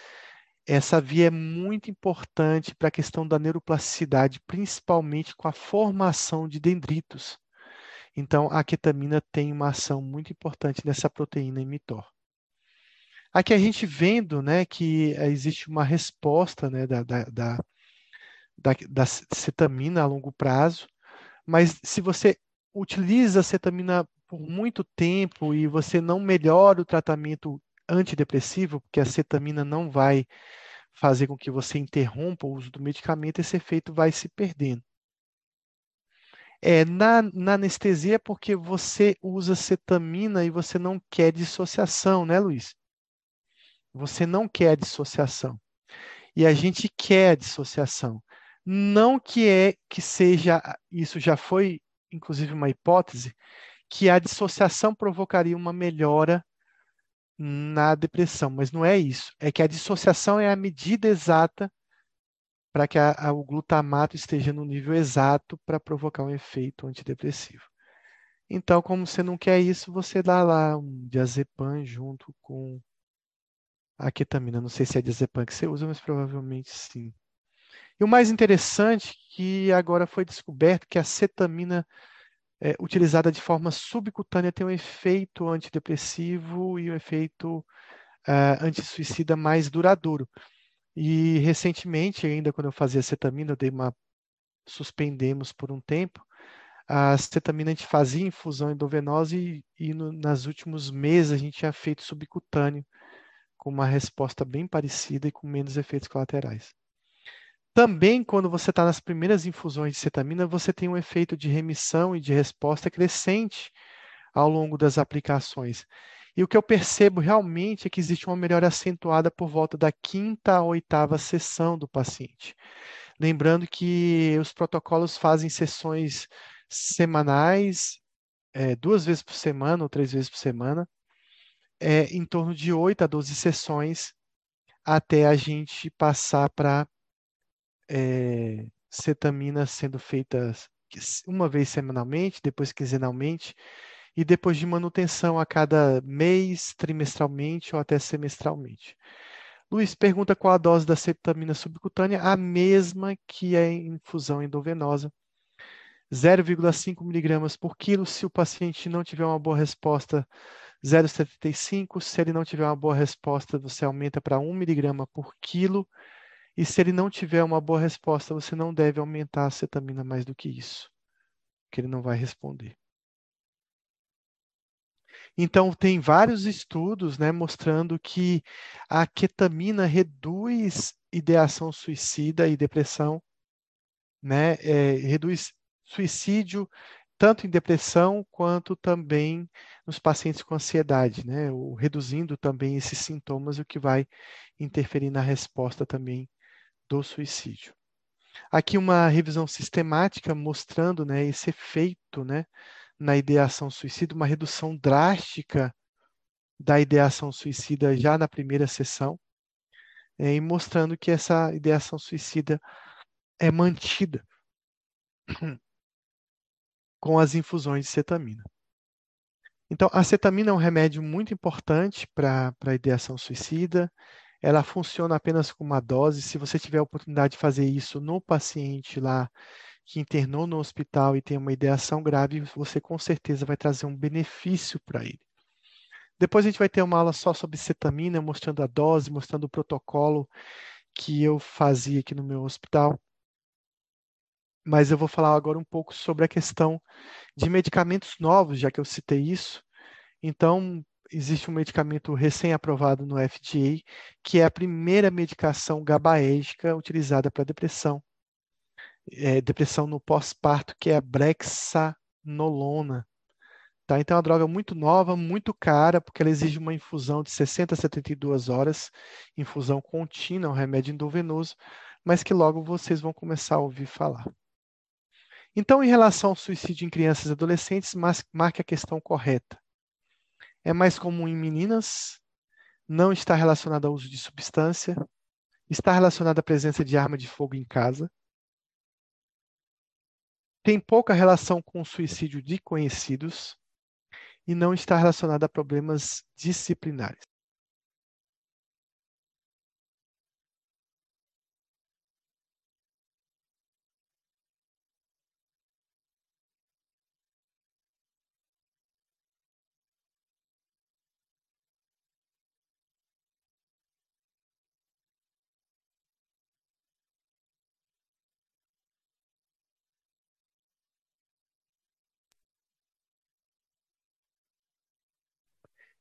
Essa via é muito importante para a questão da neuroplasticidade, principalmente com a formação de dendritos. Então, a ketamina tem uma ação muito importante nessa proteína mTOR. Aqui a gente vendo né, que existe uma resposta né, da, da, da, da cetamina a longo prazo, mas se você utiliza a cetamina por muito tempo e você não melhora o tratamento antidepressivo, porque a cetamina não vai fazer com que você interrompa o uso do medicamento, esse efeito vai se perdendo. É, na, na anestesia, é porque você usa cetamina e você não quer dissociação, né, Luiz? Você não quer dissociação. E a gente quer dissociação. Não que é que seja, isso já foi inclusive uma hipótese, que a dissociação provocaria uma melhora na depressão, mas não é isso. É que a dissociação é a medida exata para que a, a, o glutamato esteja no nível exato para provocar um efeito antidepressivo. Então, como você não quer isso, você dá lá um diazepam junto com a ketamina. Não sei se é diazepam que você usa, mas provavelmente sim. E o mais interessante que agora foi descoberto que a cetamina é, utilizada de forma subcutânea tem um efeito antidepressivo e um efeito uh, antissuicida mais duradouro. E recentemente, ainda quando eu fazia cetamina, eu dei uma suspendemos por um tempo. A cetamina a gente fazia infusão endovenosa e, e no, nas últimos meses a gente tinha feito subcutâneo com uma resposta bem parecida e com menos efeitos colaterais. Também, quando você está nas primeiras infusões de cetamina, você tem um efeito de remissão e de resposta crescente ao longo das aplicações. E o que eu percebo realmente é que existe uma melhora acentuada por volta da quinta a oitava sessão do paciente. Lembrando que os protocolos fazem sessões semanais, é, duas vezes por semana ou três vezes por semana, é, em torno de 8 a 12 sessões, até a gente passar para é, cetamina sendo feitas uma vez semanalmente, depois quinzenalmente, e depois de manutenção a cada mês, trimestralmente ou até semestralmente. Luiz pergunta qual a dose da cetamina subcutânea, a mesma que a infusão endovenosa, 0,5 miligramas por quilo. Se o paciente não tiver uma boa resposta, 0,75. Se ele não tiver uma boa resposta, você aumenta para 1 miligrama por quilo. E se ele não tiver uma boa resposta, você não deve aumentar a cetamina mais do que isso, porque ele não vai responder. Então, tem vários estudos né, mostrando que a ketamina reduz ideação suicida e depressão, né, é, reduz suicídio, tanto em depressão quanto também nos pacientes com ansiedade, né? Reduzindo também esses sintomas, o que vai interferir na resposta também do suicídio. Aqui uma revisão sistemática mostrando né, esse efeito né, na ideação suicida, uma redução drástica da ideação suicida já na primeira sessão, é, e mostrando que essa ideação suicida é mantida com as infusões de cetamina. Então, a cetamina é um remédio muito importante para a ideação suicida. Ela funciona apenas com uma dose. Se você tiver a oportunidade de fazer isso no paciente lá que internou no hospital e tem uma ideação grave, você com certeza vai trazer um benefício para ele. Depois a gente vai ter uma aula só sobre cetamina, mostrando a dose, mostrando o protocolo que eu fazia aqui no meu hospital. Mas eu vou falar agora um pouco sobre a questão de medicamentos novos, já que eu citei isso. Então, existe um medicamento recém-aprovado no FDA, que é a primeira medicação gabaérgica utilizada para depressão. É, depressão no pós-parto, que é a brexanolona. Tá? Então, é uma droga muito nova, muito cara, porque ela exige uma infusão de 60 a 72 horas, infusão contínua, um remédio endovenoso, mas que logo vocês vão começar a ouvir falar. Então, em relação ao suicídio em crianças e adolescentes, marque a questão correta. É mais comum em meninas, não está relacionado ao uso de substância, está relacionado à presença de arma de fogo em casa, tem pouca relação com o suicídio de conhecidos, e não está relacionada a problemas disciplinares.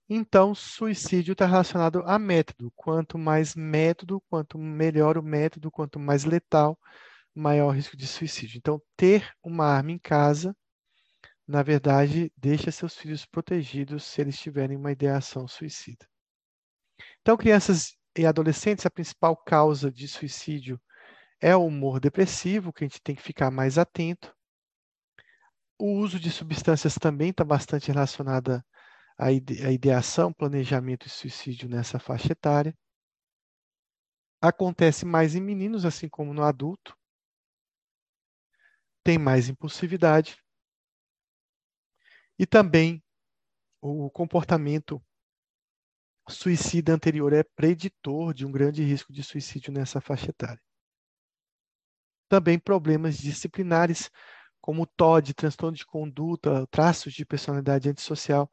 Então, suicídio está relacionado a método. Quanto mais método, quanto melhor o método, quanto mais letal, maior o risco de suicídio. Então, ter uma arma em casa, na verdade, deixa seus filhos protegidos se eles tiverem uma ideação suicida. Então, crianças e adolescentes, a principal causa de suicídio é o humor depressivo, que a gente tem que ficar mais atento. O uso de substâncias também está bastante relacionada a, ide a ideação, planejamento e suicídio nessa faixa etária. Acontece mais em meninos, assim como no adulto. Tem mais impulsividade. E também o comportamento suicida anterior é preditor de um grande risco de suicídio nessa faixa etária. Também problemas disciplinares, como TOD, transtorno de conduta, traços de personalidade antissocial,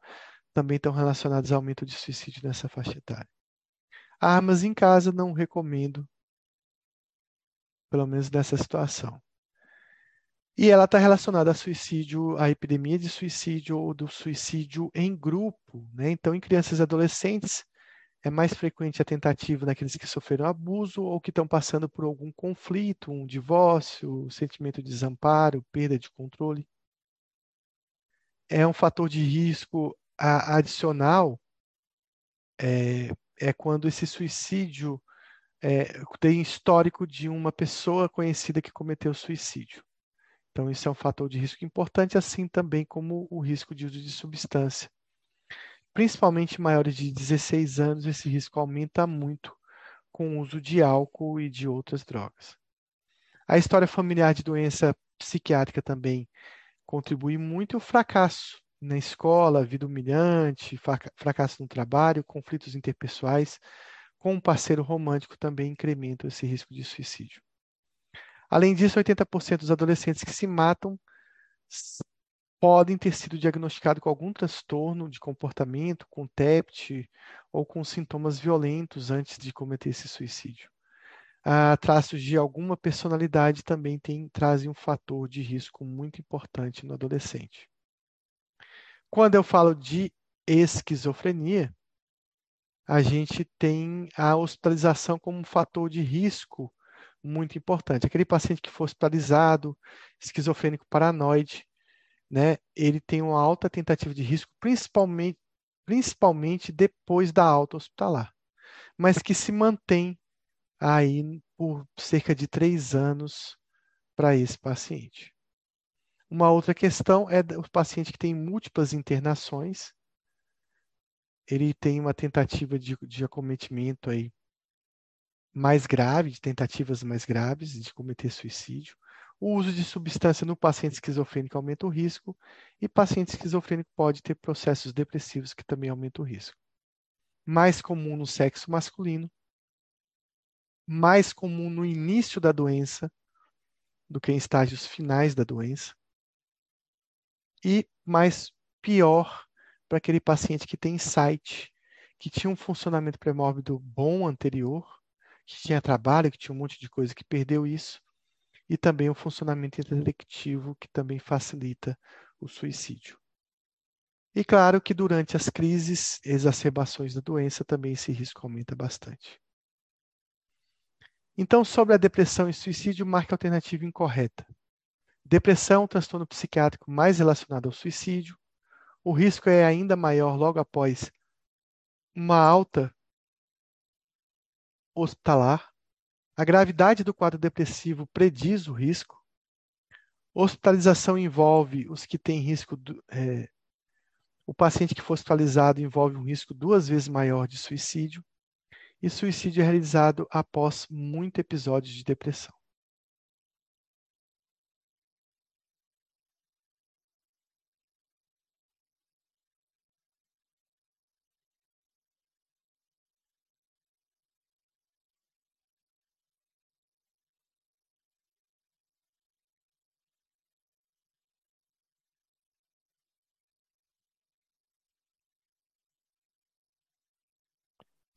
também estão relacionados ao aumento de suicídio nessa faixa etária. Armas em casa não recomendo, pelo menos nessa situação. E ela está relacionada a suicídio, à epidemia de suicídio ou do suicídio em grupo. Né? Então, em crianças e adolescentes, é mais frequente a tentativa naqueles que sofreram abuso ou que estão passando por algum conflito, um divórcio, sentimento de desamparo, perda de controle. É um fator de risco a, adicional é, é quando esse suicídio é, tem histórico de uma pessoa conhecida que cometeu suicídio. Então, isso é um fator de risco importante, assim também como o risco de uso de substância. Principalmente maiores de 16 anos, esse risco aumenta muito com o uso de álcool e de outras drogas. A história familiar de doença psiquiátrica também contribui muito o fracasso na escola, vida humilhante, fracasso no trabalho, conflitos interpessoais com um parceiro romântico também incrementam esse risco de suicídio. Além disso, 80% dos adolescentes que se matam podem ter sido diagnosticados com algum transtorno de comportamento, com TEPT ou com sintomas violentos antes de cometer esse suicídio. Ah, traços de alguma personalidade também tem, trazem um fator de risco muito importante no adolescente. Quando eu falo de esquizofrenia, a gente tem a hospitalização como um fator de risco muito importante. Aquele paciente que for hospitalizado, esquizofrênico paranoide, né, ele tem uma alta tentativa de risco, principalmente, principalmente depois da alta hospitalar, mas que se mantém aí por cerca de três anos para esse paciente. Uma outra questão é o paciente que tem múltiplas internações, ele tem uma tentativa de, de acometimento aí mais grave, de tentativas mais graves de cometer suicídio. O uso de substância no paciente esquizofrênico aumenta o risco, e paciente esquizofrênico pode ter processos depressivos que também aumentam o risco. Mais comum no sexo masculino, mais comum no início da doença do que em estágios finais da doença, e mais pior para aquele paciente que tem insight, que tinha um funcionamento pré-mórbido bom anterior, que tinha trabalho, que tinha um monte de coisa que perdeu isso, e também o funcionamento intelectivo, que também facilita o suicídio. E claro que durante as crises, exacerbações da doença, também esse risco aumenta bastante. Então, sobre a depressão e suicídio, marque a alternativa incorreta. Depressão, transtorno psiquiátrico mais relacionado ao suicídio. O risco é ainda maior logo após uma alta hospitalar. A gravidade do quadro depressivo prediz o risco. Hospitalização envolve os que têm risco. Do, é, o paciente que for hospitalizado envolve um risco duas vezes maior de suicídio. E suicídio é realizado após muito episódio de depressão.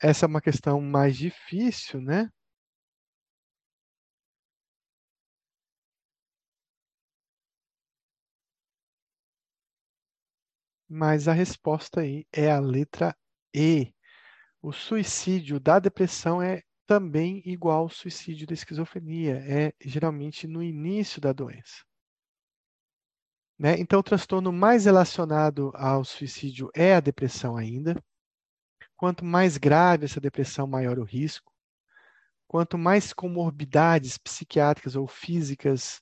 Essa é uma questão mais difícil, né? Mas a resposta aí é a letra E. O suicídio da depressão é também igual ao suicídio da esquizofrenia, é geralmente no início da doença. Né? Então, o transtorno mais relacionado ao suicídio é a depressão ainda. Quanto mais grave essa depressão, maior o risco. Quanto mais comorbidades psiquiátricas ou físicas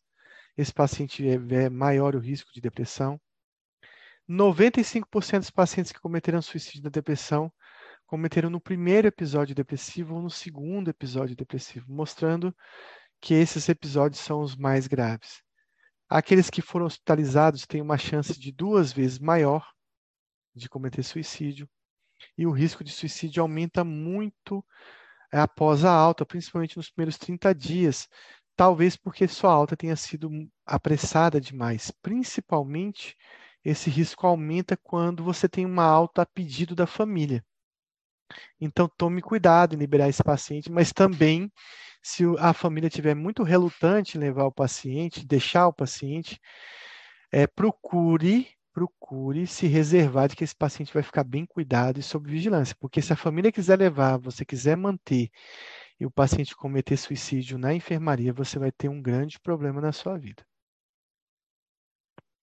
esse paciente tiver, maior o risco de depressão. 95% dos pacientes que cometeram suicídio da depressão cometeram no primeiro episódio depressivo ou no segundo episódio depressivo, mostrando que esses episódios são os mais graves. Aqueles que foram hospitalizados têm uma chance de duas vezes maior de cometer suicídio e o risco de suicídio aumenta muito é, após a alta, principalmente nos primeiros 30 dias, talvez porque sua alta tenha sido apressada demais. Principalmente, esse risco aumenta quando você tem uma alta a pedido da família. Então, tome cuidado em liberar esse paciente, mas também, se a família estiver muito relutante em levar o paciente, deixar o paciente, é, procure procure se reservar de que esse paciente vai ficar bem cuidado e sob vigilância, porque se a família quiser levar, você quiser manter e o paciente cometer suicídio na enfermaria, você vai ter um grande problema na sua vida.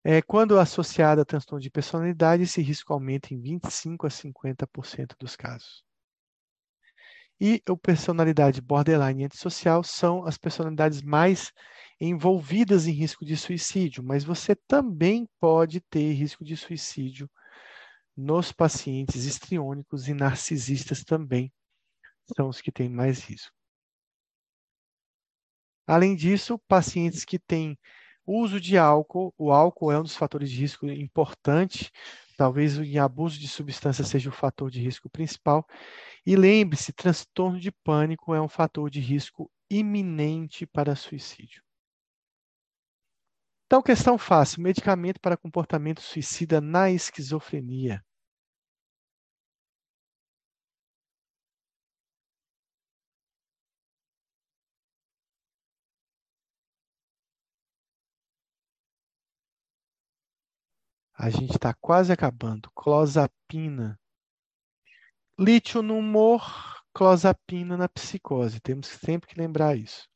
É, quando associado a transtorno de personalidade, esse risco aumenta em 25 a 50% dos casos. E a personalidade borderline antissocial são as personalidades mais envolvidas em risco de suicídio, mas você também pode ter risco de suicídio nos pacientes histriônicos e narcisistas também são os que têm mais risco. Além disso, pacientes que têm uso de álcool, o álcool é um dos fatores de risco importante, talvez o abuso de substância seja o fator de risco principal. E lembre-se, transtorno de pânico é um fator de risco iminente para suicídio. Então, questão fácil: medicamento para comportamento suicida na esquizofrenia. A gente está quase acabando. Clozapina. Lítio no humor, clozapina na psicose. Temos sempre que lembrar isso.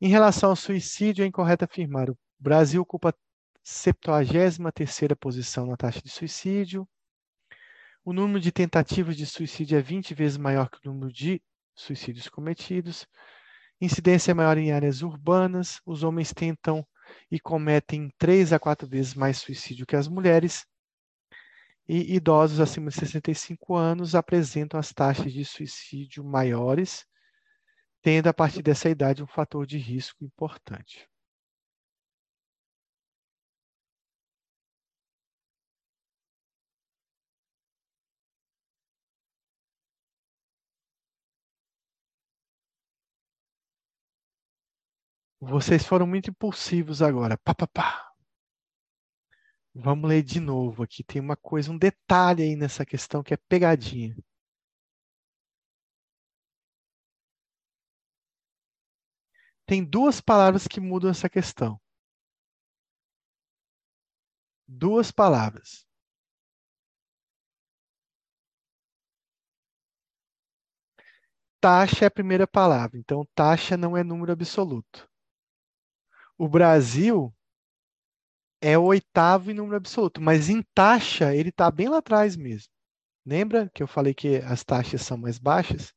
Em relação ao suicídio, é incorreto afirmar o Brasil ocupa 73ª posição na taxa de suicídio. O número de tentativas de suicídio é 20 vezes maior que o número de suicídios cometidos. Incidência é maior em áreas urbanas. Os homens tentam e cometem três a quatro vezes mais suicídio que as mulheres. E idosos acima de 65 anos apresentam as taxas de suicídio maiores, tendo a partir dessa idade um fator de risco importante. Vocês foram muito impulsivos agora. Pá, pá, pá. Vamos ler de novo aqui. Tem uma coisa, um detalhe aí nessa questão que é pegadinha. Tem duas palavras que mudam essa questão. Duas palavras. Taxa é a primeira palavra, então taxa não é número absoluto. O Brasil é o oitavo em número absoluto, mas em taxa ele está bem lá atrás mesmo. Lembra que eu falei que as taxas são mais baixas?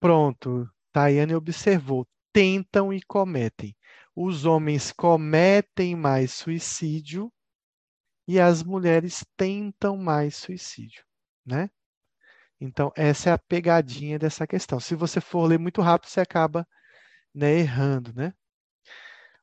Pronto, Tayane observou. Tentam e cometem. Os homens cometem mais suicídio e as mulheres tentam mais suicídio, né? Então, essa é a pegadinha dessa questão. Se você for ler muito rápido, você acaba né, errando, né?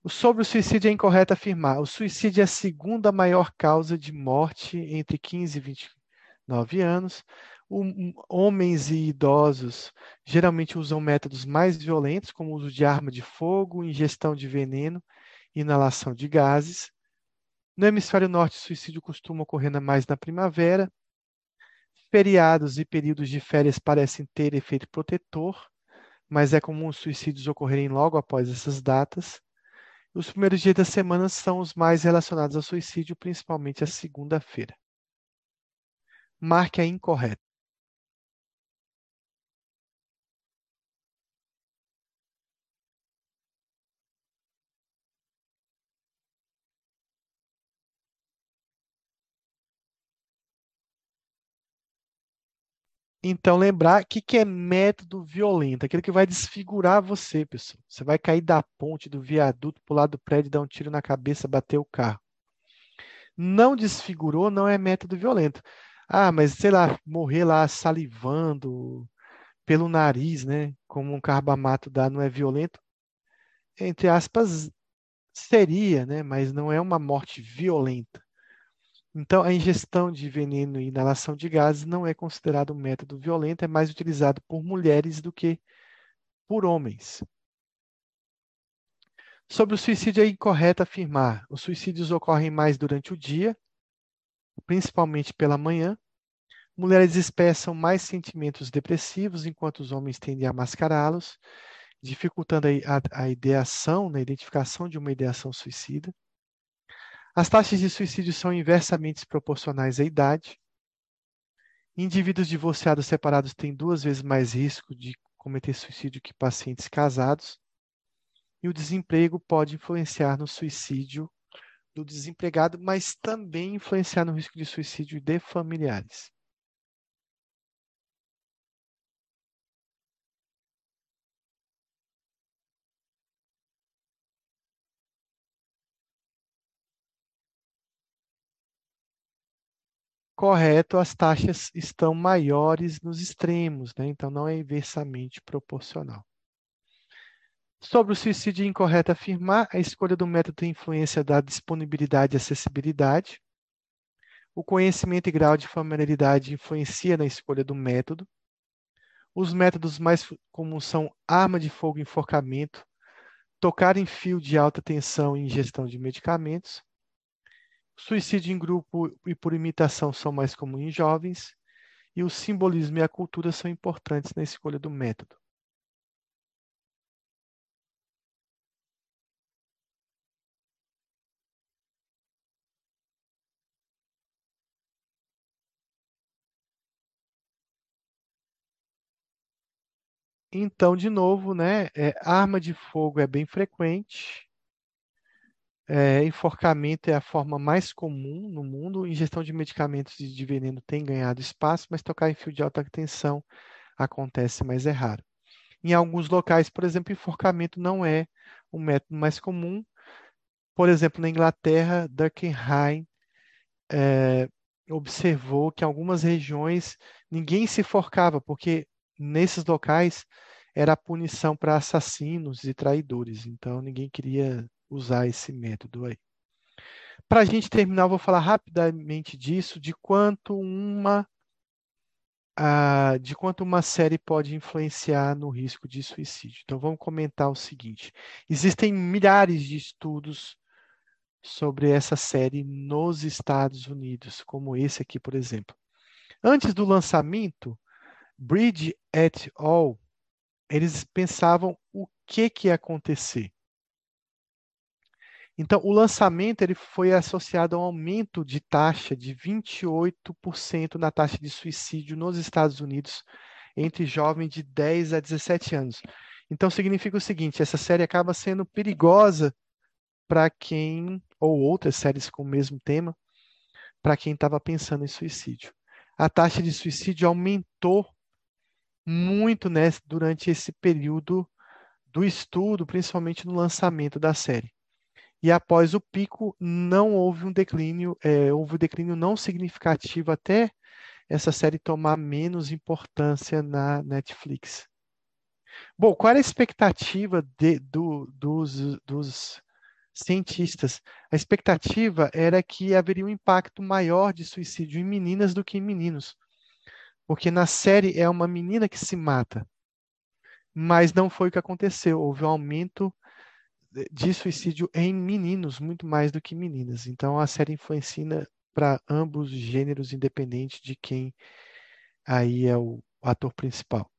Sobre o suicídio é incorreto afirmar. O suicídio é a segunda maior causa de morte entre 15 e 29 anos. O, homens e idosos geralmente usam métodos mais violentos, como o uso de arma de fogo, ingestão de veneno, inalação de gases. No hemisfério norte, o suicídio costuma ocorrer mais na primavera. Feriados e períodos de férias parecem ter efeito protetor mas é comum os suicídios ocorrerem logo após essas datas. Os primeiros dias da semana são os mais relacionados ao suicídio, principalmente a segunda-feira. Marque a incorreta. Então, lembrar o que, que é método violento, aquele que vai desfigurar você, pessoal. Você vai cair da ponte, do viaduto, pular do prédio, dar um tiro na cabeça, bater o carro. Não desfigurou, não é método violento. Ah, mas sei lá, morrer lá salivando pelo nariz, né? Como um carbamato dá, não é violento? Entre aspas, seria, né? Mas não é uma morte violenta. Então, a ingestão de veneno e inalação de gases não é considerado um método violento, é mais utilizado por mulheres do que por homens. Sobre o suicídio, é incorreto afirmar: os suicídios ocorrem mais durante o dia, principalmente pela manhã. Mulheres expressam mais sentimentos depressivos, enquanto os homens tendem a mascará-los, dificultando a, a, a ideação, né, identificação de uma ideação suicida. As taxas de suicídio são inversamente proporcionais à idade. Indivíduos divorciados separados têm duas vezes mais risco de cometer suicídio que pacientes casados. E o desemprego pode influenciar no suicídio do desempregado, mas também influenciar no risco de suicídio de familiares. Correto, as taxas estão maiores nos extremos, né? então não é inversamente proporcional. Sobre o suicídio, incorreto afirmar a escolha do método tem influência da disponibilidade e acessibilidade. O conhecimento e grau de familiaridade influencia na escolha do método. Os métodos mais comuns são arma de fogo e enforcamento, tocar em fio de alta tensão e ingestão de medicamentos. Suicídio em grupo e por imitação são mais comuns em jovens, e o simbolismo e a cultura são importantes na escolha do método. Então, de novo, né, é, arma de fogo é bem frequente, É, enforcamento é a forma mais comum no mundo. Ingestão de medicamentos de veneno tem ganhado espaço, mas tocar em fio de alta tensão acontece, mas é raro. Em alguns locais, por exemplo, enforcamento não é o método mais comum. Por exemplo, na Inglaterra, Durkheim é, observou que em algumas regiões ninguém se enforcava, porque nesses locais era punição para assassinos e traidores. Então, ninguém queria usar esse método aí. Para a gente terminar, eu vou falar rapidamente disso, de quanto uma de quanto uma série pode influenciar no risco de suicídio. Então, vamos comentar o seguinte: existem milhares de estudos sobre essa série nos Estados Unidos, como esse aqui, por exemplo. Antes do lançamento, Bridge et al. eles pensavam o que, que ia acontecer. Então, o lançamento ele foi associado a um aumento de taxa de 28% na taxa de suicídio nos Estados Unidos entre jovens de 10 a 17 anos. Então, significa o seguinte: essa série acaba sendo perigosa para quem, ou outras séries com o mesmo tema, para quem estava pensando em suicídio. A taxa de suicídio aumentou muito né, durante esse período do estudo, principalmente no lançamento da série e após o pico não houve um declínio, é, houve um declínio não significativo até essa série tomar menos importância na Netflix. Bom, qual era a expectativa de, do, dos, dos cientistas? A expectativa era que haveria um impacto maior de suicídio em meninas do que em meninos, porque na série é uma menina que se mata, mas não foi o que aconteceu. Houve um aumento de suicídio em meninos muito mais do que meninas. Então a série influencia para ambos os gêneros, independente de quem aí é o ator principal.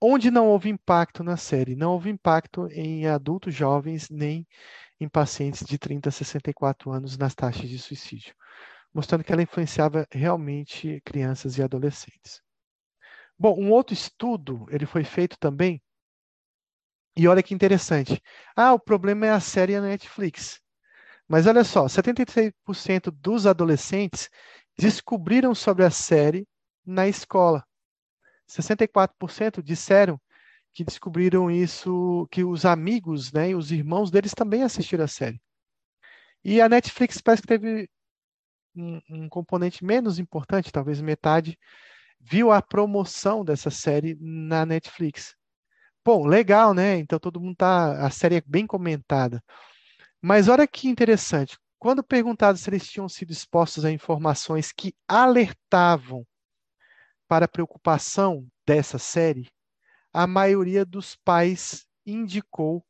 Onde não houve impacto na série? Não houve impacto em adultos jovens nem em pacientes de 30 a 64 anos nas taxas de suicídio, mostrando que ela influenciava realmente crianças e adolescentes. Bom, um outro estudo, ele foi feito também e olha que interessante. Ah, o problema é a série na Netflix. Mas olha só, 73% dos adolescentes descobriram sobre a série na escola. 64% disseram que descobriram isso, que os amigos né, os irmãos deles também assistiram a série. E a Netflix parece que teve um, um componente menos importante, talvez metade, viu a promoção dessa série na Netflix. Bom, legal, né? Então todo mundo tá. A série é bem comentada. Mas olha que interessante. Quando perguntado se eles tinham sido expostos a informações que alertavam para a preocupação dessa série, a maioria dos pais indicou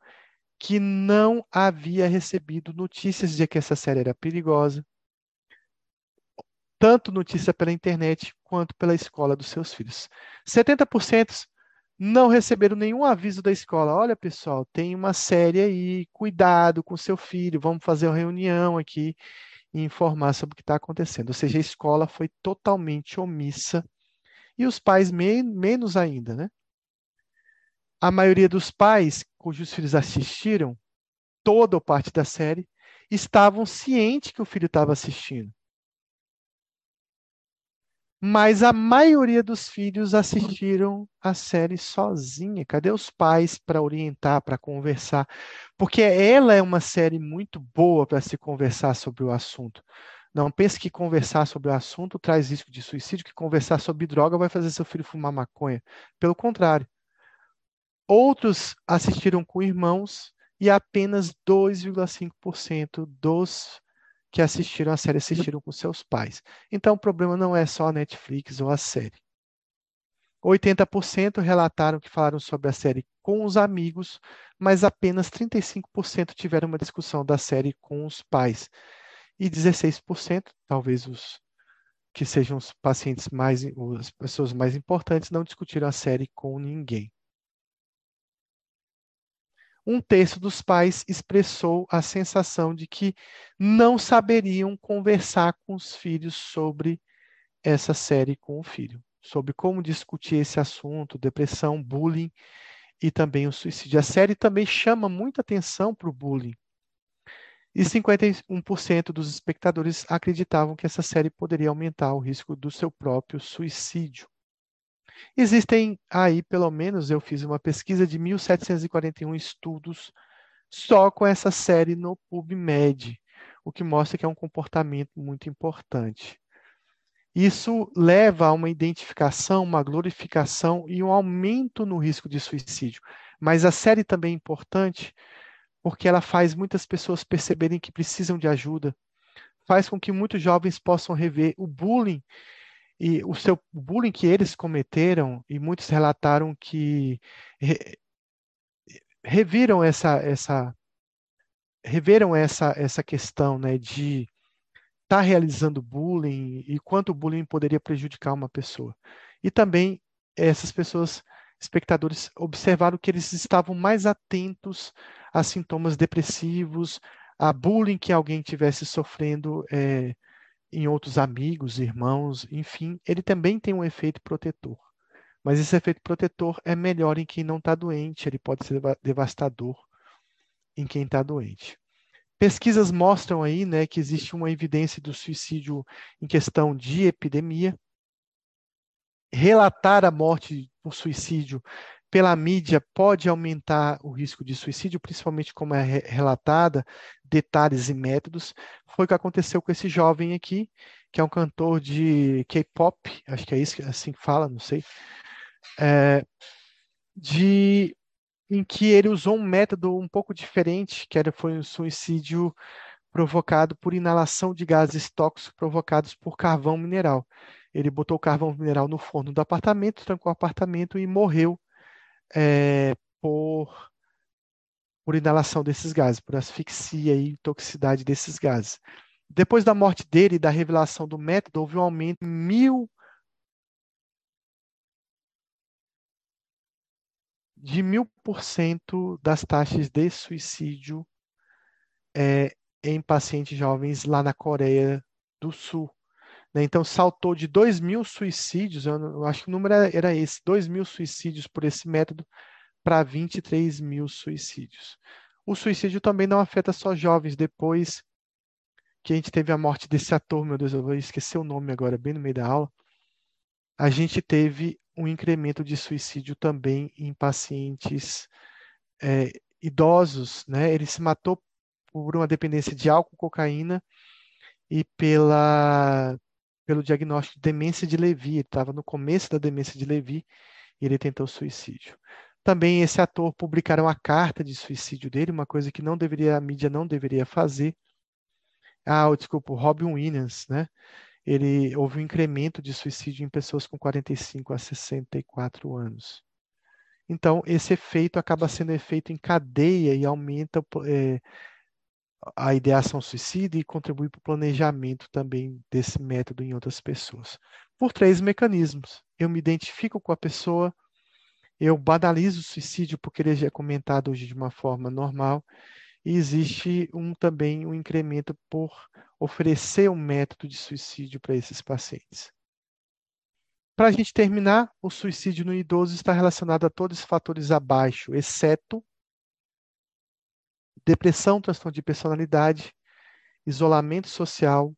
que não havia recebido notícias de que essa série era perigosa, tanto notícia pela internet quanto pela escola dos seus filhos. 70% não receberam nenhum aviso da escola. Olha, pessoal, tem uma série aí, cuidado com seu filho, vamos fazer uma reunião aqui e informar sobre o que está acontecendo. Ou seja, a escola foi totalmente omissa e os pais me menos ainda, né? A maioria dos pais cujos filhos assistiram toda ou parte da série estavam cientes que o filho estava assistindo mas a maioria dos filhos assistiram a série sozinha. Cadê os pais para orientar, para conversar? Porque ela é uma série muito boa para se conversar sobre o assunto. Não pense que conversar sobre o assunto traz risco de suicídio, que conversar sobre droga vai fazer seu filho fumar maconha. Pelo contrário. Outros assistiram com irmãos e apenas 2,5% dos que assistiram a série assistiram com seus pais. Então, o problema não é só a Netflix ou a série. 80% relataram que falaram sobre a série com os amigos, mas apenas 35% tiveram uma discussão da série com os pais. E 16%, talvez os que sejam os pacientes mais, as pessoas mais importantes, não discutiram a série com ninguém um terço dos pais expressou a sensação de que não saberiam conversar com os filhos sobre essa série com o filho, sobre como discutir esse assunto, depressão, bullying e também o suicídio. A série também chama muita atenção para o bullying. e 51% dos espectadores acreditavam que essa série poderia aumentar o risco do seu próprio suicídio. Existem aí, pelo menos, eu fiz uma pesquisa de 1.741 estudos só com essa série no PubMed, o que mostra que é um comportamento muito importante. Isso leva a uma identificação, uma glorificação e um aumento no risco de suicídio. Mas a série também é importante porque ela faz muitas pessoas perceberem que precisam de ajuda, faz com que muitos jovens possam rever o bullying e o seu bullying que eles cometeram e muitos relataram que re, reviram essa essa reveram essa essa questão, né, de estar tá realizando bullying e quanto o bullying poderia prejudicar uma pessoa. E também essas pessoas espectadores observaram que eles estavam mais atentos a sintomas depressivos, a bullying que alguém tivesse sofrendo é, em outros amigos, irmãos, enfim, ele também tem um efeito protetor. Mas esse efeito protetor é melhor em quem não está doente, ele pode ser devastador em quem está doente. Pesquisas mostram aí né, que existe uma evidência do suicídio em questão de epidemia. Relatar a morte por suicídio pela mídia pode aumentar o risco de suicídio, principalmente como é relatada, detalhes e métodos. Foi o que aconteceu com esse jovem aqui, que é um cantor de K-pop, acho que é isso assim que fala, não sei, é, de em que ele usou um método um pouco diferente, que era, foi um suicídio provocado por inalação de gases tóxicos provocados por carvão mineral. Ele botou o carvão mineral no forno do apartamento, trancou o apartamento e morreu é, por, por inalação desses gases, por asfixia e toxicidade desses gases. Depois da morte dele e da revelação do método, houve um aumento de mil de mil por cento das taxas de suicídio é, em pacientes jovens lá na Coreia do Sul. Né? Então, saltou de 2 mil suicídios, eu, acho que o número era, esse, 2 mil suicídios por esse método, para 23 mil suicídios. O suicídio também não afeta só jovens. Depois que a gente teve a morte desse ator, meu Deus, eu vou esquecer o nome agora, bem no meio da aula, a gente teve um incremento de suicídio também em pacientes é, idosos, né? Ele se matou por uma dependência de álcool, cocaína e pela pelo diagnóstico de demência de Levi. Ele estava no começo da demência de Levi e ele tentou suicídio. Também esse ator publicaram a carta de suicídio dele, uma coisa que não deveria a mídia não deveria fazer. Ah, desculpa, Robin Williams, né? Ele houve um incremento de suicídio em pessoas com 45 a 64 anos. Então, esse efeito acaba sendo efeito em cadeia e aumenta é, a ideação suicida e contribui para o planejamento também desse método em outras pessoas. Por três mecanismos. Eu me identifico com a pessoa, eu banalizo o suicídio porque ele já é comentado hoje de uma forma normal, e existe um, também um incremento por oferecer um método de suicídio para esses pacientes. Para a gente terminar, o suicídio no idoso está relacionado a todos os fatores abaixo, exceto depressão, transtorno de personalidade, isolamento social,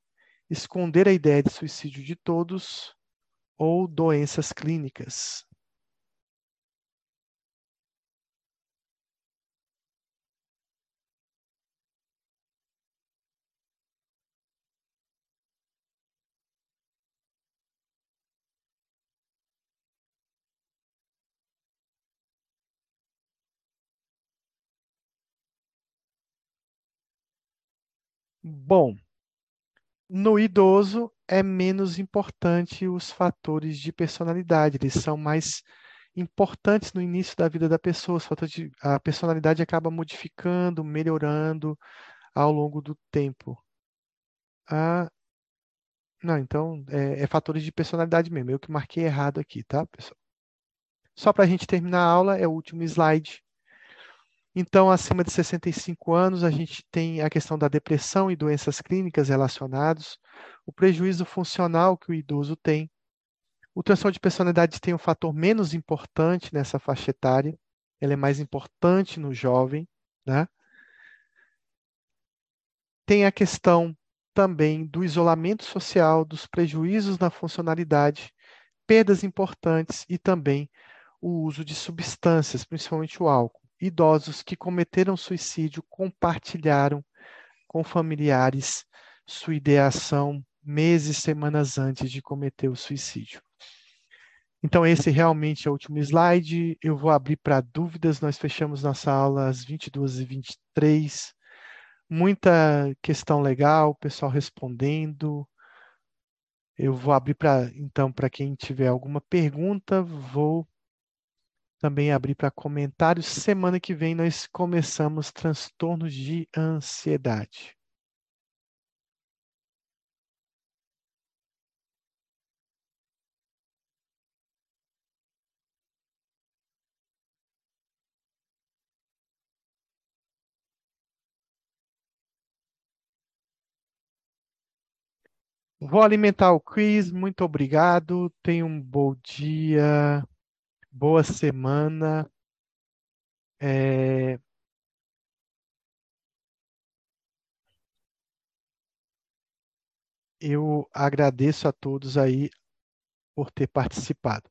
esconder a ideia de suicídio de todos ou doenças clínicas. Bom, no idoso é menos importante os fatores de personalidade, eles são mais importantes no início da vida da pessoa. De, a personalidade acaba modificando, melhorando ao longo do tempo. Ah, não, então é, é fatores de personalidade mesmo. Eu que marquei errado aqui, tá, pessoal? Só para a gente terminar a aula, é o último slide. Então, acima de 65 anos, a gente tem a questão da depressão e doenças clínicas relacionados, o prejuízo funcional que o idoso tem. O transtorno de personalidade tem um fator menos importante nessa faixa etária, ele é mais importante no jovem, né? Tem a questão também do isolamento social, dos prejuízos na funcionalidade, perdas importantes e também o uso de substâncias, principalmente o álcool. Idosos que cometeram suicídio compartilharam com familiares sua ideação meses, semanas antes de cometer o suicídio. Então, esse realmente é o último slide. Eu vou abrir para dúvidas. Nós fechamos nossa aula às 22h23. Muita questão legal, pessoal respondendo. Eu vou abrir para, então, para quem tiver alguma pergunta, vou também abrir para comentários. Semana que vem nós começamos transtornos de ansiedade. Vou alimentar o quiz. Muito obrigado. Tenha um bom dia, boa semana. É... Eu agradeço a todos aí por ter participado.